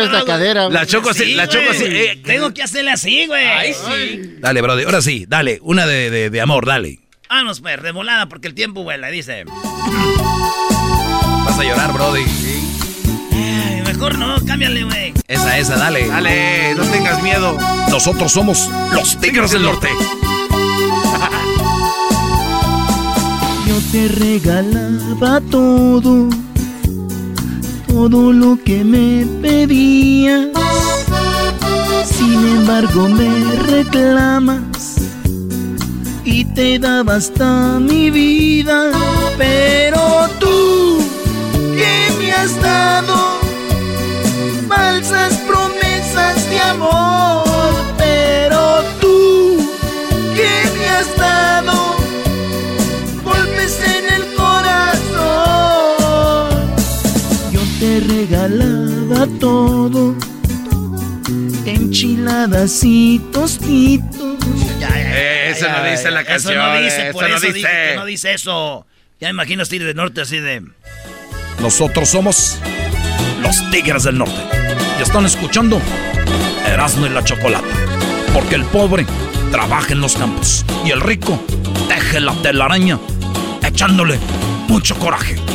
¿Cómo mueve esta cadera? La choco así, la choco así. eh, Tengo que hacerle así, güey. Ay, sí. Dale, Brody. Ahora sí, dale. Una de, de- de amor, dale. Vámonos, pues, de volada, porque el tiempo vuela, dice. Vas a llorar, Brody. Ay, mejor no, cámbiale, güey. Esa, esa, dale. Dale, no tengas miedo. Nosotros somos los Tigres del Norte. <laughs> Yo te regalaba todo, todo lo que me pedías. Sin embargo me reclamas y te daba hasta mi vida. Pero tú, ¿qué me has dado? Falsas promesas de amor. Así tostitos. Eh, eso no dice la canción. Eso no dice, eso por no eso dice. digo que no dice eso. Ya me imagino a Tigres del Norte así de... Nosotros somos los Tigres del Norte. Y están escuchando Erasmo y la Chocolata. Porque el pobre trabaja en los campos. Y el rico teje la telaraña echándole mucho coraje. <laughs>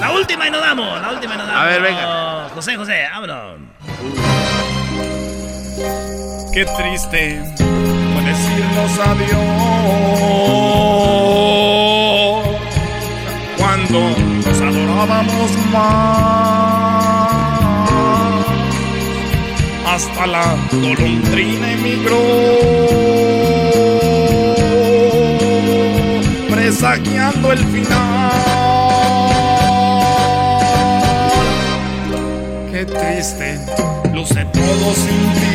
La última y nos damos, la última y nos damos. A ver, venga. José, José, vámonos. Qué triste fue decirnos adiós cuando nos adorábamos más. Hasta la golondrina emigró, presagiando el final. Qué triste luce todo sin ti.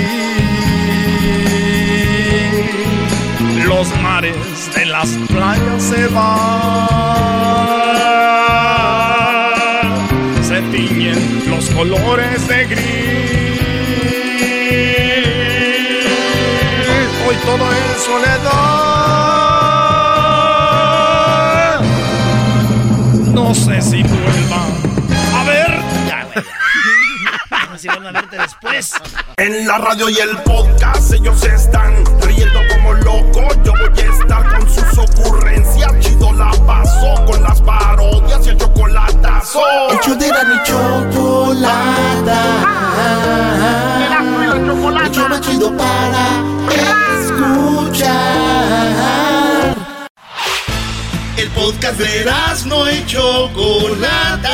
Los mares de las playas se van, se tiñen los colores de gris. Hoy todo es soledad. No sé si vuelva a ver. Si van a verte después. En la radio y el podcast ellos están riendo como locos. Yo voy a estar con sus ocurrencias. Chido la paso con las parodias y el chocolatazo. El show de Erasmo y chocolata. El show más chido para escuchar. El podcast de Erasmo y chocolata.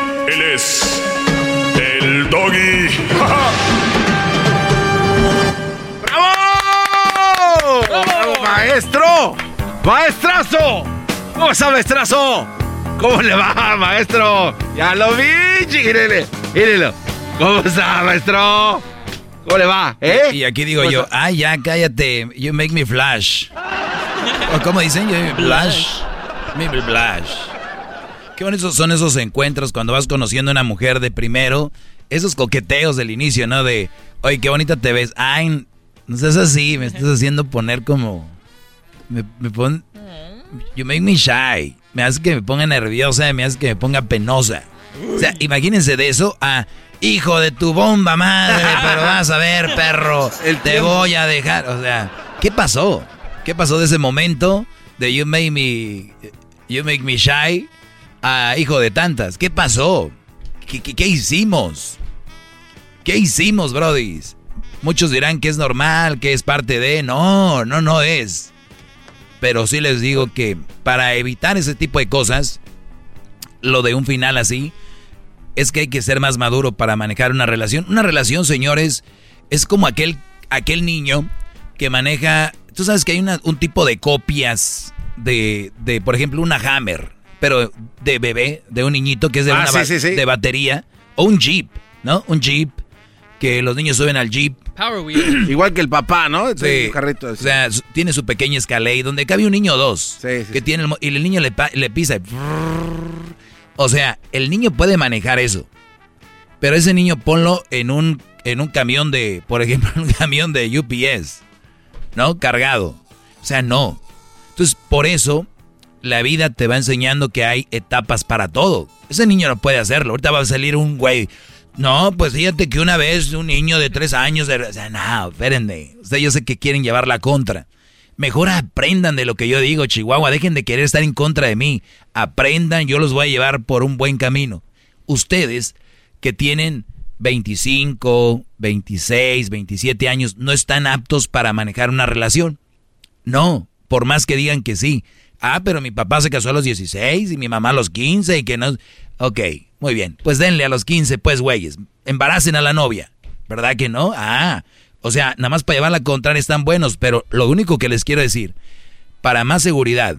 Él es. El doggy. <laughs> ¡Bravo! ¡Bravo, maestro! ¡Maestrazo! ¿Cómo está, maestrazo? ¿Cómo le va, maestro? Ya lo vi, chiquirele. Mírelo. ¿Cómo está, maestro? ¿Cómo le va? ¿Eh? Y aquí digo ¿Cómo yo, está? ay, ya cállate. You make me flash. ¿O ¿Cómo dicen? You <laughs> make me flash. Make me flash. Qué bonitos son esos encuentros cuando vas conociendo a una mujer de primero. Esos coqueteos del inicio, ¿no? De, oye, qué bonita te ves. Ay, no seas así, me estás haciendo poner como... Me, me pon... You make me shy. Me hace que me ponga nerviosa, me hace que me ponga penosa. O sea, imagínense de eso a... Hijo de tu bomba madre, pero vas a ver, perro, <laughs> te voy a dejar. O sea, ¿qué pasó? ¿Qué pasó de ese momento de you make me, you make me shy a hijo de tantas? ¿Qué pasó? ¿Qué, hicimos? ¿Qué hicimos, brodis? Muchos dirán que es normal, que es parte de... No, no, no es. Pero sí les digo que para evitar ese tipo de cosas, lo de un final así, es que hay que ser más maduro para manejar una relación. Una relación, señores, es como aquel, aquel niño que maneja... Tú sabes que hay un tipo de copias de, de, por ejemplo, una Hammer, pero de bebé, de un niñito que es de, Ah, una sí, ba- sí, sí. de batería, o un Jeep, ¿no? Un Jeep, que los niños suben al Jeep. Power Wheel. <clears throat> Igual que el papá, ¿no? Sí. Un carrito O sea, su- tiene su pequeña escalera donde cabe un niño o dos. que tiene el y el niño le, pa- le pisa. y o sea, el niño puede manejar eso. Pero ese niño ponlo en un, en un camión de, por ejemplo, en <laughs> un camión de UPS. ¿No? Cargado. O sea, no. Entonces, por eso, la vida te va enseñando que hay etapas para todo. Ese niño no puede hacerlo. Ahorita va a salir un güey. No, pues fíjate que una vez un niño de tres años... de- O sea, no, espérenme. Sea, yo sé que quieren llevar la contra. Mejor aprendan de lo que yo digo, Chihuahua. Dejen de querer estar en contra de mí. Aprendan, yo los voy a llevar por un buen camino. Ustedes que tienen 25, 26, 27 años, no están aptos para manejar una relación. No, por más que digan que sí. Ah, pero mi papá se casó a los 16 y mi mamá a los 15 y que no... Ok, muy bien. Pues denle a los 15, pues, güeyes. Embaracen a la novia. ¿Verdad que no? Ah, o sea, nada más para llevar la contraria están buenos, pero lo único que les quiero decir, para más seguridad,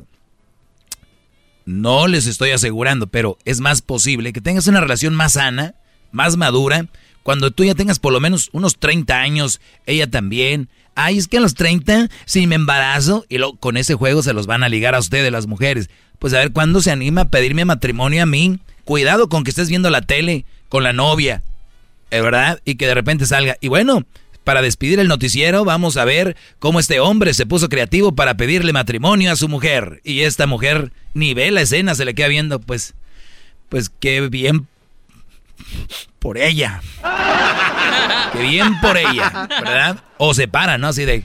no les estoy asegurando, pero es más posible que tengas una relación más sana, más madura, cuando tú ya tengas por lo menos unos 30 años, ella también. Ay, es que a los 30, si me embarazo, y luego con ese juego se los van a ligar a ustedes las mujeres. Pues a ver cuándo se anima a pedirme matrimonio a mí. Cuidado con que estés viendo la tele con la novia, ¿eh, ¿verdad? Y que de repente salga. Y bueno, para despedir el noticiero, vamos a ver cómo este hombre se puso creativo para pedirle matrimonio a su mujer. Y esta mujer ni ve la escena, se le queda viendo, pues, pues qué bien por ella. Qué bien por ella, ¿verdad? O se para, ¿no? Así de,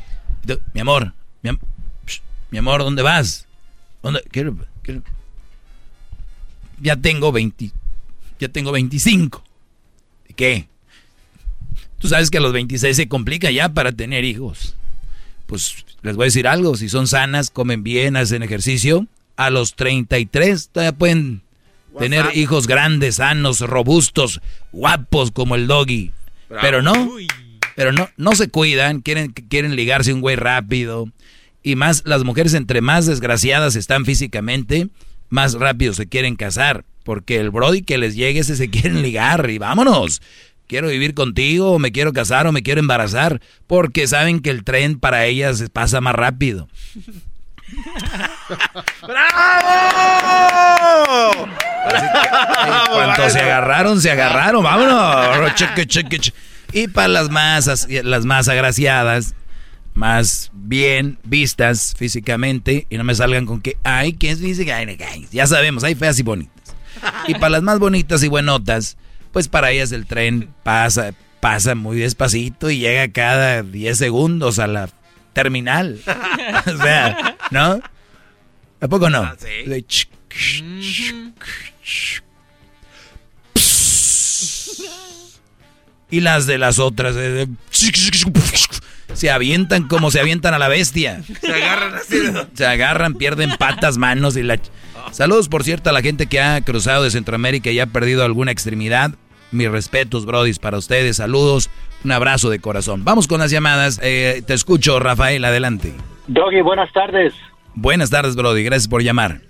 mi amor, mi, am- mi amor, ¿dónde vas? ¿Dónde? Ya tengo 20, ya tengo 25. ¿De qué? Tú sabes que a los 26 se complica ya para tener hijos. Pues les voy a decir algo, si son sanas, comen bien, hacen ejercicio, a los 33 todavía pueden tener hijos grandes, sanos, robustos, guapos como el doggy. Bravo. Pero no, pero no, no se cuidan, quieren, quieren ligarse un güey rápido. Y más, las mujeres entre más desgraciadas están físicamente, más rápido se quieren casar. Porque el brody que les llegue ese se <laughs> quieren ligar y vámonos. Quiero vivir contigo, o me quiero casar, o me quiero embarazar. Porque saben que el tren para ellas pasa más rápido. ¡Bravo! Se agarraron, se agarraron, vámonos. Y para las más, as- las más agraciadas, más bien vistas físicamente, y no me salgan con que, ay, ¿quién es física? Ya sabemos, hay feas y bonitas. Y para las más bonitas y buenotas, pues para ellas el tren pasa, pasa muy despacito y llega cada 10 segundos a la terminal. o sea, ¿no? ¿A poco no? Ch- Y las de las otras eh, se avientan como se avientan a la bestia. Se agarran así. Se agarran, pierden patas, manos y la... Saludos, por cierto, a la gente que ha cruzado de Centroamérica y ha perdido alguna extremidad. Mis respetos, brodis, para ustedes. Saludos. Un abrazo de corazón. Vamos con las llamadas. Eh, te escucho, Rafael, adelante. Doggy, buenas tardes. Buenas tardes, brody. Gracias por llamar.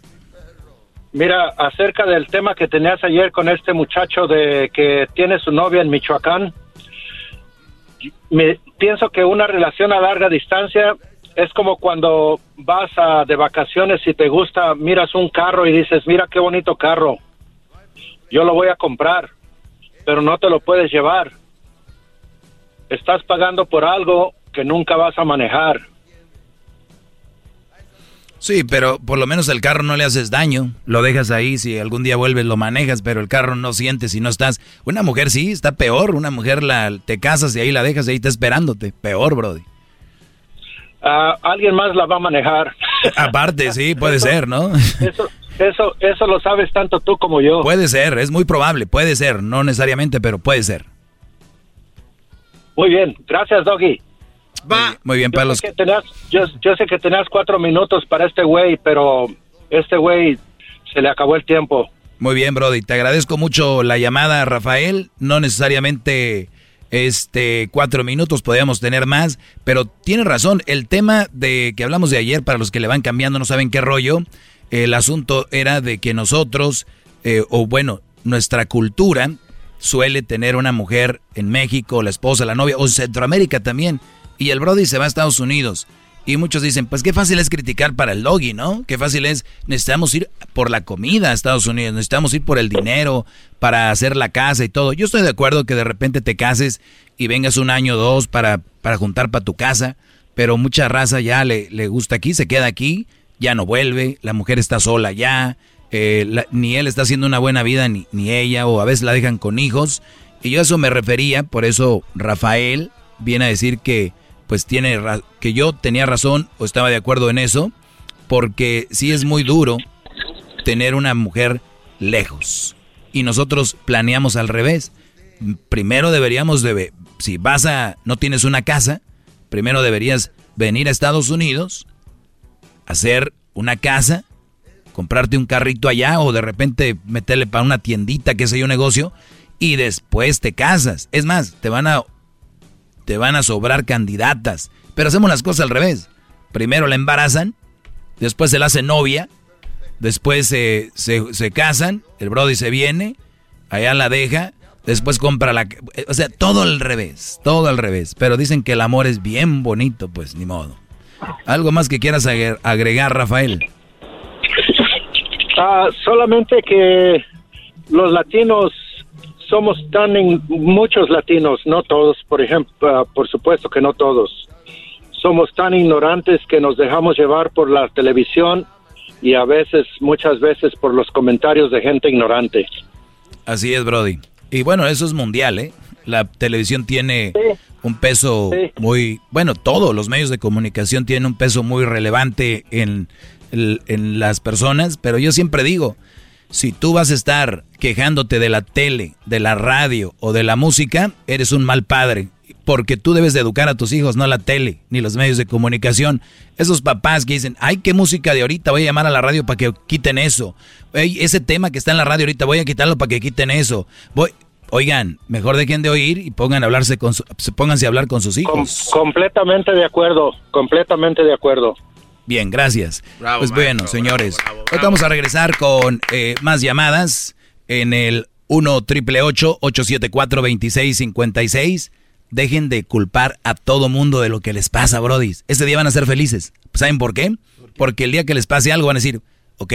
Mira, acerca del tema que tenías ayer con este muchacho de que tiene su novia en Michoacán, me pienso que una relación a larga distancia es como cuando vas a, de vacaciones y te gusta, miras un carro y dices, mira qué bonito carro, yo lo voy a comprar, pero no te lo puedes llevar. Estás pagando por algo que nunca vas a manejar. Sí, pero por lo menos el carro no le haces daño. Lo dejas ahí, si algún día vuelves lo manejas, pero el carro no siente si no estás. Una mujer sí, está peor. Una mujer la te casas y ahí la dejas y ahí está esperándote. Peor, Brody. Ah, alguien más la va a manejar. <laughs> Aparte, sí, puede ser, ¿no? Eso, eso, eso lo sabes tanto tú como yo. Puede ser, es muy probable, puede ser, no necesariamente, pero puede ser. Muy bien, gracias, Doggy. Muy bien, Yo para sé los que tenías, yo, yo sé que tenías cuatro minutos para este güey, pero este güey se le acabó el tiempo. Muy bien, Brody. Te agradezco mucho la llamada, Rafael. No necesariamente este cuatro minutos, podríamos tener más, pero tiene razón. El tema de que hablamos de ayer, para los que le van cambiando, no saben qué rollo. El asunto era de que nosotros, eh, o bueno, nuestra cultura suele tener una mujer en México, la esposa, la novia, o en Centroamérica también. Y el Brody se va a Estados Unidos. Y muchos dicen, pues qué fácil es criticar para el doggy, ¿no? Qué fácil es, necesitamos ir por la comida a Estados Unidos, necesitamos ir por el dinero para hacer la casa y todo. Yo estoy de acuerdo que de repente te cases y vengas un año o dos para, para juntar para tu casa, pero mucha raza ya le, le gusta aquí, se queda aquí, ya no vuelve, la mujer está sola ya, eh, ni él está haciendo una buena vida, ni, ni ella, o a veces la dejan con hijos. Y yo a eso me refería, por eso Rafael viene a decir que pues tiene que yo tenía razón o estaba de acuerdo en eso, porque sí es muy duro tener una mujer lejos. Y nosotros planeamos al revés. Primero deberíamos de si vas a no tienes una casa, primero deberías venir a Estados Unidos, hacer una casa, comprarte un carrito allá o de repente meterle para una tiendita, que sé yo, negocio, y después te casas. Es más, te van a te van a sobrar candidatas. Pero hacemos las cosas al revés. Primero la embarazan, después se la hace novia, después se, se, se casan, el Brody se viene, allá la deja, después compra la... O sea, todo al revés, todo al revés. Pero dicen que el amor es bien bonito, pues ni modo. ¿Algo más que quieras agre- agregar, Rafael? Ah, solamente que los latinos somos tan muchos latinos, no todos, por ejemplo, ah, por supuesto que no todos. Somos tan ignorantes que nos dejamos llevar por la televisión y a veces, muchas veces, por los comentarios de gente ignorante. Así es, Brody. Y bueno, eso es mundial, ¿eh? La televisión tiene un peso muy... Bueno, todos los medios de comunicación tienen un peso muy relevante en, en las personas, pero yo siempre digo, si tú vas a estar quejándote de la tele, de la radio o de la música, eres un mal padre. Porque tú debes de educar a tus hijos, no la tele, ni los medios de comunicación. Esos papás que dicen, ay, qué música de ahorita, voy a llamar a la radio para que quiten eso. Ese tema que está en la radio ahorita, voy a quitarlo para que quiten eso. Voy... Oigan, mejor dejen de oír y pongan a hablarse con su- pónganse a hablar con sus hijos. Completamente de acuerdo, completamente de acuerdo. Bien, gracias. Bravo, pues bueno, señores, ahorita vamos a regresar con eh, más llamadas en el 1 triple 874 2656 Dejen de culpar a todo mundo de lo que les pasa, Brody. Ese día van a ser felices. ¿Saben por qué? Porque el día que les pase algo van a decir, ok,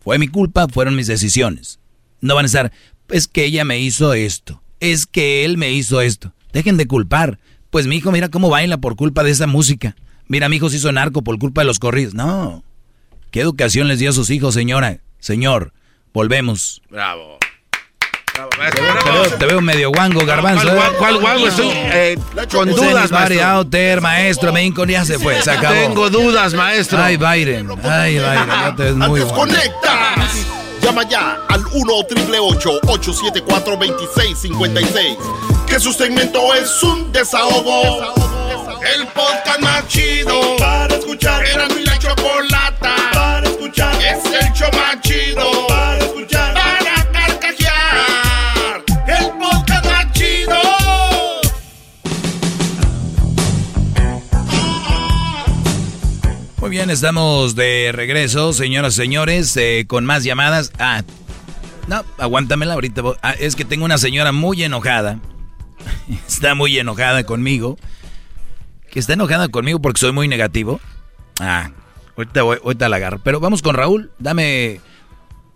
fue mi culpa, fueron mis decisiones. No van a estar, es que ella me hizo esto, es que él me hizo esto. Dejen de culpar. Pues mi hijo, mira cómo baila por culpa de esa música. Mira, mi hijo se hizo narco por culpa de los corridos. No. ¿Qué educación les dio a sus hijos, señora? Señor, volvemos. Bravo. Te veo, te veo medio guango, garbanzo. ¿Cuál, ¿eh? guango? Estoy eh, con dudas, maestro. Outer, maestro, me Lincoln ya se fue, se acabó. Tengo dudas, maestro. Ay, Byron, ay, Byron, ya te ves muy guango. ¡Conectas! Llama ya al 1 888 874 2656 Que su segmento es un desahogo. El podcast más chido para escuchar. Era mi la chocolata para escuchar. Es el show más chido para escuchar. Para carcajear. El podcast más chido. Muy bien, estamos de regreso, señoras y señores, eh, con más llamadas. Ah, no, aguántamela ahorita. ah, es que tengo una señora muy enojada. <laughs> Está muy enojada conmigo. Que está enojada conmigo porque soy muy negativo. Ah, ahorita, voy- ahorita la agarro. Pero vamos con Raúl. Dame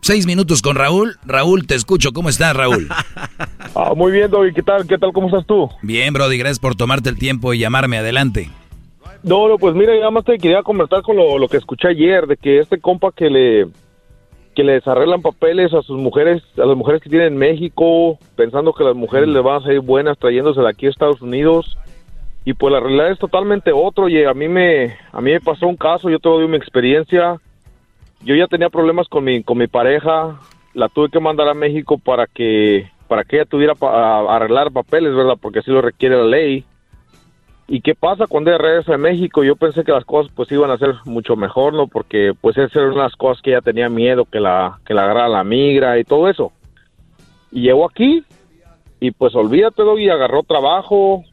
seis minutos con Raúl. Raúl, te escucho. ¿Cómo estás, Raúl? <laughs> Ah, muy bien, Doggy. ¿Qué tal? ¿Qué tal? ¿Cómo estás tú? Bien, Brody, gracias por tomarte el tiempo y llamarme. Adelante. No, no, pues mira, nada más te quería comentar con lo, lo que escuché ayer, de que este compa que le que le desarreglan papeles a sus mujeres, a las mujeres que tienen en México, pensando que las mujeres le van a salir buenas trayéndose de aquí a Estados Unidos. Y pues la realidad es totalmente otro. Y a mí me a mí me pasó un caso, yo te doy mi experiencia. Yo ya tenía problemas con mi con mi pareja, la tuve que mandar a México para que para que ella tuviera pa- a- arreglar papeles, ¿verdad? Porque así lo requiere la ley. ¿Y qué pasa cuando ella regresa a México? Yo pensé que las cosas pues iban a ser mucho mejor, ¿no? Porque pues esas eran unas cosas que ella tenía miedo, que la, que la agarrara la migra y todo eso. Y llegó aquí y pues olvídate, y agarró trabajo,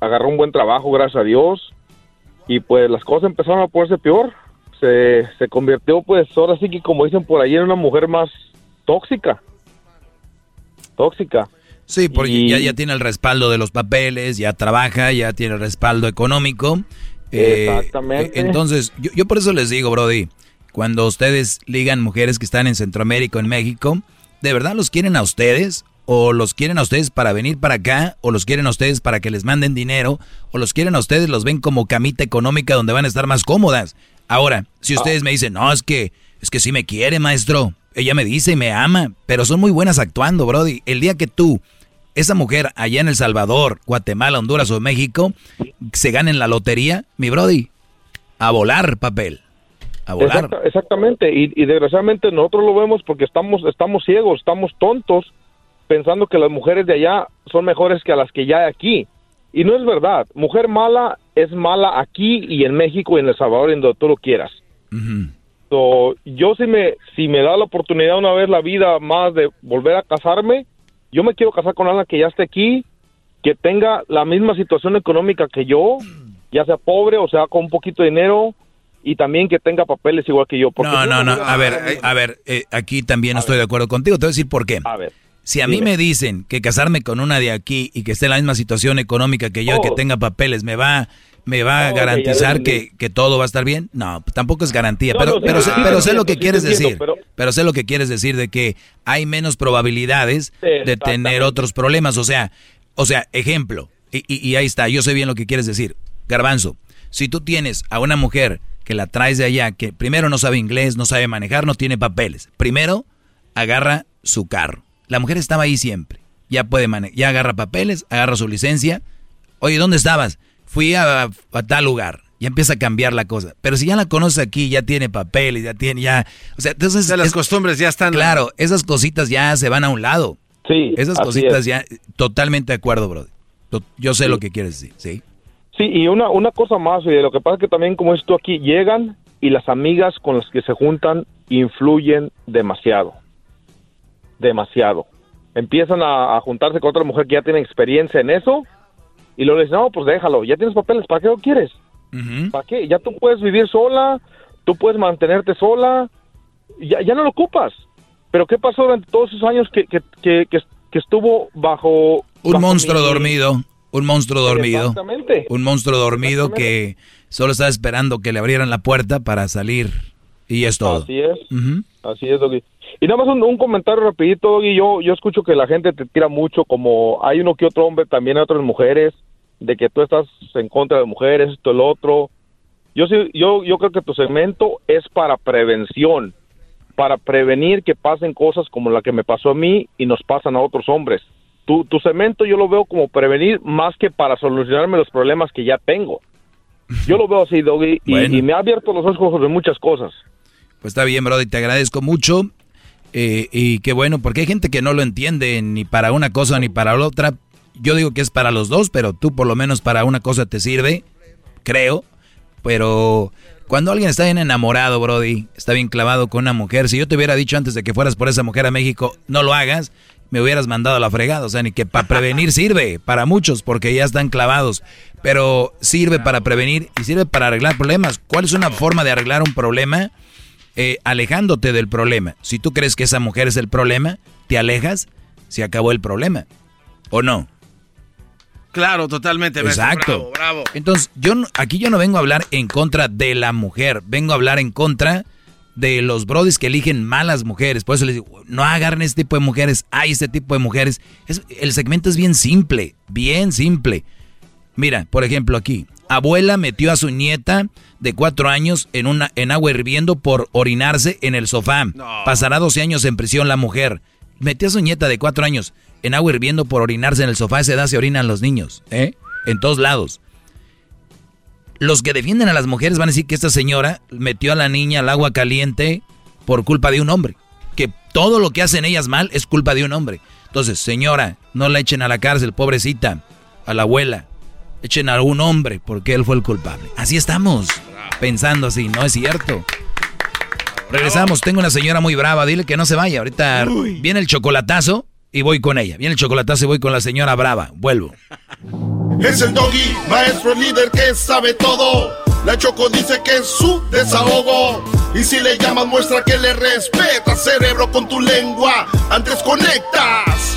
agarró un buen trabajo, gracias a Dios. Y pues las cosas empezaron a ponerse peor. Se, se convirtió pues ahora sí que como dicen por ahí en una mujer más tóxica. Tóxica. Sí, porque ya, ya tiene el respaldo de los papeles, ya trabaja, ya tiene el respaldo económico. Eh, Exactamente. entonces, yo, yo por eso les digo, Brody, cuando ustedes ligan mujeres que están en Centroamérica en México, ¿de verdad los quieren a ustedes? ¿O los quieren a ustedes para venir para acá? ¿O los quieren a ustedes para que les manden dinero? ¿O los quieren a ustedes, los ven como camita económica donde van a estar más cómodas? Ahora, si ustedes me dicen, no, es que, es que sí me quiere, maestro. Ella me dice y me ama, pero son muy buenas actuando, Brody. El día que tú esa mujer allá en El Salvador, Guatemala, Honduras o México se gana en la lotería, mi brody, a volar papel, a volar. Exacta- exactamente, y, y desgraciadamente nosotros lo vemos porque estamos, estamos ciegos, estamos tontos pensando que las mujeres de allá son mejores que a las que ya hay aquí. Y no es verdad, mujer mala es mala aquí y en México y en El Salvador, en donde tú lo quieras. So, yo si me, si me da la oportunidad una vez la vida más de volver a casarme, yo me quiero casar con alguien que ya esté aquí que tenga la misma situación económica que yo, ya sea pobre o sea con un poquito de dinero y también que tenga papeles igual que yo. porque No, no, no. A ver, a ver, eh, aquí también no estoy de acuerdo contigo. Te voy a decir por qué. A ver. Si a mí me dicen que casarme con una de aquí y que esté en la misma situación económica que yo que tenga papeles me va me va a Oh, garantizar que, que todo va a estar bien, no, pues tampoco es garantía, No, pero, no, pero, sé, pero sé lo que quieres decir, pero- pero sé lo que quieres decir de que hay menos probabilidades de tener otros problemas, o sea, o sea, ejemplo, y, y- y ahí está, yo sé bien lo que quieres decir, Garbanzo, si tú tienes a una mujer que la traes de allá, que primero no sabe inglés, no sabe manejar, no tiene papeles, primero agarra su carro, la mujer estaba ahí siempre, ya puede manejar, ya agarra papeles, agarra su licencia, oye, ¿dónde estabas? Fui a, a tal lugar. Ya empieza a cambiar la cosa. Pero si ya la conoces aquí, ya tiene papeles, ya tiene, ya. O sea, entonces. las costumbres ya están. Claro, esas cositas ya se van a un lado. Sí. Esas así cositas es. ya. Totalmente de acuerdo, bro. To- Yo sé Sí. lo que quieres decir, ¿sí? Sí, y una, una cosa más, oye, lo que pasa es que también como esto aquí, llegan y las amigas con las que se juntan influyen demasiado. Demasiado. Empiezan a, a juntarse con otra mujer que ya tiene experiencia en eso y luego le dicen, no, pues déjalo, ya tienes papeles, ¿para qué lo quieres? ¿Para qué? Ya tú puedes vivir sola, tú puedes mantenerte sola, ya, ya no lo ocupas. Pero ¿qué pasó durante todos esos años que, que, que, que- estuvo bajo... Un bajo monstruo mi- dormido. Un monstruo dormido. Exactamente. Un monstruo dormido que solo estaba esperando que le abrieran la puerta para salir. Y es todo. Así es. Así es, Doggy. Y nada más un, un comentario rapidito, Doggy. Yo, yo escucho que la gente te tira mucho, como hay uno que otro hombre, también hay otras mujeres, de que tú estás en contra de mujeres, esto, el otro. Yo, sí, yo, yo creo que tu segmento es para prevención, para prevenir que pasen cosas como la que me pasó a mí y nos pasan a otros hombres. Tu, tu segmento yo lo veo como prevenir más que para solucionarme los problemas que ya tengo. Yo lo veo así, Doggy, y, Bueno. y me ha abierto los ojos de muchas cosas. Pues está bien, Brody, te agradezco mucho. Eh, y qué bueno, porque hay gente que no lo entiende ni para una cosa ni para la otra. Yo digo que es para los dos, pero tú por lo menos para una cosa te sirve, creo. Pero cuando alguien está bien enamorado, Brody, está bien clavado con una mujer, si yo te hubiera dicho antes de que fueras por esa mujer a México, no lo hagas, me hubieras mandado a la fregada. O sea, ni que para prevenir sirve, para muchos, porque ya están clavados. Pero sirve para prevenir y sirve para arreglar problemas. ¿Cuál es una forma de arreglar un problema? Eh, alejándote del problema. Si tú crees que esa mujer es el problema, te alejas, se acabó el problema. ¿O no? Claro, totalmente. Exacto. Bravo, bravo. Entonces, yo aquí yo no vengo a hablar en contra de la mujer, vengo a hablar en contra de los brodis que eligen malas mujeres. Por eso les digo, no agarren este tipo de mujeres, hay este tipo de mujeres. Es- el segmento es bien simple, bien simple. Mira, por ejemplo aquí, abuela metió a su nieta de cuatro años en, una, en agua hirviendo por orinarse en el sofá. Pasará 12 años en prisión la mujer. Metió a su nieta de cuatro años en agua hirviendo por orinarse en el sofá. A esa edad se orinan los niños, ¿eh? En todos lados. Los que defienden a las mujeres van a decir que esta señora metió a la niña al agua caliente por culpa de un hombre. Que todo lo que hacen ellas mal es culpa de un hombre. Entonces, señora, no la echen a la cárcel, pobrecita, a la abuela. Echen a algún hombre porque él fue el culpable. Así estamos, pensando así, no es cierto. Regresamos, tengo una señora muy brava, dile que no se vaya. Ahorita viene el chocolatazo y voy con ella. Viene el chocolatazo y voy con la señora brava. Vuelvo. Es el doggy, maestro líder que sabe todo. La Choco dice que es su desahogo. Y si le llamas, muestra que le respeta, cerebro, con tu lengua. Antes conectas.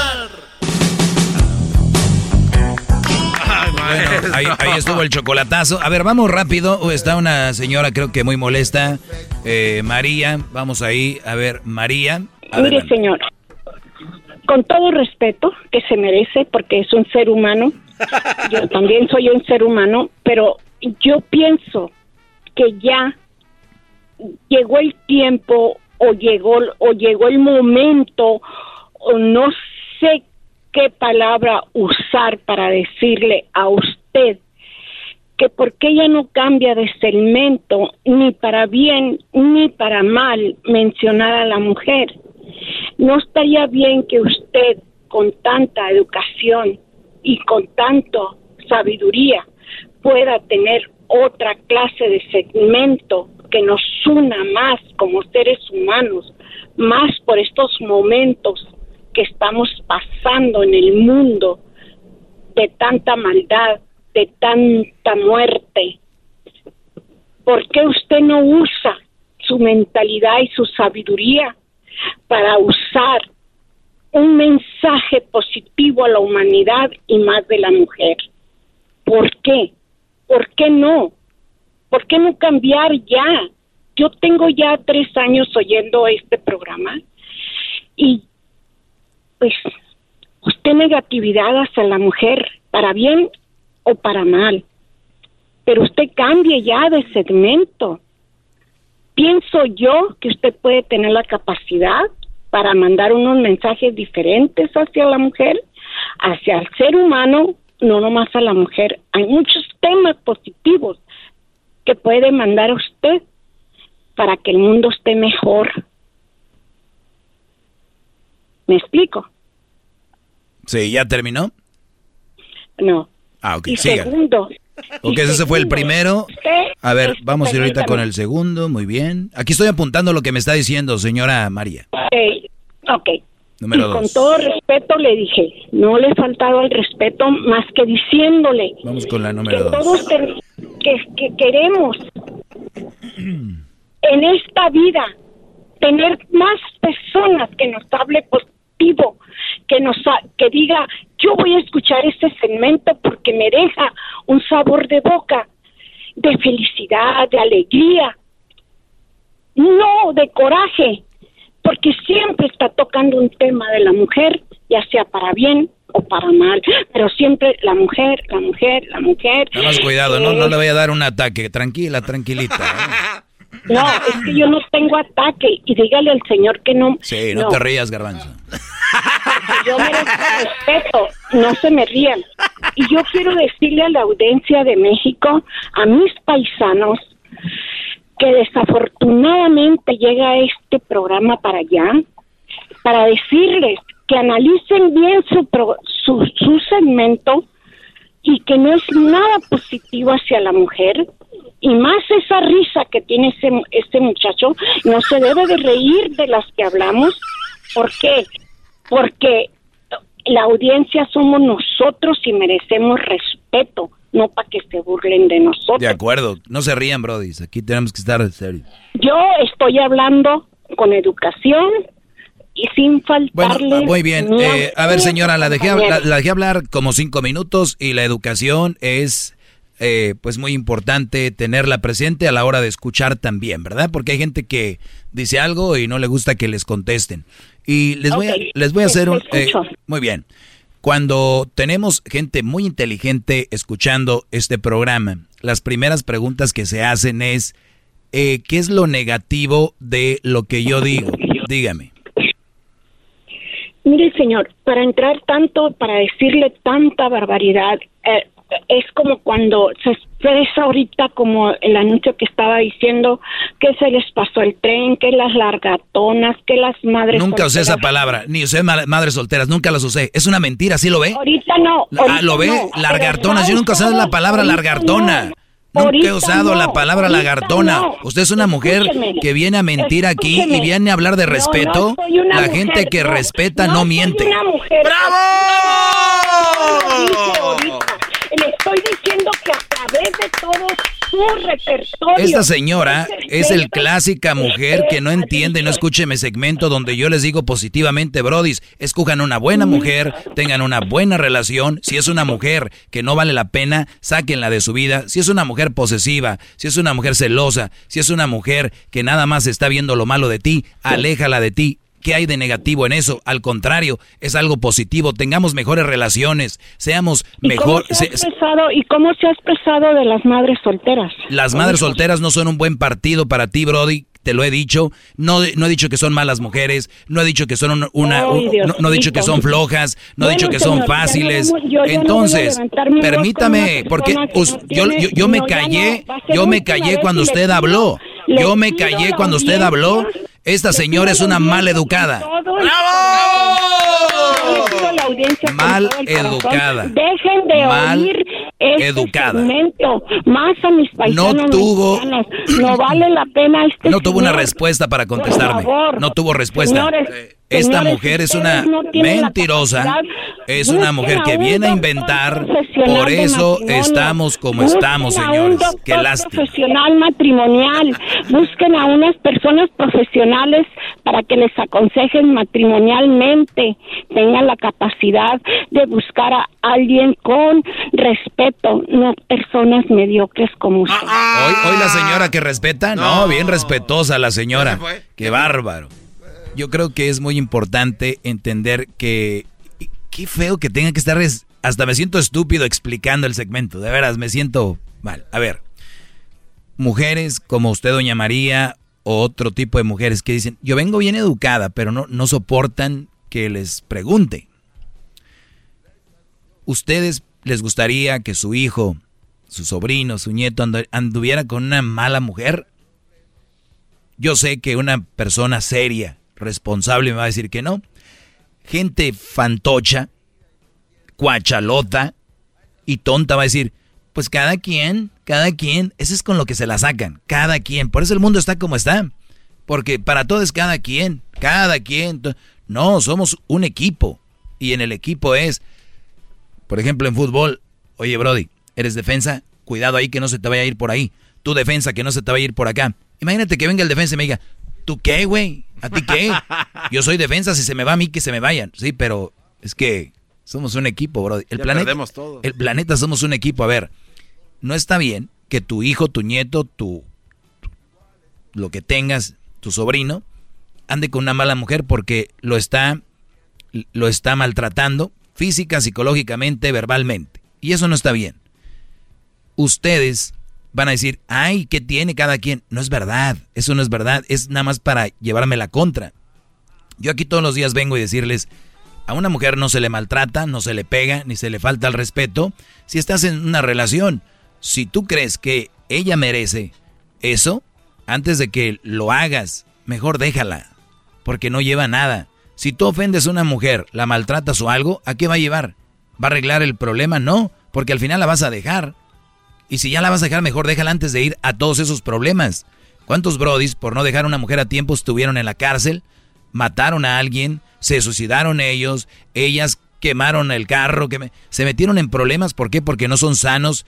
Bueno, <laughs> ahí, ahí estuvo el chocolatazo. A ver, vamos rápido. Está una señora, creo que muy molesta. Eh, María, vamos ahí. A ver, María. Mire, señor, con todo respeto que se merece, porque es un ser humano, yo <laughs> también soy un ser humano, pero yo pienso que ya llegó el tiempo o llegó o llegó el momento o no sé qué palabra usar para decirle a usted que por qué ella no cambia de segmento, ni para bien ni para mal, mencionar a la mujer. No estaría bien que usted, con tanta educación y con tanto sabiduría, pueda tener otra clase de segmento que nos una más como seres humanos, más por estos momentos que estamos pasando en el mundo de tanta maldad, de tanta muerte. ¿Por qué usted no usa su mentalidad y su sabiduría para usar un mensaje positivo a la humanidad y más de la mujer? ¿Por qué? ¿Por qué no? ¿Por qué no cambiar ya? Yo tengo ya tres años oyendo este programa y pues usted negatividad hacia la mujer, para bien o para mal. Pero usted cambie ya de segmento. Pienso yo que usted puede tener la capacidad para mandar unos mensajes diferentes hacia la mujer, hacia el ser humano, no nomás a la mujer. Hay muchos temas positivos que puede mandar usted para que el mundo esté mejor. ¿Me explico? Sí, ¿ya terminó? No. Ah, ok, y siga. segundo. Ok, ese fue el primero. A ver, vamos a ir ahorita con el segundo, muy bien. Aquí estoy apuntando lo que me está diciendo, señora María. Ok, ok. Número y con dos. todo respeto le dije, no le he faltado el respeto más que diciéndole Vamos con la que número dos. todos que, que queremos en esta vida tener más personas que nos hable positivo, que nos ha- que diga yo voy a escuchar este segmento porque me deja un sabor de boca de felicidad, de alegría, no de coraje, porque siempre está tocando un tema de la mujer, ya sea para bien o para mal, pero siempre la mujer, la mujer, la mujer. Más cuidado, no, no le voy a dar un ataque. Tranquila, tranquilita. <laughs> No, es que yo no tengo ataque y dígale al señor que no. Sí, no, te rías, garbanzo. <laughs> Yo merezco respeto, no se me rían. Y yo quiero decirle a la audiencia de México, a mis paisanos, que desafortunadamente llega este programa para allá, para decirles que analicen bien su, pro- su, su segmento y que no es nada positivo hacia la mujer. Y más esa risa que tiene ese, ese muchacho, no se debe de reír de las que hablamos. ¿Por qué? Porque la audiencia somos nosotros y merecemos respeto, no para que se burlen de nosotros. De acuerdo, no se rían, Brody. Aquí tenemos que estar serios. Yo estoy hablando con educación y sin faltarle. Muy bien. eh, a ver, señora, la dejé, la dejé hablar como cinco minutos y la educación es, eh, pues, muy importante tenerla presente a la hora de escuchar también, ¿verdad? Porque hay gente que dice algo y no le gusta que les contesten. Y les voy a, les voy a hacer un... eh, muy bien. Cuando tenemos gente muy inteligente escuchando este programa, las primeras preguntas que se hacen es, eh, ¿qué es lo negativo de lo que yo digo? Dígame. Mire, señor, para entrar tanto, para decirle tanta barbaridad, eh, es como cuando se expresa ahorita como el anuncio que estaba diciendo que se les pasó el tren, que las largatonas, que las madres Nunca usé esa palabra, ni usé ma- madres solteras, nunca las usé. Es una mentira, ¿sí lo ve? Ahorita no. Ah, lo ve, no, lagartonas. Yo nunca usado la palabra ahorita lagartona. no. Nunca he usado la palabra lagartona. no. Usted es una mujer Escúcheme, que viene a mentir aquí y viene a hablar de no respeto. la mujer, gente que respeta no, soy miente. una mujer. ¡Bravo! Le estoy diciendo que a través de todo su repertorio. Esta señora es el clásica mujer que no entiende y no escuche mi segmento donde yo les digo positivamente, brodis, escojan una buena mujer, tengan una buena relación. Si es una mujer que no vale la pena, sáquenla de su vida. Si es una mujer posesiva, si es una mujer celosa, si es una mujer que nada más está viendo lo malo de ti, aléjala de ti. ¿Qué hay de negativo en eso? Al contrario, es algo positivo. Tengamos mejores relaciones, seamos ¿Y mejor. cómo se ha expresado, ¿Y cómo se ha expresado de las madres solteras? las madres solteras no son un buen partido para ti, Brody. te lo he dicho. No, no he dicho que son malas mujeres, no he dicho que son una, una- Ay, un- Dios no, no he dicho que son flojas, no he dicho que son señor, fáciles. yo- Entonces, permítame, porque us- yo, yo, yo me callé, yo me callé cuando y usted habló. Yo me callé cuando usted habló. Esta señora es una mal educada. con Mal educada. Dejen de Mal oír este educada. segmento. Más a mis paisanos No tuvo- mexicanos. No vale la pena este No tuvo una respuesta para contestarme. Por favor. No tuvo respuesta. Señores, Esta señores, mujer es una no mentirosa. Es una mujer que un viene a inventar. Por eso estamos como Busquen estamos, a un señores. Qué lástima. profesional matrimonial. Busquen a unas personas profesionales para que les aconsejen matrimonialmente. Tengan la capacidad de buscar a alguien con respeto, no personas mediocres como usted. Hoy, hoy la señora que respeta, no, bien respetuosa la señora. Qué bárbaro. Yo creo que es muy importante entender que qué feo que tenga que estar es- hasta me siento estúpido explicando el segmento, de veras me siento mal. A ver, mujeres como usted doña María o otro tipo de mujeres que dicen, "Yo vengo bien educada, pero no no soportan que les pregunte." ¿Ustedes les gustaría que su hijo, su sobrino, su nieto andu- anduviera con una mala mujer? Yo sé que una persona seria, responsable me va a decir que no. Gente fantocha, cuachalota y tonta va a decir, pues cada quien, cada quien, eso es con lo que se la sacan, cada quien. Por eso el mundo está como está. Porque para todo es cada quien, cada quien. No, somos un equipo. Y en el equipo es, por ejemplo, en fútbol, oye Brody, eres defensa, cuidado ahí que no se te vaya a ir por ahí. Tu defensa, que no se te vaya a ir por acá. Imagínate que venga el defensa y me diga, ¿tú qué, güey? ¿A ti qué? <laughs> Yo soy defensa, si se me va a mí, que se me vayan. Sí, pero es que somos un equipo, Brody. El Ya planeta, perdemos todo. el planeta somos un equipo. A ver, no está bien que tu hijo, tu nieto, tu, lo que tengas, tu sobrino, ande con una mala mujer porque lo está, lo está maltratando física, psicológicamente, verbalmente. Y eso no está bien. Ustedes van a decir, ay, ¿qué tiene cada quien? No es verdad, eso no es verdad, es nada más para llevarme la contra. Yo aquí todos los días vengo y decirles, a una mujer no se le maltrata, no se le pega, ni se le falta el respeto. Si estás en una relación, si tú crees que ella merece eso, antes de que lo hagas, mejor déjala, porque no lleva nada. Si tú ofendes a una mujer, la maltratas o algo, ¿a qué va a llevar? ¿Va a arreglar el problema? No, porque al final la vas a dejar. Y si ya la vas a dejar, mejor déjala antes de ir a todos esos problemas. ¿Cuántos brodis, por no dejar a una mujer a tiempo, estuvieron en la cárcel? Mataron a alguien, se suicidaron ellos, ellas quemaron el carro, que me- se metieron en problemas. ¿Por qué? Porque no son sanos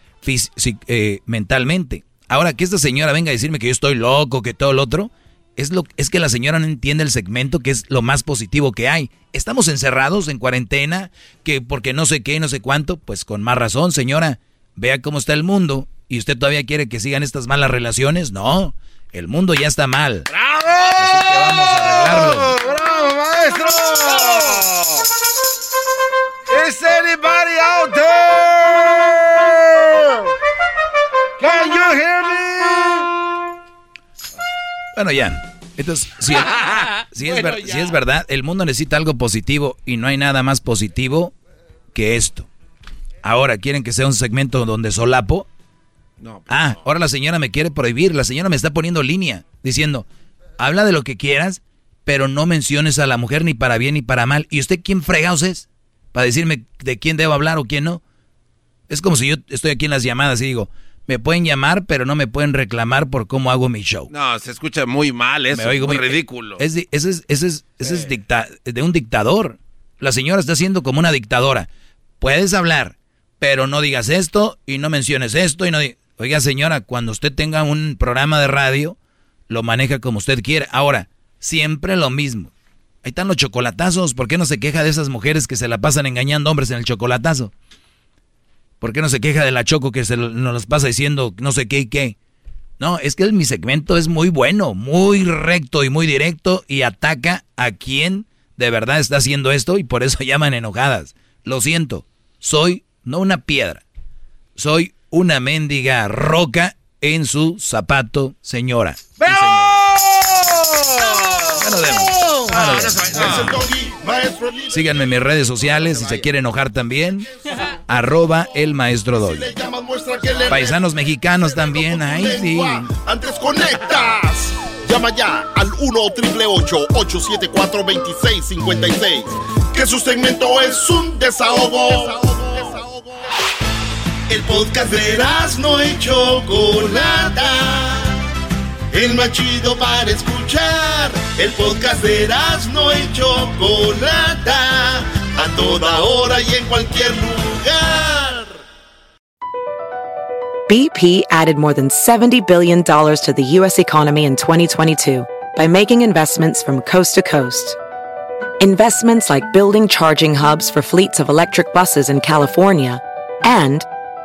eh, mentalmente. Ahora, que esta señora venga a decirme que yo estoy loco, que todo lo otro, es, lo, es que la señora no entiende el segmento que es lo más positivo que hay. Estamos encerrados en cuarentena, que porque no sé qué, no sé cuánto, pues con más razón, señora. Vea cómo está el mundo y usted todavía quiere que sigan estas malas relaciones. No, el mundo ya está mal. Así que vamos a arreglarlo. ¡Bravo, maestro! ¿Is anybody out there? Can you hear me? Bueno, ya. Entonces, si, <laughs> si es, ver- si es verdad, el mundo necesita algo positivo y no hay nada más positivo que esto. Ahora, ¿quieren que sea un segmento donde solapo? No. Ah, ahora la señora me quiere prohibir. La señora me está poniendo línea, diciendo, habla de lo que quieras, pero no menciones a la mujer ni para bien ni para mal. ¿Y usted quién fregados es? Para decirme de quién debo hablar o quién no. Es como si yo estoy aquí en las llamadas y digo, me pueden llamar, pero no me pueden reclamar por cómo hago mi show. No, se escucha muy mal eso, Me oigo muy ridículo. Es ese es, ese es, ese es dicta- de un dictador. La señora está siendo como una dictadora. Puedes hablar, pero no digas esto y no menciones esto y no di- Oiga, señora, cuando usted tenga un programa de radio, lo maneja como usted quiere. Ahora, siempre lo mismo. Ahí están los chocolatazos. ¿Por qué no se queja de esas mujeres que se la pasan engañando hombres en el chocolatazo? ¿Por qué no se queja de la choco que se nos las pasa diciendo no sé qué y qué? No, es que mi segmento es muy bueno, muy recto y muy directo y ataca a quien de verdad está haciendo esto y por eso <laughs> llaman enojadas. Lo siento, soy no una piedra, soy una mendiga roca en su zapato, señora. De- Síganme en mis redes sociales si se quiere enojar también. <laughs> Arroba el maestro Doggy. Paisanos mexicanos también, ay sí. Antes conectas. Llama ya al 1 874 2656 Que su segmento es un desahogo. El podcast de no y Chocolata. El más chido para escuchar. El podcast de no y Chocolata. A toda hora y en cualquier lugar. BP added more than $70 billion to the U.S. economy in 2022 by making investments from coast to coast. Investments like building charging hubs for fleets of electric buses in California and